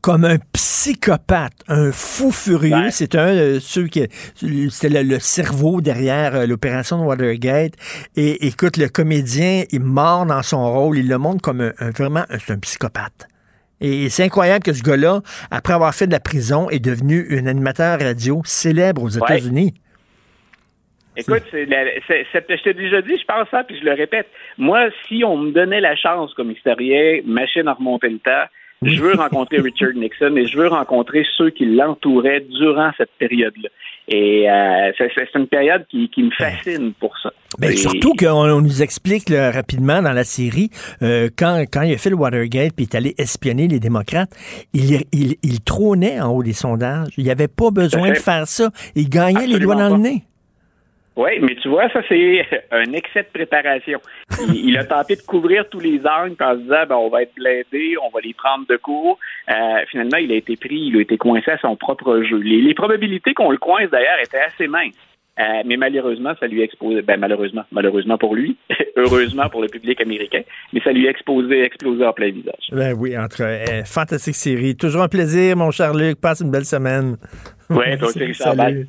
comme un psychopathe, un fou furieux. C'est un de ceux qui. C'était le, le cerveau derrière euh, l'opération de Watergate. Et écoute, le comédien, il mord dans son rôle. Il le montre comme un, un- vraiment un, c'est un psychopathe. Et c'est incroyable que ce gars-là, après avoir fait de la prison, est devenu un animateur radio célèbre aux Ouais. États-Unis. Écoute, c'est- je t'ai déjà dit, je pense ça, puis je le répète. Moi, si on me donnait la chance comme historien, machine à remonter le temps, je veux [LAUGHS] rencontrer Richard Nixon et je veux rencontrer ceux qui l'entouraient durant cette période-là. Et euh, c'est une période qui, qui me fascine pour ça. Ben, Et- surtout qu'on on nous explique là, rapidement dans la série, euh, quand, quand il a fait le Watergate puis il est allé espionner les démocrates, il, il, il trônait en haut des sondages. Il n'y avait pas besoin de faire ça. Il gagnait les doigts dans le nez. Oui, mais tu vois, ça, c'est [LAUGHS] un excès de préparation. Il, il a tenté de couvrir tous les angles en se disant, ben, on va être blindé, on va les prendre de court. Euh, finalement, il a été pris, il a été coincé à son propre jeu. Les, les probabilités qu'on le coince, d'ailleurs, étaient assez minces. Euh, mais malheureusement, ça lui a exposé, ben, malheureusement, malheureusement pour lui, [LAUGHS] heureusement pour le public américain, mais ça lui a exposé, explosé en plein visage. Ben oui, entre euh, fantastique série. Toujours un plaisir, mon cher Luc. Passe une belle semaine. Ouais, toi aussi, [LAUGHS] Richard. Salut.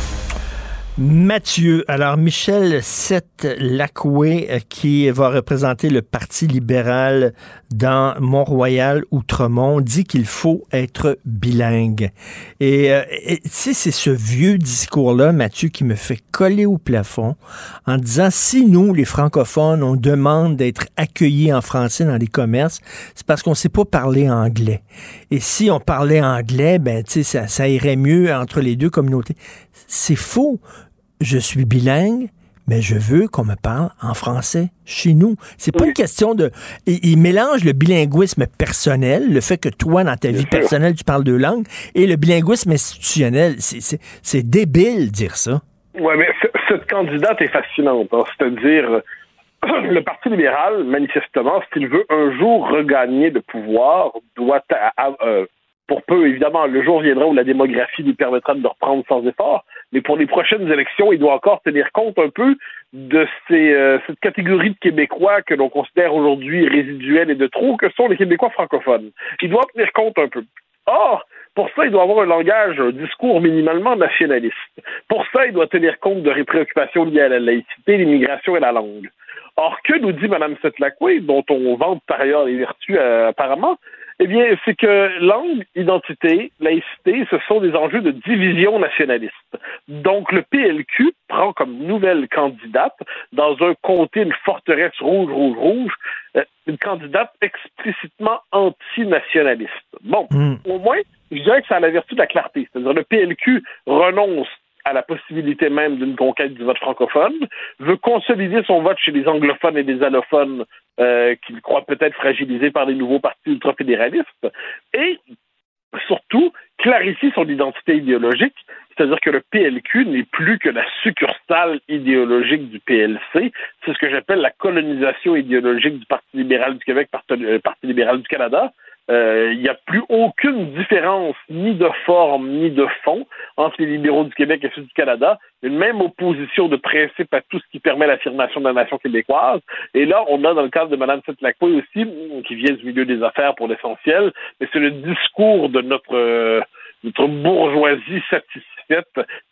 Mathieu, alors Michel Sette-Lacoué, euh, qui va représenter le Parti libéral dans Mont-Royal, Outremont, dit qu'il faut être bilingue. Et euh, et, tu sais, c'est ce vieux discours-là, Mathieu, qui me fait coller au plafond en disant, si nous, les francophones, on demande d'être accueillis en français dans les commerces, c'est parce qu'on ne sait pas parler anglais. Et si on parlait anglais, ben, tu sais, ça, ça irait mieux entre les deux communautés. C'est faux. Je suis bilingue, mais je veux qu'on me parle en français chez nous. C'est pas une question de. Il, il mélange le bilinguisme personnel, le fait que toi, dans ta vie personnelle, tu parles deux langues, et le bilinguisme institutionnel. C'est- débile dire ça. Ouais, mais cette candidate est fascinante. hein. C'est-à-dire, [CLEARS THROAT] le Parti libéral, manifestement, s'il veut un jour regagner le pouvoir, doit a- euh, pour peu, évidemment, le jour viendra où la démographie lui permettra de le reprendre sans effort, mais pour les prochaines élections, il doit encore tenir compte un peu de ces, euh, cette catégorie de Québécois que l'on considère aujourd'hui résiduelle et de trop, que sont les Québécois francophones. Il doit tenir compte un peu. Or, pour ça, il doit avoir un langage, un discours minimalement nationaliste. Pour ça, il doit tenir compte de préoccupations liées à la laïcité, l'immigration et la langue. Or, que nous dit Mme Setlacoué, dont on vante par ailleurs les vertus euh, apparemment, eh bien, c'est que langue, identité, laïcité, ce sont des enjeux de division nationaliste. Donc, le PLQ prend comme nouvelle candidate, dans un comté, une forteresse rouge, rouge, rouge, euh, une candidate explicitement antinationaliste. Bon, au moins, je dirais que ça a la vertu de la clarté. C'est-à-dire, le PLQ renonce à la possibilité même d'une conquête du vote francophone, veut consolider son vote chez les anglophones et les allophones euh, qu'il croit peut-être fragilisés par les nouveaux partis ultrafédéralistes, et surtout clarifie son identité idéologique, c'est-à-dire que le PLQ n'est plus que la succursale idéologique du PLC, c'est ce que j'appelle la colonisation idéologique du Parti libéral du Québec Parti libéral du Canada, euh, il n'y a plus aucune différence ni de forme ni de fond entre les libéraux du Québec et ceux du Canada. Une même opposition de principe à tout ce qui permet l'affirmation de la nation québécoise. Et là, on a dans le cadre de Mme Setlacoué aussi, qui vient du milieu des affaires pour l'essentiel, mais c'est le discours de notre, euh, notre bourgeoisie satisfaite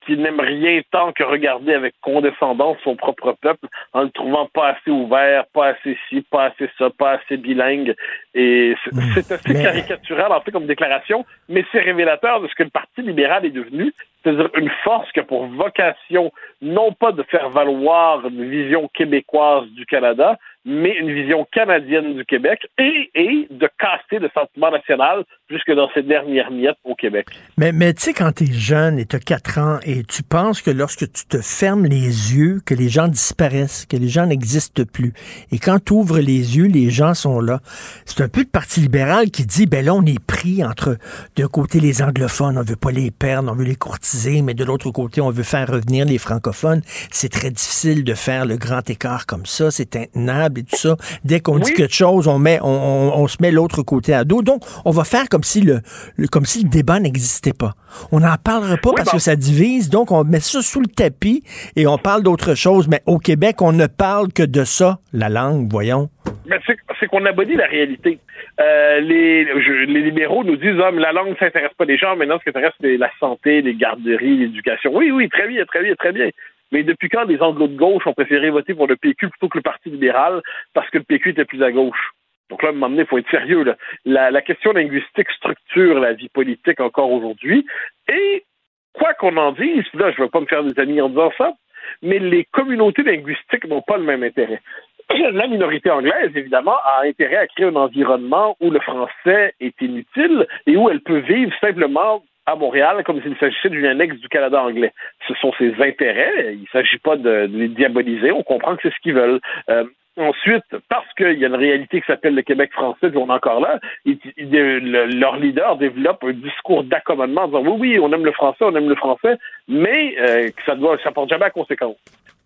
qui n'aime rien tant que regarder avec condescendance son propre peuple en le trouvant pas assez ouvert, pas assez ci, pas assez ça, pas assez bilingue. Et c'est assez caricatural en fait comme déclaration, mais c'est révélateur de ce que le Parti libéral est devenu, c'est-à-dire une force qui a pour vocation non pas de faire valoir une vision québécoise du Canada, mais une vision canadienne du Québec et, et de casser le sentiment national jusque dans ces dernières miettes au Québec. Mais, mais tu sais, quand tu es jeune et tu as 4 ans et tu penses que lorsque tu te fermes les yeux, que les gens disparaissent, que les gens n'existent plus. Et quand tu ouvres les yeux, les gens sont là. C'est un peu le Parti libéral qui dit, ben là, on est pris entre, d'un côté, les anglophones, on veut pas les perdre, on veut les courtiser, mais de l'autre côté, on veut faire revenir les francophones. C'est très difficile de faire le grand écart comme ça, c'est intenable et tout ça. Dès qu'on dit quelque chose, on met, on, on, se met l'autre côté à dos. Donc, on va faire comme si le, comme si le débat n'existait pas. On n'en parlera pas parce que ça divise, donc on met ça sous le tapis et on parle d'autre chose. Mais au Québec, on ne parle que de ça, la langue, voyons. Mais c'est qu'on abolit la réalité. Euh, les, les libéraux nous disent ah, mais la langue ne s'intéresse pas des gens, maintenant ce qui intéresse, c'est la santé, les garderies, l'éducation. Oui, oui, très bien, très bien, très bien. Mais depuis quand les anglo de gauche ont préféré voter pour le PQ plutôt que le Parti libéral parce que le PQ était plus à gauche? Donc là, à un moment donné, il faut être sérieux. Là. La, la question linguistique structure la vie politique encore aujourd'hui. Et quoi qu'on en dise, là, je ne veux pas me faire des amis en disant ça, mais les communautés linguistiques n'ont pas le même intérêt. [CLEARS THROAT] La minorité anglaise, évidemment, a intérêt à créer un environnement où le français est inutile et où elle peut vivre simplement à Montréal comme s'il s'agissait d'une annexe du Canada anglais. Ce sont ses intérêts. Il ne s'agit pas de, les diaboliser. On comprend que c'est ce qu'ils veulent. Euh, Ensuite, parce qu'il y a une réalité qui s'appelle le Québec français, puis on est encore là, ils, leur leader développe un discours d'accommodement en disant oui, oui, on aime le français, on aime le français, mais euh, ça ne ça porte jamais à conséquence.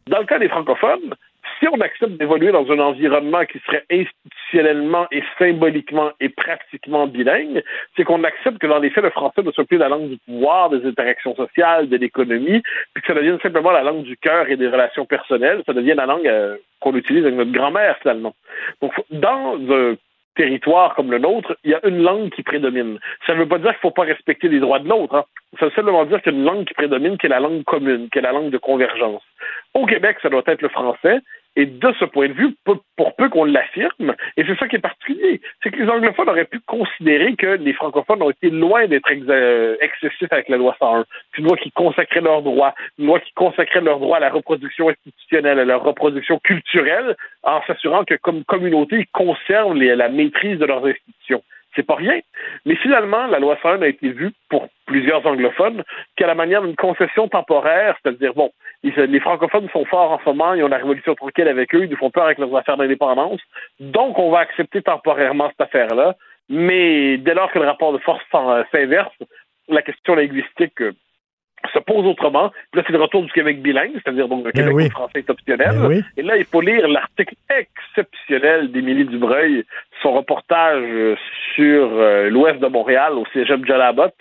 Dans le cas des francophones, si on accepte d'évoluer dans un environnement qui serait institutionnellement et symboliquement et pratiquement bilingue, c'est qu'on accepte que dans les faits, le français ne soit plus la langue du pouvoir, des interactions sociales, de l'économie, puis que ça devienne simplement la langue du cœur et des relations personnelles, ça devient la langue euh, qu'on utilise avec notre grand-mère finalement. Donc, dans un territoire comme le nôtre, il y a une langue qui prédomine. Ça ne veut pas dire qu'il ne faut pas respecter les droits de l'autre. Hein. Ça veut simplement dire qu'il y a une langue qui prédomine, qui est la langue commune, qui est la langue de convergence. Au Québec, ça doit être le français. Et de ce point de vue, pour peu qu'on l'affirme, et c'est ça qui est particulier, c'est que les anglophones auraient pu considérer que les francophones ont été loin d'être euh, excessifs avec la loi 101. C'est une loi qui consacrait leurs droits, une loi qui consacrait leurs droits à la reproduction institutionnelle, à la reproduction culturelle, en s'assurant que comme communauté, ils conservent la maîtrise de leurs institutions c'est pas rien. Mais finalement, la loi 101 a été vue pour plusieurs anglophones qu'à la manière d'une concession temporaire, c'est-à-dire, bon, les francophones sont forts en ce moment, ils ont la révolution tranquille avec eux, ils nous font peur avec leurs affaires d'indépendance, donc on va accepter temporairement cette affaire-là, mais dès lors que le rapport de force s'inverse, la question linguistique euh, se pose autrement. Puis là, c'est le retour du Québec bilingue, c'est-à-dire donc le ben Québec français est optionnel. Ben Et là, il faut lire l'article exceptionnel d'Émilie Dubreuil son reportage sur l'ouest de Montréal, au cégep Jalabot,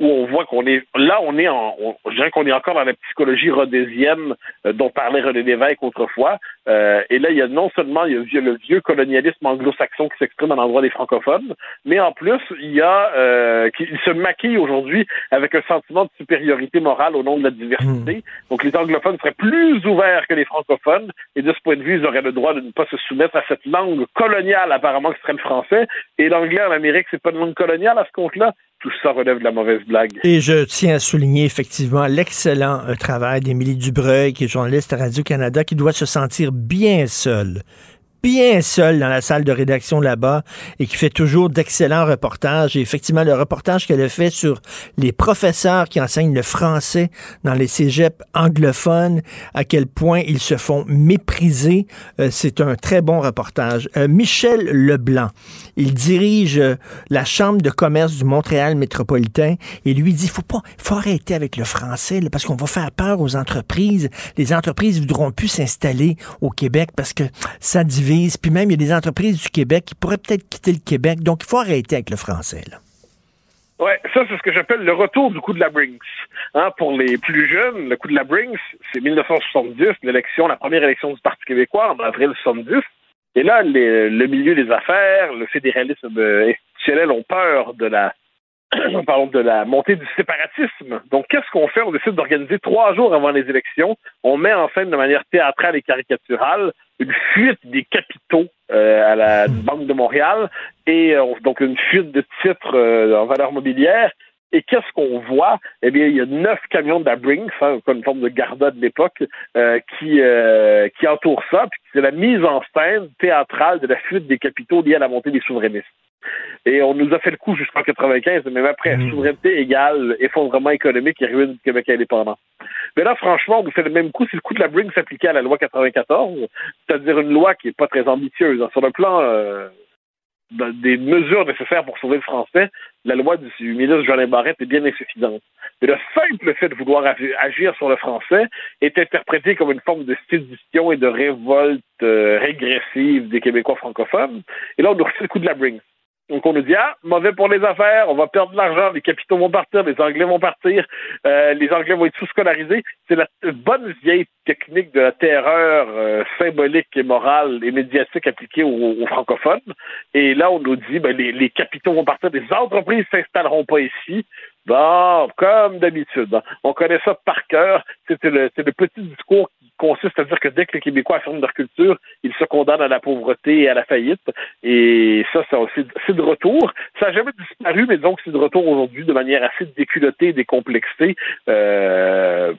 où on voit qu'on est là, on est en, je dirais qu'on est encore dans la psychologie rhodésienne dont parlait René Lévesque autrefois. et là, il y a non seulement il y a le vieux colonialisme anglo-saxon qui s'exprime à l'endroit des francophones, mais en plus, il y a qui se maquille aujourd'hui avec un sentiment de supériorité morale au nom de la diversité. Hmm. Donc, les anglophones seraient plus ouverts que les francophones, et de ce point de vue, ils auraient le droit de ne pas se soumettre à cette langue coloniale, apparemment, qui français. Et l'anglais en Amérique, c'est pas une langue coloniale à ce compte-là. Tout ça relève de la mauvaise blague. Et je tiens à souligner effectivement l'excellent euh, travail d'Émilie Dubreuil, qui est journaliste à Radio-Canada, qui doit se sentir bien seule bien seul dans la salle de rédaction là-bas et qui fait toujours d'excellents reportages. Et effectivement, le reportage qu'elle a fait sur les professeurs qui enseignent le français dans les cégeps anglophones, à quel point ils se font mépriser, euh, c'est un très bon reportage. Euh, Michel Leblanc, il dirige euh, la Chambre de commerce du Montréal métropolitain et lui dit, faut pas, faut arrêter avec le français parce qu'on va faire peur aux entreprises. Les entreprises voudront plus s'installer au Québec parce que ça divise puis même, il y a des entreprises du Québec qui pourraient peut-être quitter le Québec. Donc, il faut arrêter avec le français. Là. Ouais, ça, c'est ce que j'appelle le retour du coup de la Brinks. Hein, pour les plus jeunes, le coup de la Brinks, c'est 1970, l'élection, la première élection du Parti québécois en avril 70. Et là, le milieu des affaires, le fédéralisme institutionnel ont peur de la [COUGHS] parlons de la montée du séparatisme. Donc, qu'est-ce qu'on fait? On décide d'organiser trois jours avant les élections. On met en scène de manière théâtrale et caricaturale une fuite des capitaux euh, à la Banque de Montréal et euh, donc une fuite de titres euh, en valeur mobilière. Et qu'est-ce qu'on voit? Eh bien, il y a neuf camions de la Brinks, hein, une forme de Garda de l'époque, qui, qui entourent ça. Puis c'est la mise en scène théâtrale de la fuite des capitaux liés à la montée des souverainistes. Et on nous a fait le coup jusqu'en 95, même après, mmh. souveraineté égale effondrement économique et ruine du Québec indépendant. Mais là, franchement, on nous fait le même coup si le coup de la Bring s'appliquait à la loi 94, c'est-à-dire une loi qui n'est pas très ambitieuse. Hein. Sur le plan euh, des mesures nécessaires pour sauver le français, la loi du, ministre Jean Barrette est bien insuffisante. Mais le simple fait de vouloir agir sur le français est interprété comme une forme de sédition et de révolte euh, régressive des Québécois francophones. Et là, on nous refait le coup de la Bring. Donc on nous dit ah mauvais pour les affaires, on va perdre de l'argent, les capitaux vont partir, les Anglais vont partir, euh, les Anglais vont être sous-scolarisés. C'est la bonne vieille technique de la terreur euh, symbolique et morale et médiatique appliquée aux, francophones. Et là on nous dit ben, les, les capitaux vont partir, les entreprises s'installeront pas ici. Bon, comme d'habitude, hein. on connaît ça par cœur. C'est le, le petit discours qui consiste à dire que dès que les Québécois affirment leur culture, ils se condamnent à la pauvreté et à la faillite. Et ça, c'est de retour. Ça n'a jamais disparu, mais donc c'est de retour aujourd'hui de manière assez déculottée décomplexée. Euh,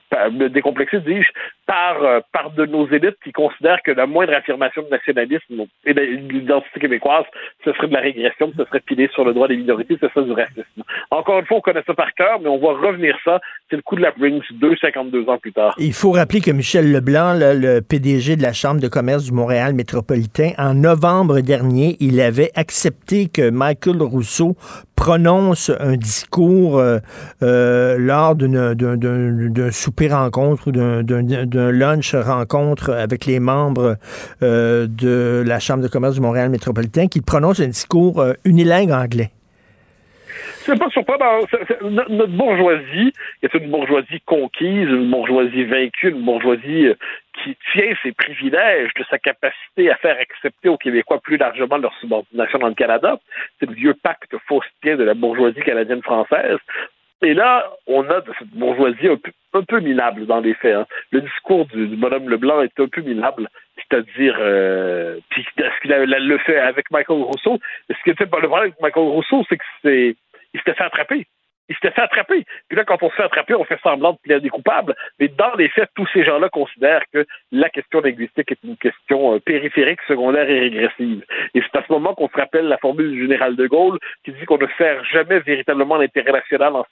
décomplexée, dis-je, par, euh, par de nos élites qui considèrent que la moindre affirmation de nationalisme et de l'identité québécoise, ce serait de la régression, ce serait pilé sur le droit des minorités, ce serait du racisme. Encore une fois, on connaît ça par cœur, mais on va revenir ça. C'est le coup de la Brinks, deux, 52 ans plus tard. Il faut rappeler que Michel Leblanc, le PDG de la Chambre de commerce du Montréal métropolitain, en novembre dernier, il avait accepté que Michael Rousseau prononce un discours euh, euh, lors d'un souper rencontre ou d'un lunch rencontre avec les membres euh, de la Chambre de commerce du Montréal métropolitain, qu'il prononce un discours unilingue anglais c'est pas surprenant. notre bourgeoisie est une bourgeoisie conquise, une bourgeoisie vaincue, une bourgeoisie euh, qui tient ses privilèges de sa capacité à faire accepter aux Québécois plus largement leur subordination dans le Canada. C'est le vieux pacte faustien de la bourgeoisie canadienne-française. Et là, on a de cette bourgeoisie un peu, minable dans les faits. Hein. Le discours du, bonhomme Leblanc est un peu minable, c'est-à-dire, euh, puis ce qu'il le fait avec Michael Rousseau? Ce qui était le problème avec Michael Rousseau, c'est que c'est il s'était fait attraper. Il s'était fait attraper. Puis là, quand on se fait attraper, on fait semblant de plaider coupables. Mais dans les faits, tous ces gens-là considèrent que la question linguistique est une question euh, périphérique, secondaire et régressive. Et c'est à ce moment qu'on se rappelle la formule du général de Gaulle qui dit qu'on ne sert jamais véritablement l'intérêt national en,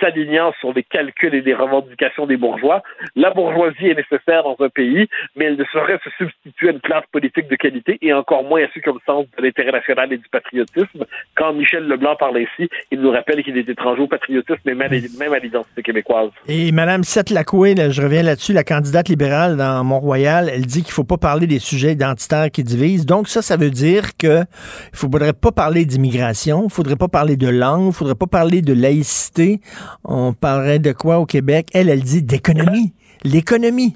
s'alignant sur les calculs et les revendications des bourgeois. La bourgeoisie est nécessaire dans un pays, mais elle ne saurait se substituer à une classe politique de qualité et encore moins à ceux qui ont le sens de l'intérêt national et du patriotisme. Quand Michel Leblanc parle ici, il nous rappelle qu'il est étranger au patriotisme, mais même, à l'identité québécoise. Et Mme Seth Lacoué, je reviens là-dessus, la candidate libérale dans Mont-Royal, elle dit qu'il faut pas parler des sujets identitaires qui divisent. Donc ça, ça veut dire que il faudrait pas parler d'immigration, il faudrait pas parler de langue, il faudrait pas parler de laïcité. On parlerait de quoi au Québec? Elle, elle dit d'économie. L'économie.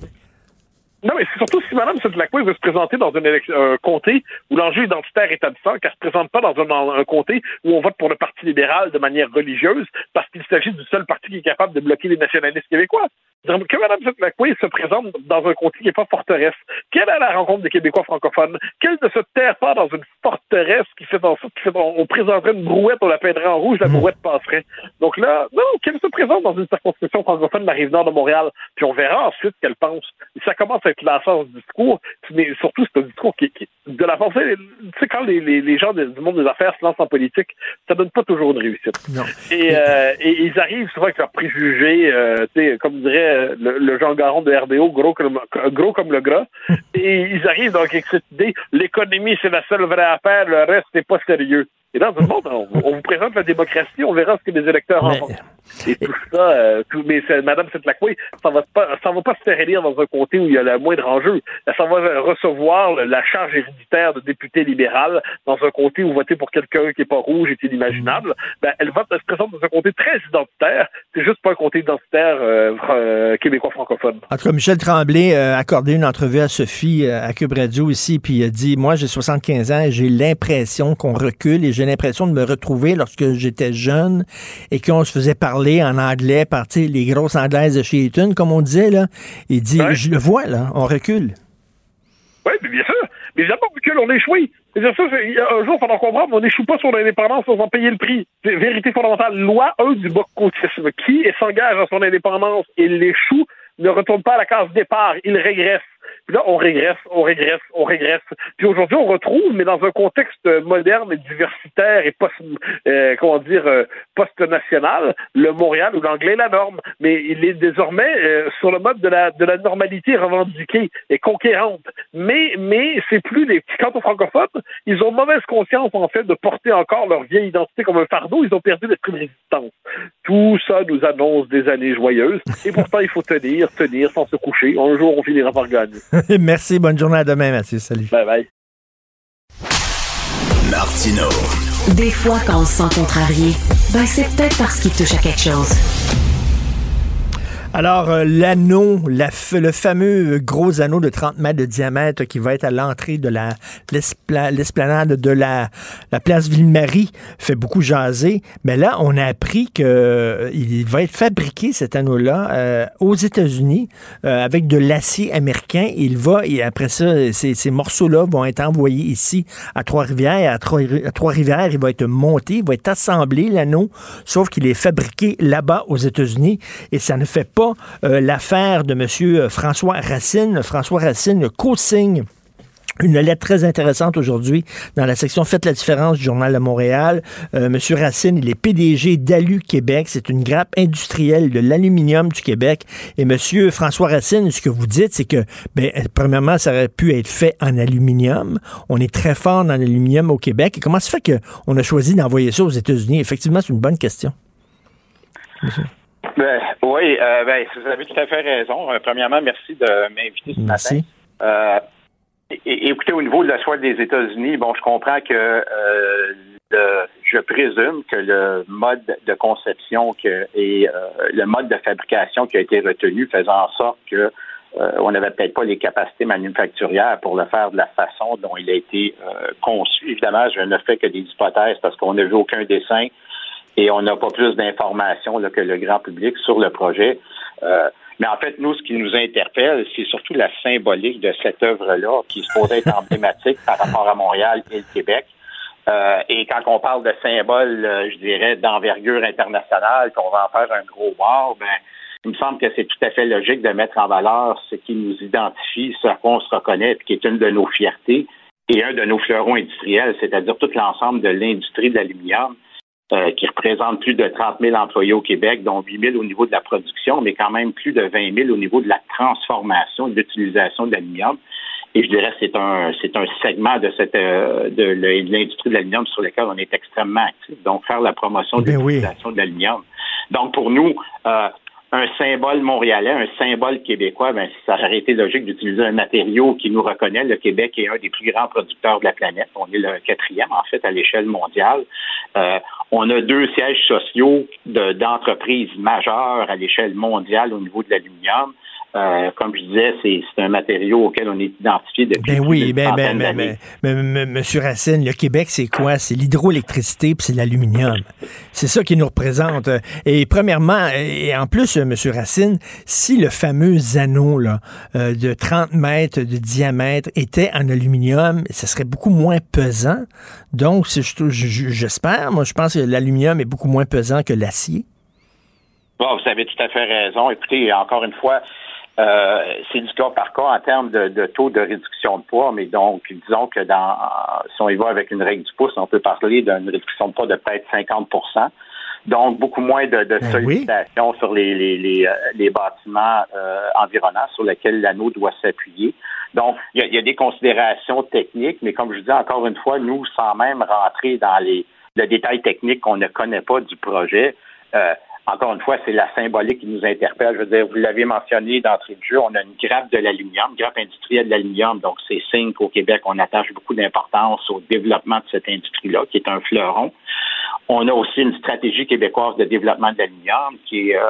Non, mais c'est surtout si Mme Sedlacoué veut se présenter dans un comté où l'enjeu identitaire est absent, qu'elle ne se présente pas dans un, comté où on vote pour le Parti libéral de manière religieuse, parce qu'il s'agit du seul parti qui est capable de bloquer les nationalistes québécois. Que Mme Sedlacoué se présente dans un comté qui n'est pas forteresse, qu'elle a la rencontre des Québécois francophones, qu'elle ne se terre pas dans une forteresse qui fait en sorte qu'on présenterait une brouette, on la peindrait en rouge, la brouette passerait. Donc là, non, qu'elle se présente dans une circonscription francophone de la rive nord de Montréal, puis on verra ensuite ce qu'elle pense. Et ça commence à être lassant ce discours, mais surtout c'est un discours qui, qui de la pensée, tu sais, quand les, les, les gens de, du monde des affaires se lancent en politique, ça donne pas toujours une réussite. Non. Et, euh, et ils arrivent souvent avec leurs préjugés, euh, tu sais, comme dirait le, le, Jean Garon de RDO, gros comme, gros comme le gras. [LAUGHS] et ils arrivent donc avec cette idée, l'économie c'est la seule vraie affaire, le reste c'est pas sérieux. Et dans monde, on, on, vous présente la démocratie, on verra ce que les électeurs en font. Et tout ça, euh, tout, mais Mme Setlacoué, ça va pas, ça va pas se faire élire dans un comté où il y a le moindre enjeu. Ça va recevoir la charge héréditaire de député libéral dans un comté où voter pour quelqu'un qui est pas rouge est inimaginable. Ben, elle va se présenter dans un comté très identitaire. C'est juste pas un comté identitaire euh, euh, québécois francophone. En tout cas, Michel Tremblay a accordé une entrevue à Sophie à Cube Radio ici, puis il a dit, moi j'ai 75 ans et j'ai l'impression qu'on recule et j'ai l'impression de me retrouver lorsque j'étais jeune et qu'on se faisait parler en anglais par les grosses anglaises de chez Eton, comme on disait. Là. Il dit, ouais. je le vois, là, on recule. Oui, bien sûr. Mais évidemment, on recule, on échoue. Ça, un jour, il faudra comprendre, on n'échoue pas sur l'indépendance sans en payer le prix. Vérité fondamentale, loi 1 du boccotisme. Qui s'engage à son indépendance et l'échoue ne retourne pas à la case départ, il régresse. Puis là, on régresse, on régresse, on régresse. Puis aujourd'hui, on retrouve, mais dans un contexte moderne et diversitaire et post, euh, comment dire, euh, post-national, le Montréal où l'anglais est la norme. Mais il est désormais euh, sur le mode de la, de la normalité revendiquée et conquérante. Mais, mais c'est plus les, quant aux francophones, ils ont mauvaise conscience, en fait, de porter encore leur vieille identité comme un fardeau. Ils ont perdu l'esprit de résistance. Tout ça nous annonce des années joyeuses. Et pourtant, il faut tenir, tenir sans se coucher. Un jour, on finira par gagner. [LAUGHS] Merci. Bonne journée à demain, Mathieu. Salut. Bye bye. Martino. Des fois, quand on se sent contrarié, ben c'est peut-être parce qu'il touche à quelque chose. Alors, euh, l'anneau, la, le fameux gros anneau de 30 mètres de diamètre qui va être à l'entrée de la l'esplanade de la, la place Ville-Marie fait beaucoup jaser. Mais là, on a appris qu'il euh, va être fabriqué, cet anneau-là, euh, aux États-Unis avec de l'acier américain. Il va, et après ça, ces, ces morceaux-là vont être envoyés ici à Trois-Rivières. À Trois-Rivières, il va être monté, il va être assemblé, l'anneau, sauf qu'il est fabriqué là-bas aux États-Unis et ça ne fait pas euh, l'affaire de M. François Racine. François Racine co-signe une lettre très intéressante aujourd'hui dans la section Faites la différence du Journal de Montréal. Euh, Monsieur Racine, il est PDG d'Alu Québec. C'est une grappe industrielle de l'aluminium du Québec. Et Monsieur François Racine, ce que vous dites, c'est que, ben, premièrement, ça aurait pu être fait en aluminium. On est très fort dans l'aluminium au Québec. Et comment se fait qu'on a choisi d'envoyer ça aux États-Unis? Effectivement, c'est une bonne question. Monsieur. Ben, oui, euh, ben, vous avez tout à fait raison. Euh, premièrement, merci de m'inviter ce merci. matin. Euh, écoutez, au niveau de la choix des États-Unis, bon, je comprends que euh, le, je présume que le mode de conception que, et le mode de fabrication qui a été retenu faisant en sorte que on n'avait peut-être pas les capacités manufacturières pour le faire de la façon dont il a été conçu. Évidemment, je ne fais que des hypothèses parce qu'on n'a vu aucun dessin et on n'a pas plus d'informations que le grand public sur le projet. Euh, mais en fait, nous, ce qui nous interpelle, c'est surtout la symbolique de cette œuvre-là, qui se pourrait être [LAUGHS] emblématique par rapport à Montréal et le Québec. Euh, et quand on parle de symbole, euh, je dirais, d'envergure internationale, qu'on va en faire un gros bar, ben, il me semble que c'est tout à fait logique de mettre en valeur ce qui nous identifie, ce qu'on se reconnaît, qui est une de nos fiertés et un de nos fleurons industriels, c'est-à-dire tout l'ensemble de l'industrie de l'aluminium. Euh, qui représente plus de 30 000 employés au Québec, dont 8 000 au niveau de la production, mais quand même plus de 20 000 au niveau de la transformation, de l'utilisation de l'aluminium. et je dirais que c'est un c'est un segment de cette euh, de l'industrie de l'aluminium sur lequel on est extrêmement actif. Donc faire la promotion de Ben l'utilisation de l'aluminium. Donc pour nous, euh, un symbole montréalais, un symbole québécois, ben, ça aurait été logique d'utiliser un matériau qui nous reconnaît. Le Québec est un des plus grands producteurs de la planète. On est le quatrième, en fait, à l'échelle mondiale. Euh, on a deux sièges sociaux de- d'entreprises majeures à l'échelle mondiale au niveau de l'aluminium. Euh, comme je disais, c'est un matériau auquel on est identifié depuis Ben oui, ben, ben, ben, ben, ben, ben, Monsieur Racine, le Québec, c'est quoi? C'est l'hydroélectricité puis c'est l'aluminium. C'est ça qui nous représente. Et premièrement, et en plus, euh, Monsieur Racine, si le fameux anneau là, euh, de 30 mètres de diamètre était en aluminium, ce serait beaucoup moins pesant. Donc, j'espère, moi, je pense que l'aluminium est beaucoup moins pesant que l'acier. Bon, vous avez tout à fait raison. Écoutez, encore une fois, euh, c'est du cas par cas en termes de, de taux de réduction de poids, mais donc, disons que dans, si on y va avec une règle du pouce, on peut parler d'une réduction de poids de peut-être 50% donc, beaucoup moins de, de sollicitation sur les, les, les, euh, les bâtiments euh, environnants sur lesquels l'anneau doit s'appuyer. Donc, il y, y a des considérations techniques, mais comme je dis encore une fois, nous, sans même rentrer dans les, le détail technique qu'on ne connaît pas du projet, euh, encore une fois, c'est la symbolique qui nous interpelle. Je veux dire, vous l'avez mentionné d'entrée de jeu, on a une grappe de l'aluminium, grappe industrielle de l'aluminium, donc c'est signe qu'au Québec, on attache beaucoup d'importance au développement de cette industrie-là, qui est un fleuron. On a aussi une stratégie québécoise de développement de l'aluminium qui est euh,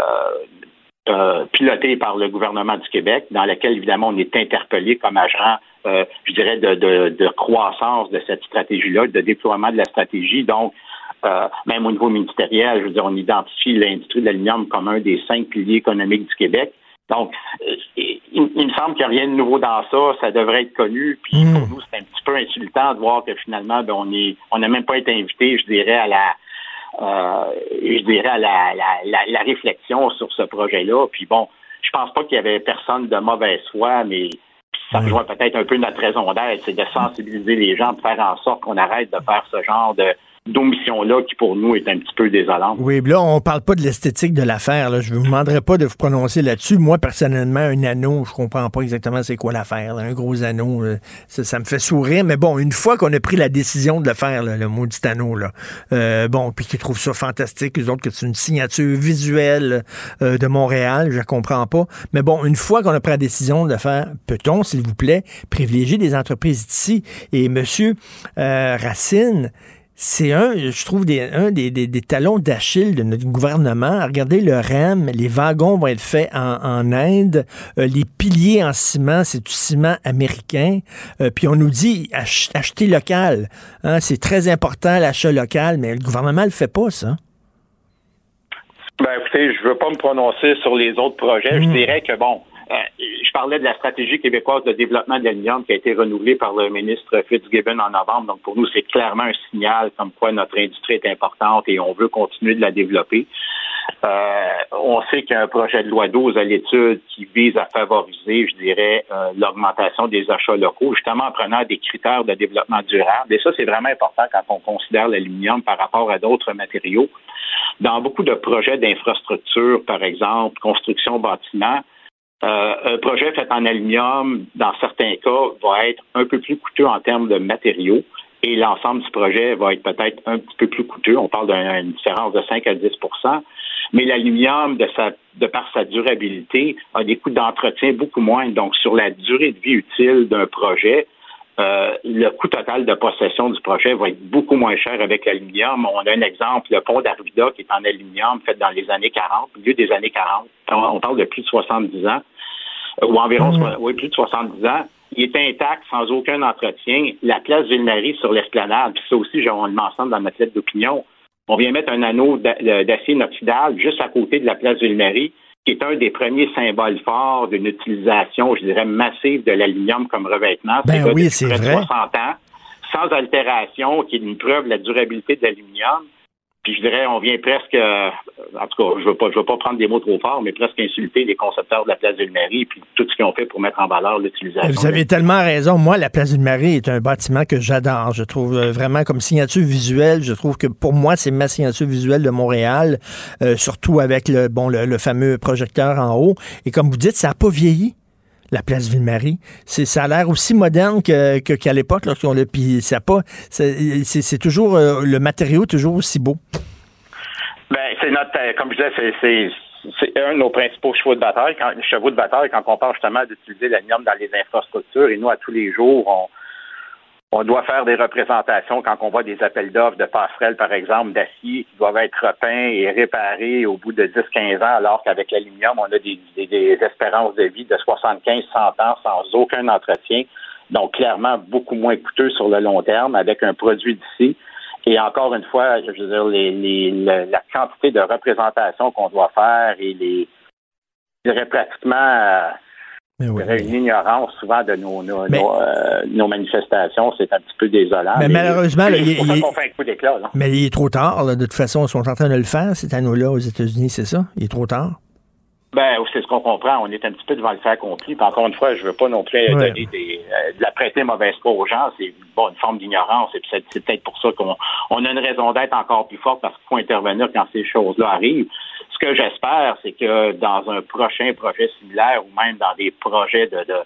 euh, pilotée par le gouvernement du Québec, dans laquelle, évidemment, on est interpellé comme agent, euh, je dirais, de, de, de croissance de cette stratégie-là, de déploiement de la stratégie. Donc, euh, même au niveau ministériel, je veux dire, on identifie l'industrie de l'aluminium comme un des cinq piliers économiques du Québec. Donc, euh, il, il me semble qu'il n'y a rien de nouveau dans ça. Ça devrait être connu. Puis pour nous, c'est un petit peu insultant de voir que finalement, ben, on est, on n'a même pas été invité, je dirais, à la, euh, je dirais à la, la, la, la réflexion sur ce projet-là. Puis bon, je pense pas qu'il y avait personne de mauvaise foi, mais ça rejoint peut-être un peu notre raison d'être, c'est de sensibiliser les gens, de faire en sorte qu'on arrête de faire ce genre de d'omission-là qui, pour nous, est un petit peu désolante. Oui, là, on parle pas de l'esthétique de l'affaire. Je vous demanderai pas de vous prononcer là-dessus. Moi, personnellement, un anneau, je comprends pas exactement c'est quoi l'affaire. Un gros anneau, euh, ça, ça me fait sourire. Mais bon, une fois qu'on a pris la décision de le faire, là, le maudit anneau, là, euh, bon, puis qu'ils trouvent ça fantastique, les autres, que c'est une signature visuelle euh, de Montréal, je comprends pas. Mais bon, une fois qu'on a pris la décision de le faire, peut-on, s'il vous plaît, privilégier des entreprises d'ici? Et monsieur euh, Racine, c'est un, je trouve, des, un des, des, des talons d'Achille de notre gouvernement. Regardez le REM, les wagons vont être faits en, en Inde, euh, les piliers en ciment, c'est du ciment américain. Euh, puis on nous dit ach- acheter local. Hein, c'est très important l'achat local, mais le gouvernement le fait pas, ça. Ben, écoutez, je veux pas me prononcer sur les autres projets. Je dirais que, bon, je parlais de la stratégie québécoise de développement de l'aluminium qui a été renouvelée par le ministre Fitzgibbon en novembre. Donc, pour nous, c'est clairement un signal comme quoi notre industrie est importante et on veut continuer de la développer. Euh, on sait qu'il y a un projet de loi 12 à l'étude qui vise à favoriser, je dirais, euh, l'augmentation des achats locaux, justement en prenant des critères de développement durable. Et ça, c'est vraiment important quand on considère l'aluminium par rapport à d'autres matériaux. Dans beaucoup de projets d'infrastructure, par exemple, construction bâtiment, euh, un projet fait en aluminium, dans certains cas, va être un peu plus coûteux en termes de matériaux et l'ensemble du projet va être peut-être un petit peu plus coûteux. On parle d'une différence de 5 à 10% mais l'aluminium, de, sa, de par sa durabilité, a des coûts d'entretien beaucoup moins. Donc, sur la durée de vie utile d'un projet, euh, le coût total de possession du projet va être beaucoup moins cher avec l'aluminium. On a un exemple, le pont d'Arvida qui est en aluminium, fait dans les années 40, au milieu des années 40. On, parle de plus de 70 ans, euh, ou environ so- oui, plus de 70 ans. Il est intact, sans aucun entretien. La place Ville-Marie sur l'esplanade, puis ça aussi, on le mentionne dans notre lettre d'opinion, on vient mettre un anneau d'a- d'acier inoxydable juste à côté de la place Ville-Marie, qui est un des premiers symboles forts d'une utilisation, je dirais, massive de l'aluminium comme revêtement. Ben oui, depuis c'est près de vrai. 60 ans, sans altération, qui est une preuve de la durabilité de l'aluminium. Puis je dirais, on vient presque, euh, en tout cas, je veux pas, je veux pas prendre des mots trop forts, mais presque insulter les concepteurs de la place Ville-Marie puis tout ce qu'ils ont fait pour mettre en valeur l'utilisation. Vous avez tellement raison. Moi, la place du Marie est un bâtiment que j'adore. Je trouve euh, vraiment comme signature visuelle. Je trouve que pour moi, c'est ma signature visuelle de Montréal, euh, surtout avec le bon le, le fameux projecteur en haut. Et comme vous dites, ça n'a pas vieilli. La place Ville-Marie. Ça a l'air aussi moderne que, que- qu'à l'époque, lorsqu'on l'a. Puis pas. C'est, toujours. euh, le matériau est toujours aussi beau. Ben, c'est notre, euh, comme je disais, c'est, un de nos principaux chevaux de bataille, quand, chevaux de bataille, quand on parle justement d'utiliser l'aluminium dans les infrastructures. Et nous, à tous les jours, on, on doit faire des représentations quand on voit des appels d'offres de passerelles, par exemple, d'acier qui doivent être repeints et réparés au bout de 10-15 ans, alors qu'avec l'aluminium, on a des, espérances de vie de 75-100 ans sans aucun entretien. Donc, clairement, beaucoup moins coûteux sur le long terme avec un produit d'ici. Et encore une fois, je veux dire, les, les, le- la quantité de représentation qu'on doit faire et les, je dirais pratiquement euh, je dirais une ignorance souvent de nos, nos, Mais- nos, euh, nos manifestations, c'est un petit peu désolant. Mais malheureusement, là, il- fait un coup d'éclat. là. Mais il est trop tard. là. De toute façon, ils sont en train de le faire, cet anneau-là, aux États-Unis, c'est ça? Il est trop tard? Ben, c'est ce qu'on comprend. On est un petit peu devant le fait accompli. Puis encore une fois, je veux pas non plus Ouais. donner des, euh, de la prêter mauvaise foi aux gens. C'est bon, une forme d'ignorance. Et puis c'est, c'est peut-être pour ça qu'on on a une raison d'être encore plus forte parce qu'il faut intervenir quand ces choses-là arrivent. Ce que j'espère, c'est que dans un prochain projet similaire ou même dans des projets de, de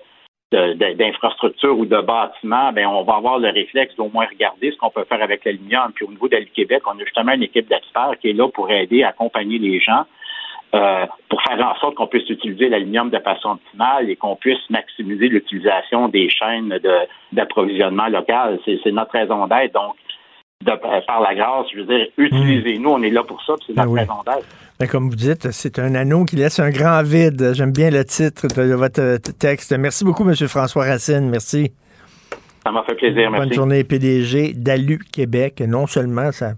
de- de- d'infrastructures ou de bâtiments, ben on va avoir le réflexe d'au moins regarder ce qu'on peut faire avec l'aluminium. Puis au niveau d'Ali Québec, on a justement une équipe d'experts qui est là pour aider, accompagner les gens euh, pour faire en sorte qu'on puisse utiliser l'aluminium de façon optimale et qu'on puisse maximiser l'utilisation des chaînes de, d'approvisionnement local. C'est, notre raison d'être. De, par la grâce, je veux dire, utilisez-nous, on est là pour ça, c'est Ben notre oui. raison d'être. Ben, comme vous dites, c'est un anneau qui laisse un grand vide. J'aime bien le titre de votre euh, texte. Merci beaucoup, M. François Racine. Merci. Ça m'a fait plaisir, Bonne merci. journée, PDG d'Alu Québec. Non seulement ça,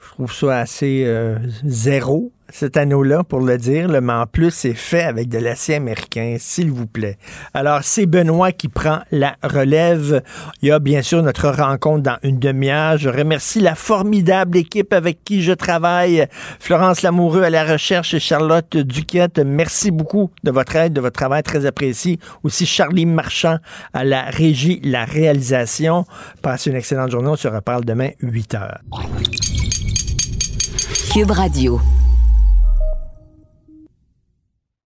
je trouve ça assez euh, zéro, cet anneau-là, pour le dire, là, mais en plus, c'est fait avec de l'acier américain, s'il vous plaît. Alors, c'est Benoît qui prend la relève. Il y a bien sûr notre rencontre dans une demi-heure. Je remercie la formidable équipe avec qui je travaille. Florence Lamoureux à la recherche et Charlotte Duquette. Merci beaucoup de votre aide, de votre travail très apprécié. Aussi Charlie Marchand à la régie, la réalisation. Passez une excellente journée. On se reparle demain, 8 heures. Cube Radio.